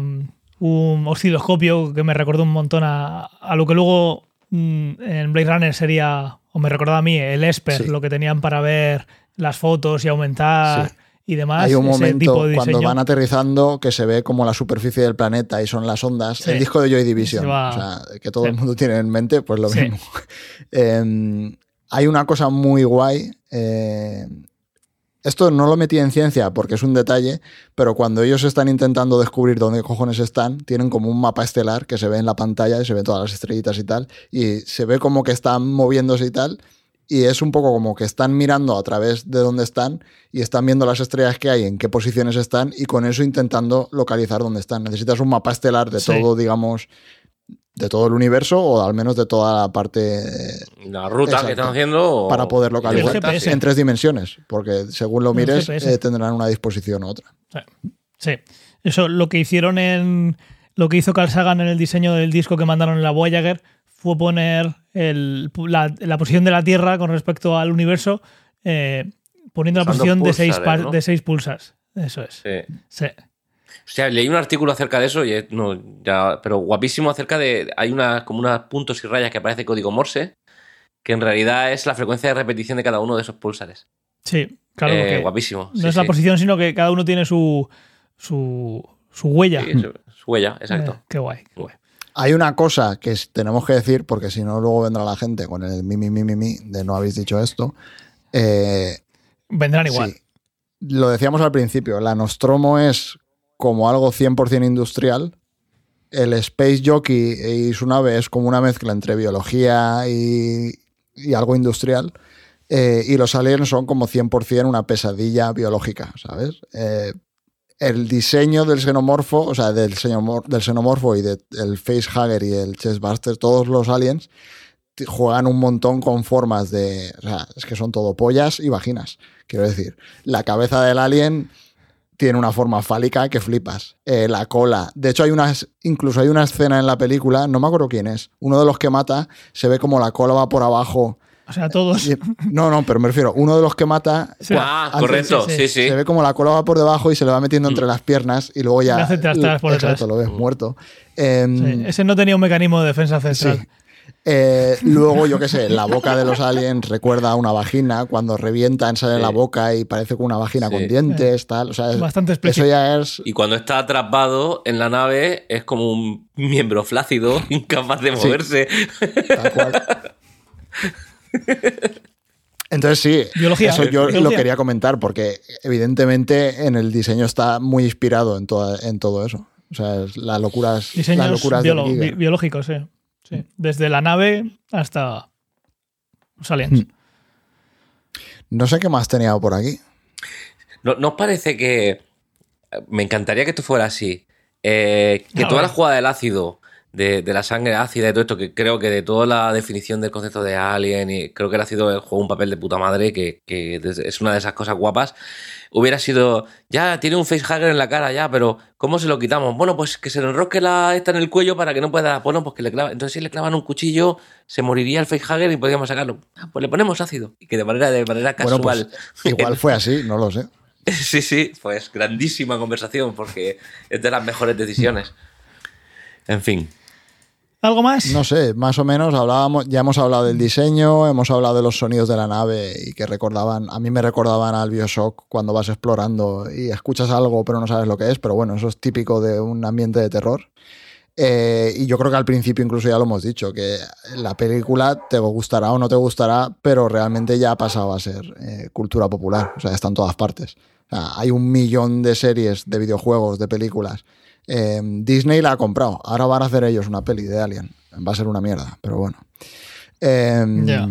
un osciloscopio que me recordó un montón a, a lo que luego mm, en Blade Runner sería, o me recordaba a mí, el Esper, Sí. lo que tenían para ver las fotos y aumentar Sí. y demás. Hay un ese momento tipo de cuando van aterrizando que se ve como la superficie del planeta y son las ondas. Sí. El disco de Joy Division, o sea, que todo Sí. el mundo tiene en mente, pues lo Sí. mismo. (laughs) Eh, hay una cosa muy guay. eh, esto no lo metí en ciencia porque es un detalle, pero cuando ellos están intentando descubrir dónde cojones están, tienen como un mapa estelar que se ve en la pantalla y se ven todas las estrellitas y tal, y se ve como que están moviéndose y tal, y es un poco como que están mirando a través de dónde están y están viendo las estrellas que hay, en qué posiciones están, y con eso intentando localizar dónde están. Necesitas un mapa estelar de Sí. todo, digamos, de todo el universo o al menos de toda la parte eh, La ruta que están haciendo. para poder localizar en tres dimensiones, porque según lo mires eh, tendrán una disposición u otra. Sí. Eso, lo que hicieron en. Lo que hizo Carl Sagan en el diseño del disco que mandaron en la Voyager fue poner el- la, la posición de la Tierra con respecto al universo, eh, poniendo la Usando posición de seis, de seis pulsas. Eso es. Sí. Sí. O sea, leí un artículo acerca de eso, y es- no, ya, pero guapísimo acerca de. Hay una, como unos puntos y rayas que aparece código Morse, que en realidad es la frecuencia de repetición de cada uno de esos pulsares. Sí, claro, Eh, porque guapísimo. no sí, es la sí. posición, sino que cada uno tiene su, su, su huella. Sí, su, su huella, exacto. Eh, qué guay. Guay. Hay una cosa que tenemos que decir, porque si no, luego vendrá la gente con el mi, mi, mi, mi, mi de no habéis dicho esto. Eh, Vendrán igual. Sí. Lo decíamos al principio, la Nostromo es como algo 100% industrial. El Space Jockey y su nave es como una mezcla entre biología y, y algo industrial. Eh, y los aliens son como 100% una pesadilla biológica, ¿sabes? Eh, el diseño del xenomorfo, o sea, del, xenomor- del xenomorfo y del facehugger y el chestbuster, todos los aliens juegan un montón con formas de. O sea, es que son todo pollas y vaginas. Quiero decir, la cabeza del alien tiene una forma fálica que flipas. Eh, la cola. De hecho, hay unas. Incluso hay una escena en la película, no me acuerdo quién es. Uno de los que mata se ve como la cola va por abajo. O sea, todos. No, no, pero me refiero, uno de los que mata. Sí. Ah, correcto, sí, sí. Se ve como la cola va por debajo y se le va metiendo entre las piernas y luego ya. Le hace por detrás. Exacto, lo ves muerto. Em, Sí, Ese no tenía un mecanismo de defensa central. Eh, (laughs) luego, yo qué sé, la boca de los aliens recuerda a una vagina. Cuando revientan, sale Sí. la boca y parece como una vagina Sí. con dientes, tal. O sea, es- Bastante eso explícito. ya es. Y cuando está atrapado en la nave es como un miembro flácido, (laughs) incapaz de Sí. moverse. Tal cual. Entonces sí, Biología. eso yo Biología. lo quería comentar porque evidentemente en el diseño está muy inspirado en, toda- en todo eso. O sea, es la locura es- las locuras biolo- bi- biológicos, sí. Sí. Desde la nave hasta los aliens. Hmm. No sé qué más tenía por aquí. ¿No, ¿no os parece que me encantaría que esto fuera así? Eh, que toda la jugada del ácido, de, de la sangre ácida y todo esto, que creo que de toda la definición del concepto de Alien, y creo que el ácido juega un papel de puta madre, que, que es una de esas cosas guapas, hubiera sido, ya tiene un facehugger en la cara, ya, pero ¿cómo se lo quitamos? Bueno, pues que se le enrosque la esta en el cuello para que no pueda, bueno, pues que le clava, entonces si le clavan un cuchillo, se moriría el facehugger y podríamos sacarlo. Ah, pues le ponemos ácido, y que de manera, de manera Bueno, casual. pues igual fue así, no lo sé. (laughs) Sí, sí, pues grandísima conversación porque es de las mejores decisiones. (laughs) En fin. ¿Algo más? No sé, más o menos hablábamos, ya hemos hablado del diseño, hemos hablado de los sonidos de la nave y que recordaban, a mí me recordaban al Bioshock cuando vas explorando y escuchas algo pero no sabes lo que es, pero bueno, eso es típico de un ambiente de terror. Eh, y yo creo que al principio incluso ya lo hemos dicho, que la película te gustará o no te gustará, pero realmente ya ha pasado a ser eh, cultura popular, o sea, está en todas partes. Hay un millón de series, de videojuegos, de películas. Eh, Disney la ha comprado, ahora van a hacer ellos una peli de Alien, va a ser una mierda, pero bueno. Eh, Ya.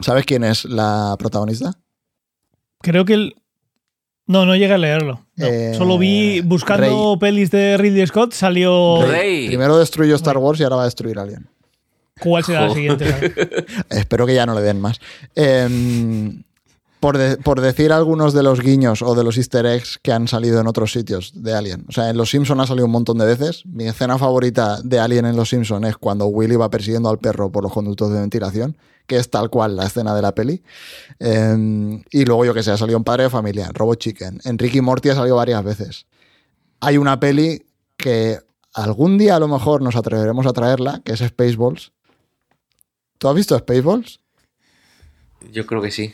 ¿Sabes quién es la protagonista? Creo que el. No, no llegué a leerlo. No. Eh, Solo vi buscando pelis de Ridley Scott, salió. Rey. Primero destruyó Star Wars y ahora va a destruir Alien. ¿Cuál será la Joder. siguiente? (laughs) Espero que ya no le den más. Em, por, por decir algunos de los guiños o de los easter eggs que han salido en otros sitios de Alien. O sea, en Los Simpson ha salido un montón de veces. Mi escena favorita de Alien en Los Simpson es cuando Willy va persiguiendo al perro por los conductos de ventilación, que es tal cual la escena de la peli. Em, y luego, yo que sé, ha salido en Padre de Familia, en Robot Chicken. En Ricky Morty ha salido varias veces. Hay una peli que algún día a lo mejor nos atreveremos a traerla, que es Spaceballs. ¿Tú has visto Spaceballs? Yo creo que sí.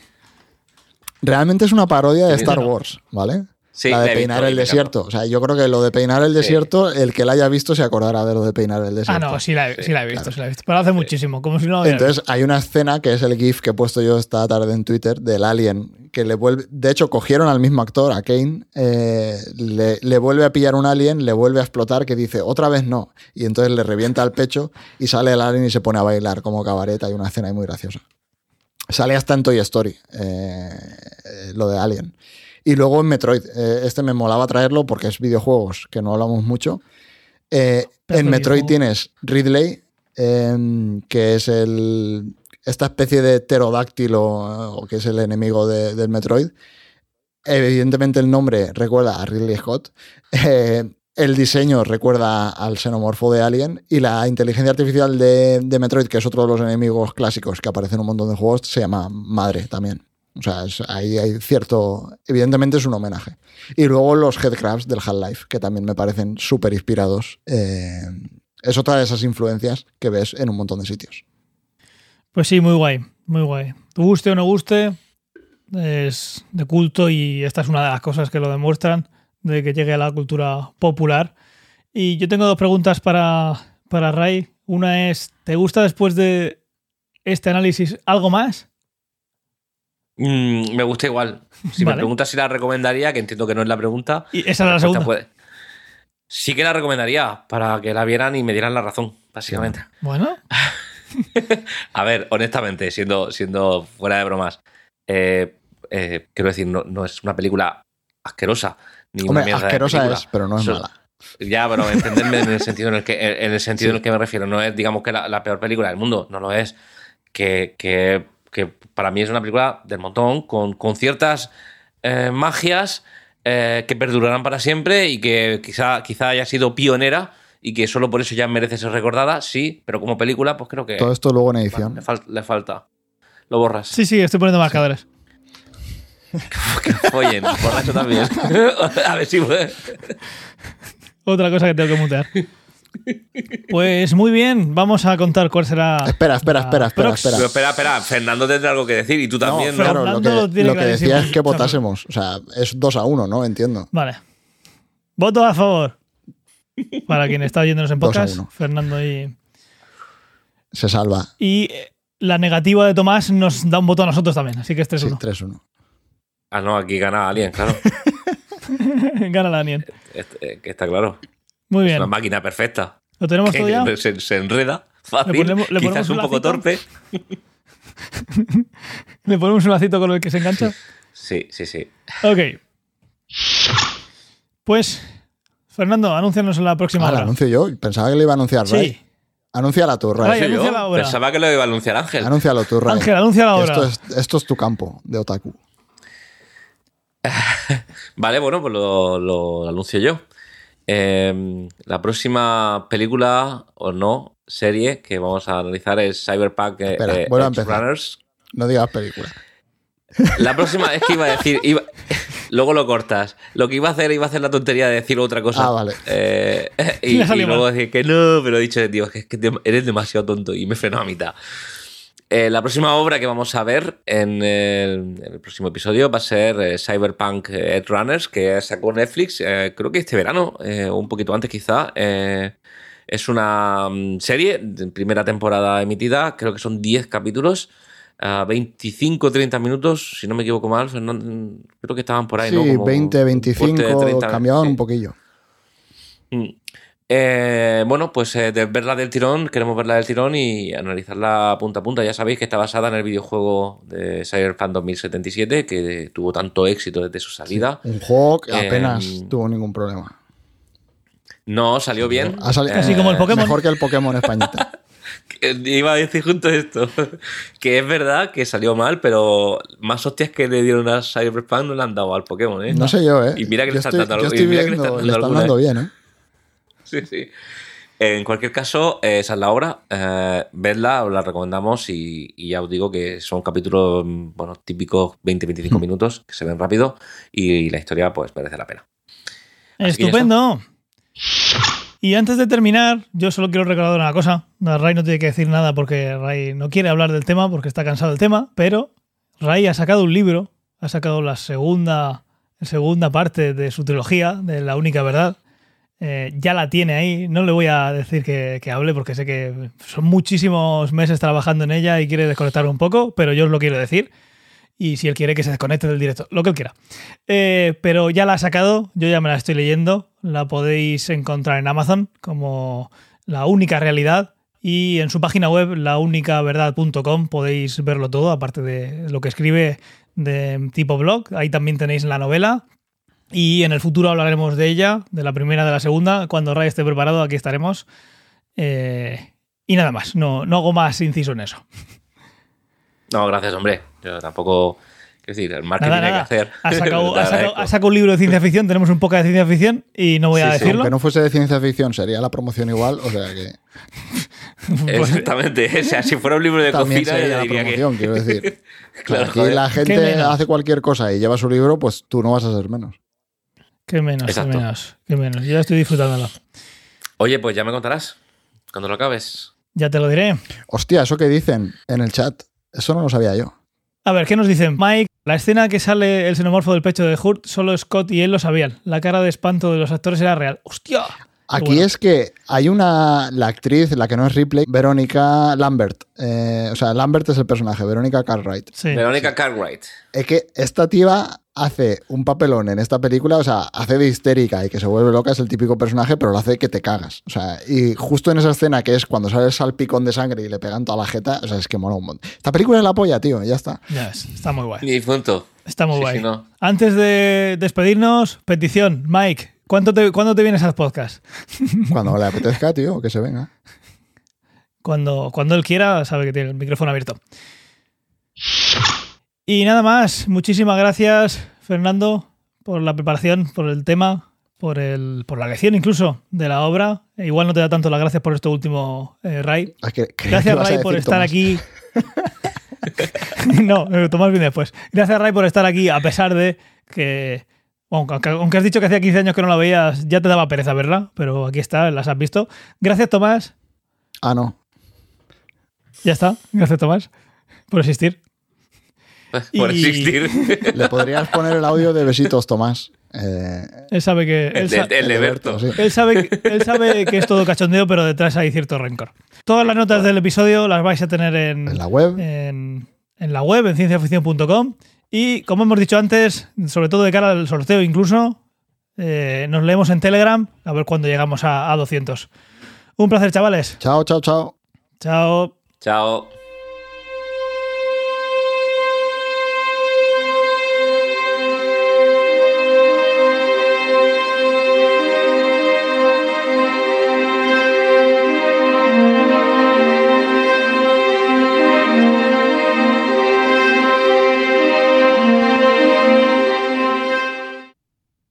Realmente es una parodia de Star. Wars, ¿vale? Sí, la de peinar visto el desierto. O sea, yo creo que lo de peinar el Sí. desierto, el que la haya visto se acordará de lo de peinar el Ah, desierto. no, sí la, he- sí la he visto, sí la he visto. Pero hace muchísimo, como si no lo Entonces hay una escena que es el GIF que he puesto yo esta tarde en Twitter del alien que le vuelve, de hecho cogieron al mismo actor, a Kane, eh, le, le vuelve a pillar un alien, le vuelve a explotar que dice otra vez no y entonces le revienta el pecho y sale el alien y se pone a bailar como cabaret. Hay una escena ahí muy graciosa. Sale hasta en Toy Story eh, lo de Alien. Y luego en Metroid. eh, este me molaba traerlo porque es videojuegos que no hablamos mucho. Eh, en Metroid tienes Ridley, em, que es el, esta especie de pterodáctilo, o que es el enemigo de- del Metroid. Evidentemente el nombre recuerda a Ridley Scott. (laughs) Eh, el diseño recuerda al xenomorfo de Alien. Y la inteligencia artificial de, Metroid, que es otro de los enemigos clásicos que aparece en un montón de juegos, se llama Madre también. O sea, ahí hay cierto. Evidentemente es un homenaje. Y luego los headcrabs del Half-Life, que también me parecen súper inspirados. eh, es otra de esas influencias que ves en un montón de sitios. Pues sí, muy guay, muy guay. Te guste o no guste, es de culto y esta es una de las cosas que lo demuestran, de que llegue a la cultura popular. Y yo tengo dos preguntas para, para Ray. Una es, ¿te gusta después de este análisis algo más? Mm, me gusta igual. Si Vale. me preguntas si la recomendaría, que entiendo que no es la pregunta. Y esa era la segunda. puede- Sí que la recomendaría para que la vieran y me dieran la razón, básicamente. Bueno, (laughs) A ver, honestamente, siendo, siendo fuera de bromas, eh, eh, quiero decir, no, no es una película asquerosa. Ni una Hombre, asquerosa es, pero no es Eso- mala. Ya, pero entenderme en el sentido en el que, en el sentido Sí. en el que me refiero. No es, digamos, que la, la peor película del mundo, no lo es. Que, que- que para mí es una película del montón, con, con ciertas eh, magias eh, que perdurarán para siempre y que quizá, quizá haya sido pionera y que solo por eso ya merece ser recordada, sí, pero como película, pues creo que Todo esto luego en le, edición. fal- le falta. Lo borras. sí, sí, estoy poniendo marcadores. (laughs) Que follen, (laughs) borracho también. (laughs) A ver si puede. Otra cosa que tengo que mutear. Pues muy bien, vamos a contar cuál será. Espera, espera, la espera, espera, espera. Pero espera, espera, Fernando tendrá algo que decir y tú también, no, ¿no? claro, lo que, tiene lo que decía es que votásemos. O sea, es 2 a 1, ¿no? Entiendo. Vale. Voto a favor. Para quien está oyéndonos en podcast. Fernando y. Se salva. Y eh, la negativa de Tomás nos da un voto a nosotros también, así que es 3-1. Sí, 3-1. Ah, no, aquí gana alguien, claro. (laughs) Gana la. Este, que está claro. Muy Es bien. una máquina perfecta. ¿Lo tenemos Que todo ya? se, se enreda fácil, Le ponemos- le quizás un un poco torpe. (laughs) ¿Le ponemos un lacito con el que se engancha? Sí, sí, sí. Ok. Pues, Fernando, anúncianos la próxima Ah, la hora. anuncio yo. Pensaba que le iba a anunciar Ray. Sí. Anúnciala tú, Ray, Ray. Yo. anuncia la obra. Pensaba que lo iba a anunciar Ángel. Anúncialo tú, Ray. Ángel, anuncia la hora. Esto es, esto es tu campo de otaku. (laughs) Vale, bueno, pues lo, lo anuncio yo. Eh, la próxima película o no serie que vamos a analizar es Cyberpunk eh, Espera, eh, a empezar. Runners. No digas película. La próxima es que iba a decir, iba- (laughs) luego lo cortas. Lo que iba a hacer, iba a hacer la tontería de decir otra cosa. Ah, vale. Eh, (laughs) y, luego decir que no, pero he dicho, tío, que, es que eres demasiado tonto y me frenó a mitad. Eh, la próxima obra que vamos a ver en el, en el próximo episodio va a ser eh, Cyberpunk eh, Edge Runners, que sacó Netflix, eh, creo que este verano, o un poquito antes quizá. Es una mm, serie, de primera temporada emitida, creo que son 10 capítulos, a 25-30 minutos, si no me equivoco mal, Fernando, creo que estaban por ahí, Sí, ¿no? Como 20, un 25, corte de 30, cambiaban sí. un poquillo. Mm. Eh, bueno, pues eh, de verla del tirón, queremos verla del tirón y analizarla punta a punta. Ya sabéis que está basada en el videojuego de Cyberpunk 2077, que tuvo tanto éxito desde su salida. Un juego que Eh, apenas tuvo ningún problema. No, salió bien. Ha salido- Así como el Pokémon. Mejor que el Pokémon Españita. (laughs) Iba a decir junto esto, (laughs) que es verdad que salió mal, pero más hostias que le dieron a Cyberpunk no le han dado al Pokémon, ¿eh? No sé yo, ¿eh? Y mira que le yo están estoy, dando algo- y que le están le están dando ¿eh? bien, ¿eh? Sí, sí. En cualquier caso, eh, esa es la obra. Eh, vedla, os la recomendamos y, y ya os digo que son capítulos, mm, bueno, típicos 20-25 minutos que se ven rápido y, la historia pues merece la pena. Así Estupendo. Y antes de terminar, yo solo quiero recordar una cosa. Ray no tiene que decir nada porque Ray no quiere hablar del tema porque está cansado del tema, pero Ray ha sacado un libro, ha sacado la segunda, segunda parte de su trilogía, de La única verdad. Eh, ya la tiene ahí. No le voy a decir que, que hable porque sé que son muchísimos meses trabajando en ella y quiere desconectar un poco, pero yo os lo quiero decir. Y si él quiere que se desconecte del directo, lo que él quiera. Eh, pero ya la ha sacado, yo ya me la estoy leyendo. La podéis encontrar en Amazon como La única realidad. Y en su página web, laúnicaverdad.com, podéis verlo todo, aparte de lo que escribe de tipo blog. Ahí también tenéis la novela. Y en el futuro hablaremos de ella, de la primera, de la segunda. Cuando Ray esté preparado, aquí estaremos. Eh, y nada más, no, no hago más inciso en eso. No, gracias, hombre. Yo tampoco. Quiero decir, el marketing Nada, hay que hacer. Ha (laughs) sacado, Te ha, sacado, agradezco. ha sacado un libro de ciencia ficción, tenemos un poco de ciencia ficción y no voy a Sí, sí, decirlo. Aunque no fuese de ciencia ficción, sería la promoción igual. O sea que. (laughs) Pues- Exactamente. O sea, si fuera un libro de También cocina, sería la diría que. promoción, quiero decir. (laughs) Claro, Aquí joder. la gente hace cualquier cosa y lleva su libro, pues tú no vas a ser menos. Qué menos, Exacto. qué menos, qué menos. Yo ya estoy disfrutándolo. Oye, pues ya me contarás. Cuando lo acabes. Ya te lo diré. Hostia, eso que dicen en el chat, eso no lo sabía yo. A ver, ¿qué nos dicen? Mike, la escena que sale el xenomorfo del pecho de Hurt, solo Scott y él lo sabían. La cara de espanto de los actores era real. ¡Hostia! Aquí bueno. es que hay una, la actriz, la que no es Ripley, Verónica Lambert. Eh, o sea, Lambert es el personaje, Verónica Cartwright. Sí. Verónica Cartwright. Es que esta tipa hace un papelón en esta película, o sea, hace de histérica y que se vuelve loca, es el típico personaje, pero lo hace que te cagas. O sea, y justo en esa escena que es cuando sale el salpicón de sangre y le pegan toda la jeta, o sea, es que mola un montón. Esta película es la polla, tío, ya está. Ya ves, está muy guay. Mi difunto. Está muy Sí, guay. sí, no. Antes de despedirnos, petición. Mike, ¿cuánto te, ¿cuándo te vienes al podcast? (laughs) Cuando le apetezca, tío, que se venga. Cuando, cuando él quiera, sabe que tiene el micrófono abierto. Y nada más. Muchísimas gracias, Fernando, por la preparación, por el tema, por, el, por la lección incluso de la obra. E igual no te da tanto las gracias por esto último, eh, Ray. Es que creía que Gracias, Ray, por estar Tomás. aquí. (laughs) no, eh, Tomás viene después. Gracias, Ray, por estar aquí, a pesar de que. Bueno, Aunque, aunque has dicho que hacía 15 años que no la veías, ya te daba pereza verla, pero aquí está, las has visto. Gracias, Tomás. Ah, no. Ya está. Gracias, Tomás, por existir. (laughs) Por Y- existir. Le podrías poner el audio de besitos, Tomás. Eh, Él sabe que. Él, El, el- el de Berto. sí. él sabe, él sabe que es todo cachondeo, pero detrás hay cierto rencor. Todas las notas del episodio las vais a tener en, En la web. en, en la web, en cienciaficción.com. Y como hemos dicho antes, sobre todo de cara al sorteo incluso, eh, nos leemos en Telegram a ver cuándo llegamos a, a 200. Un placer, chavales. Chao, chao, chao. Chao. Chao.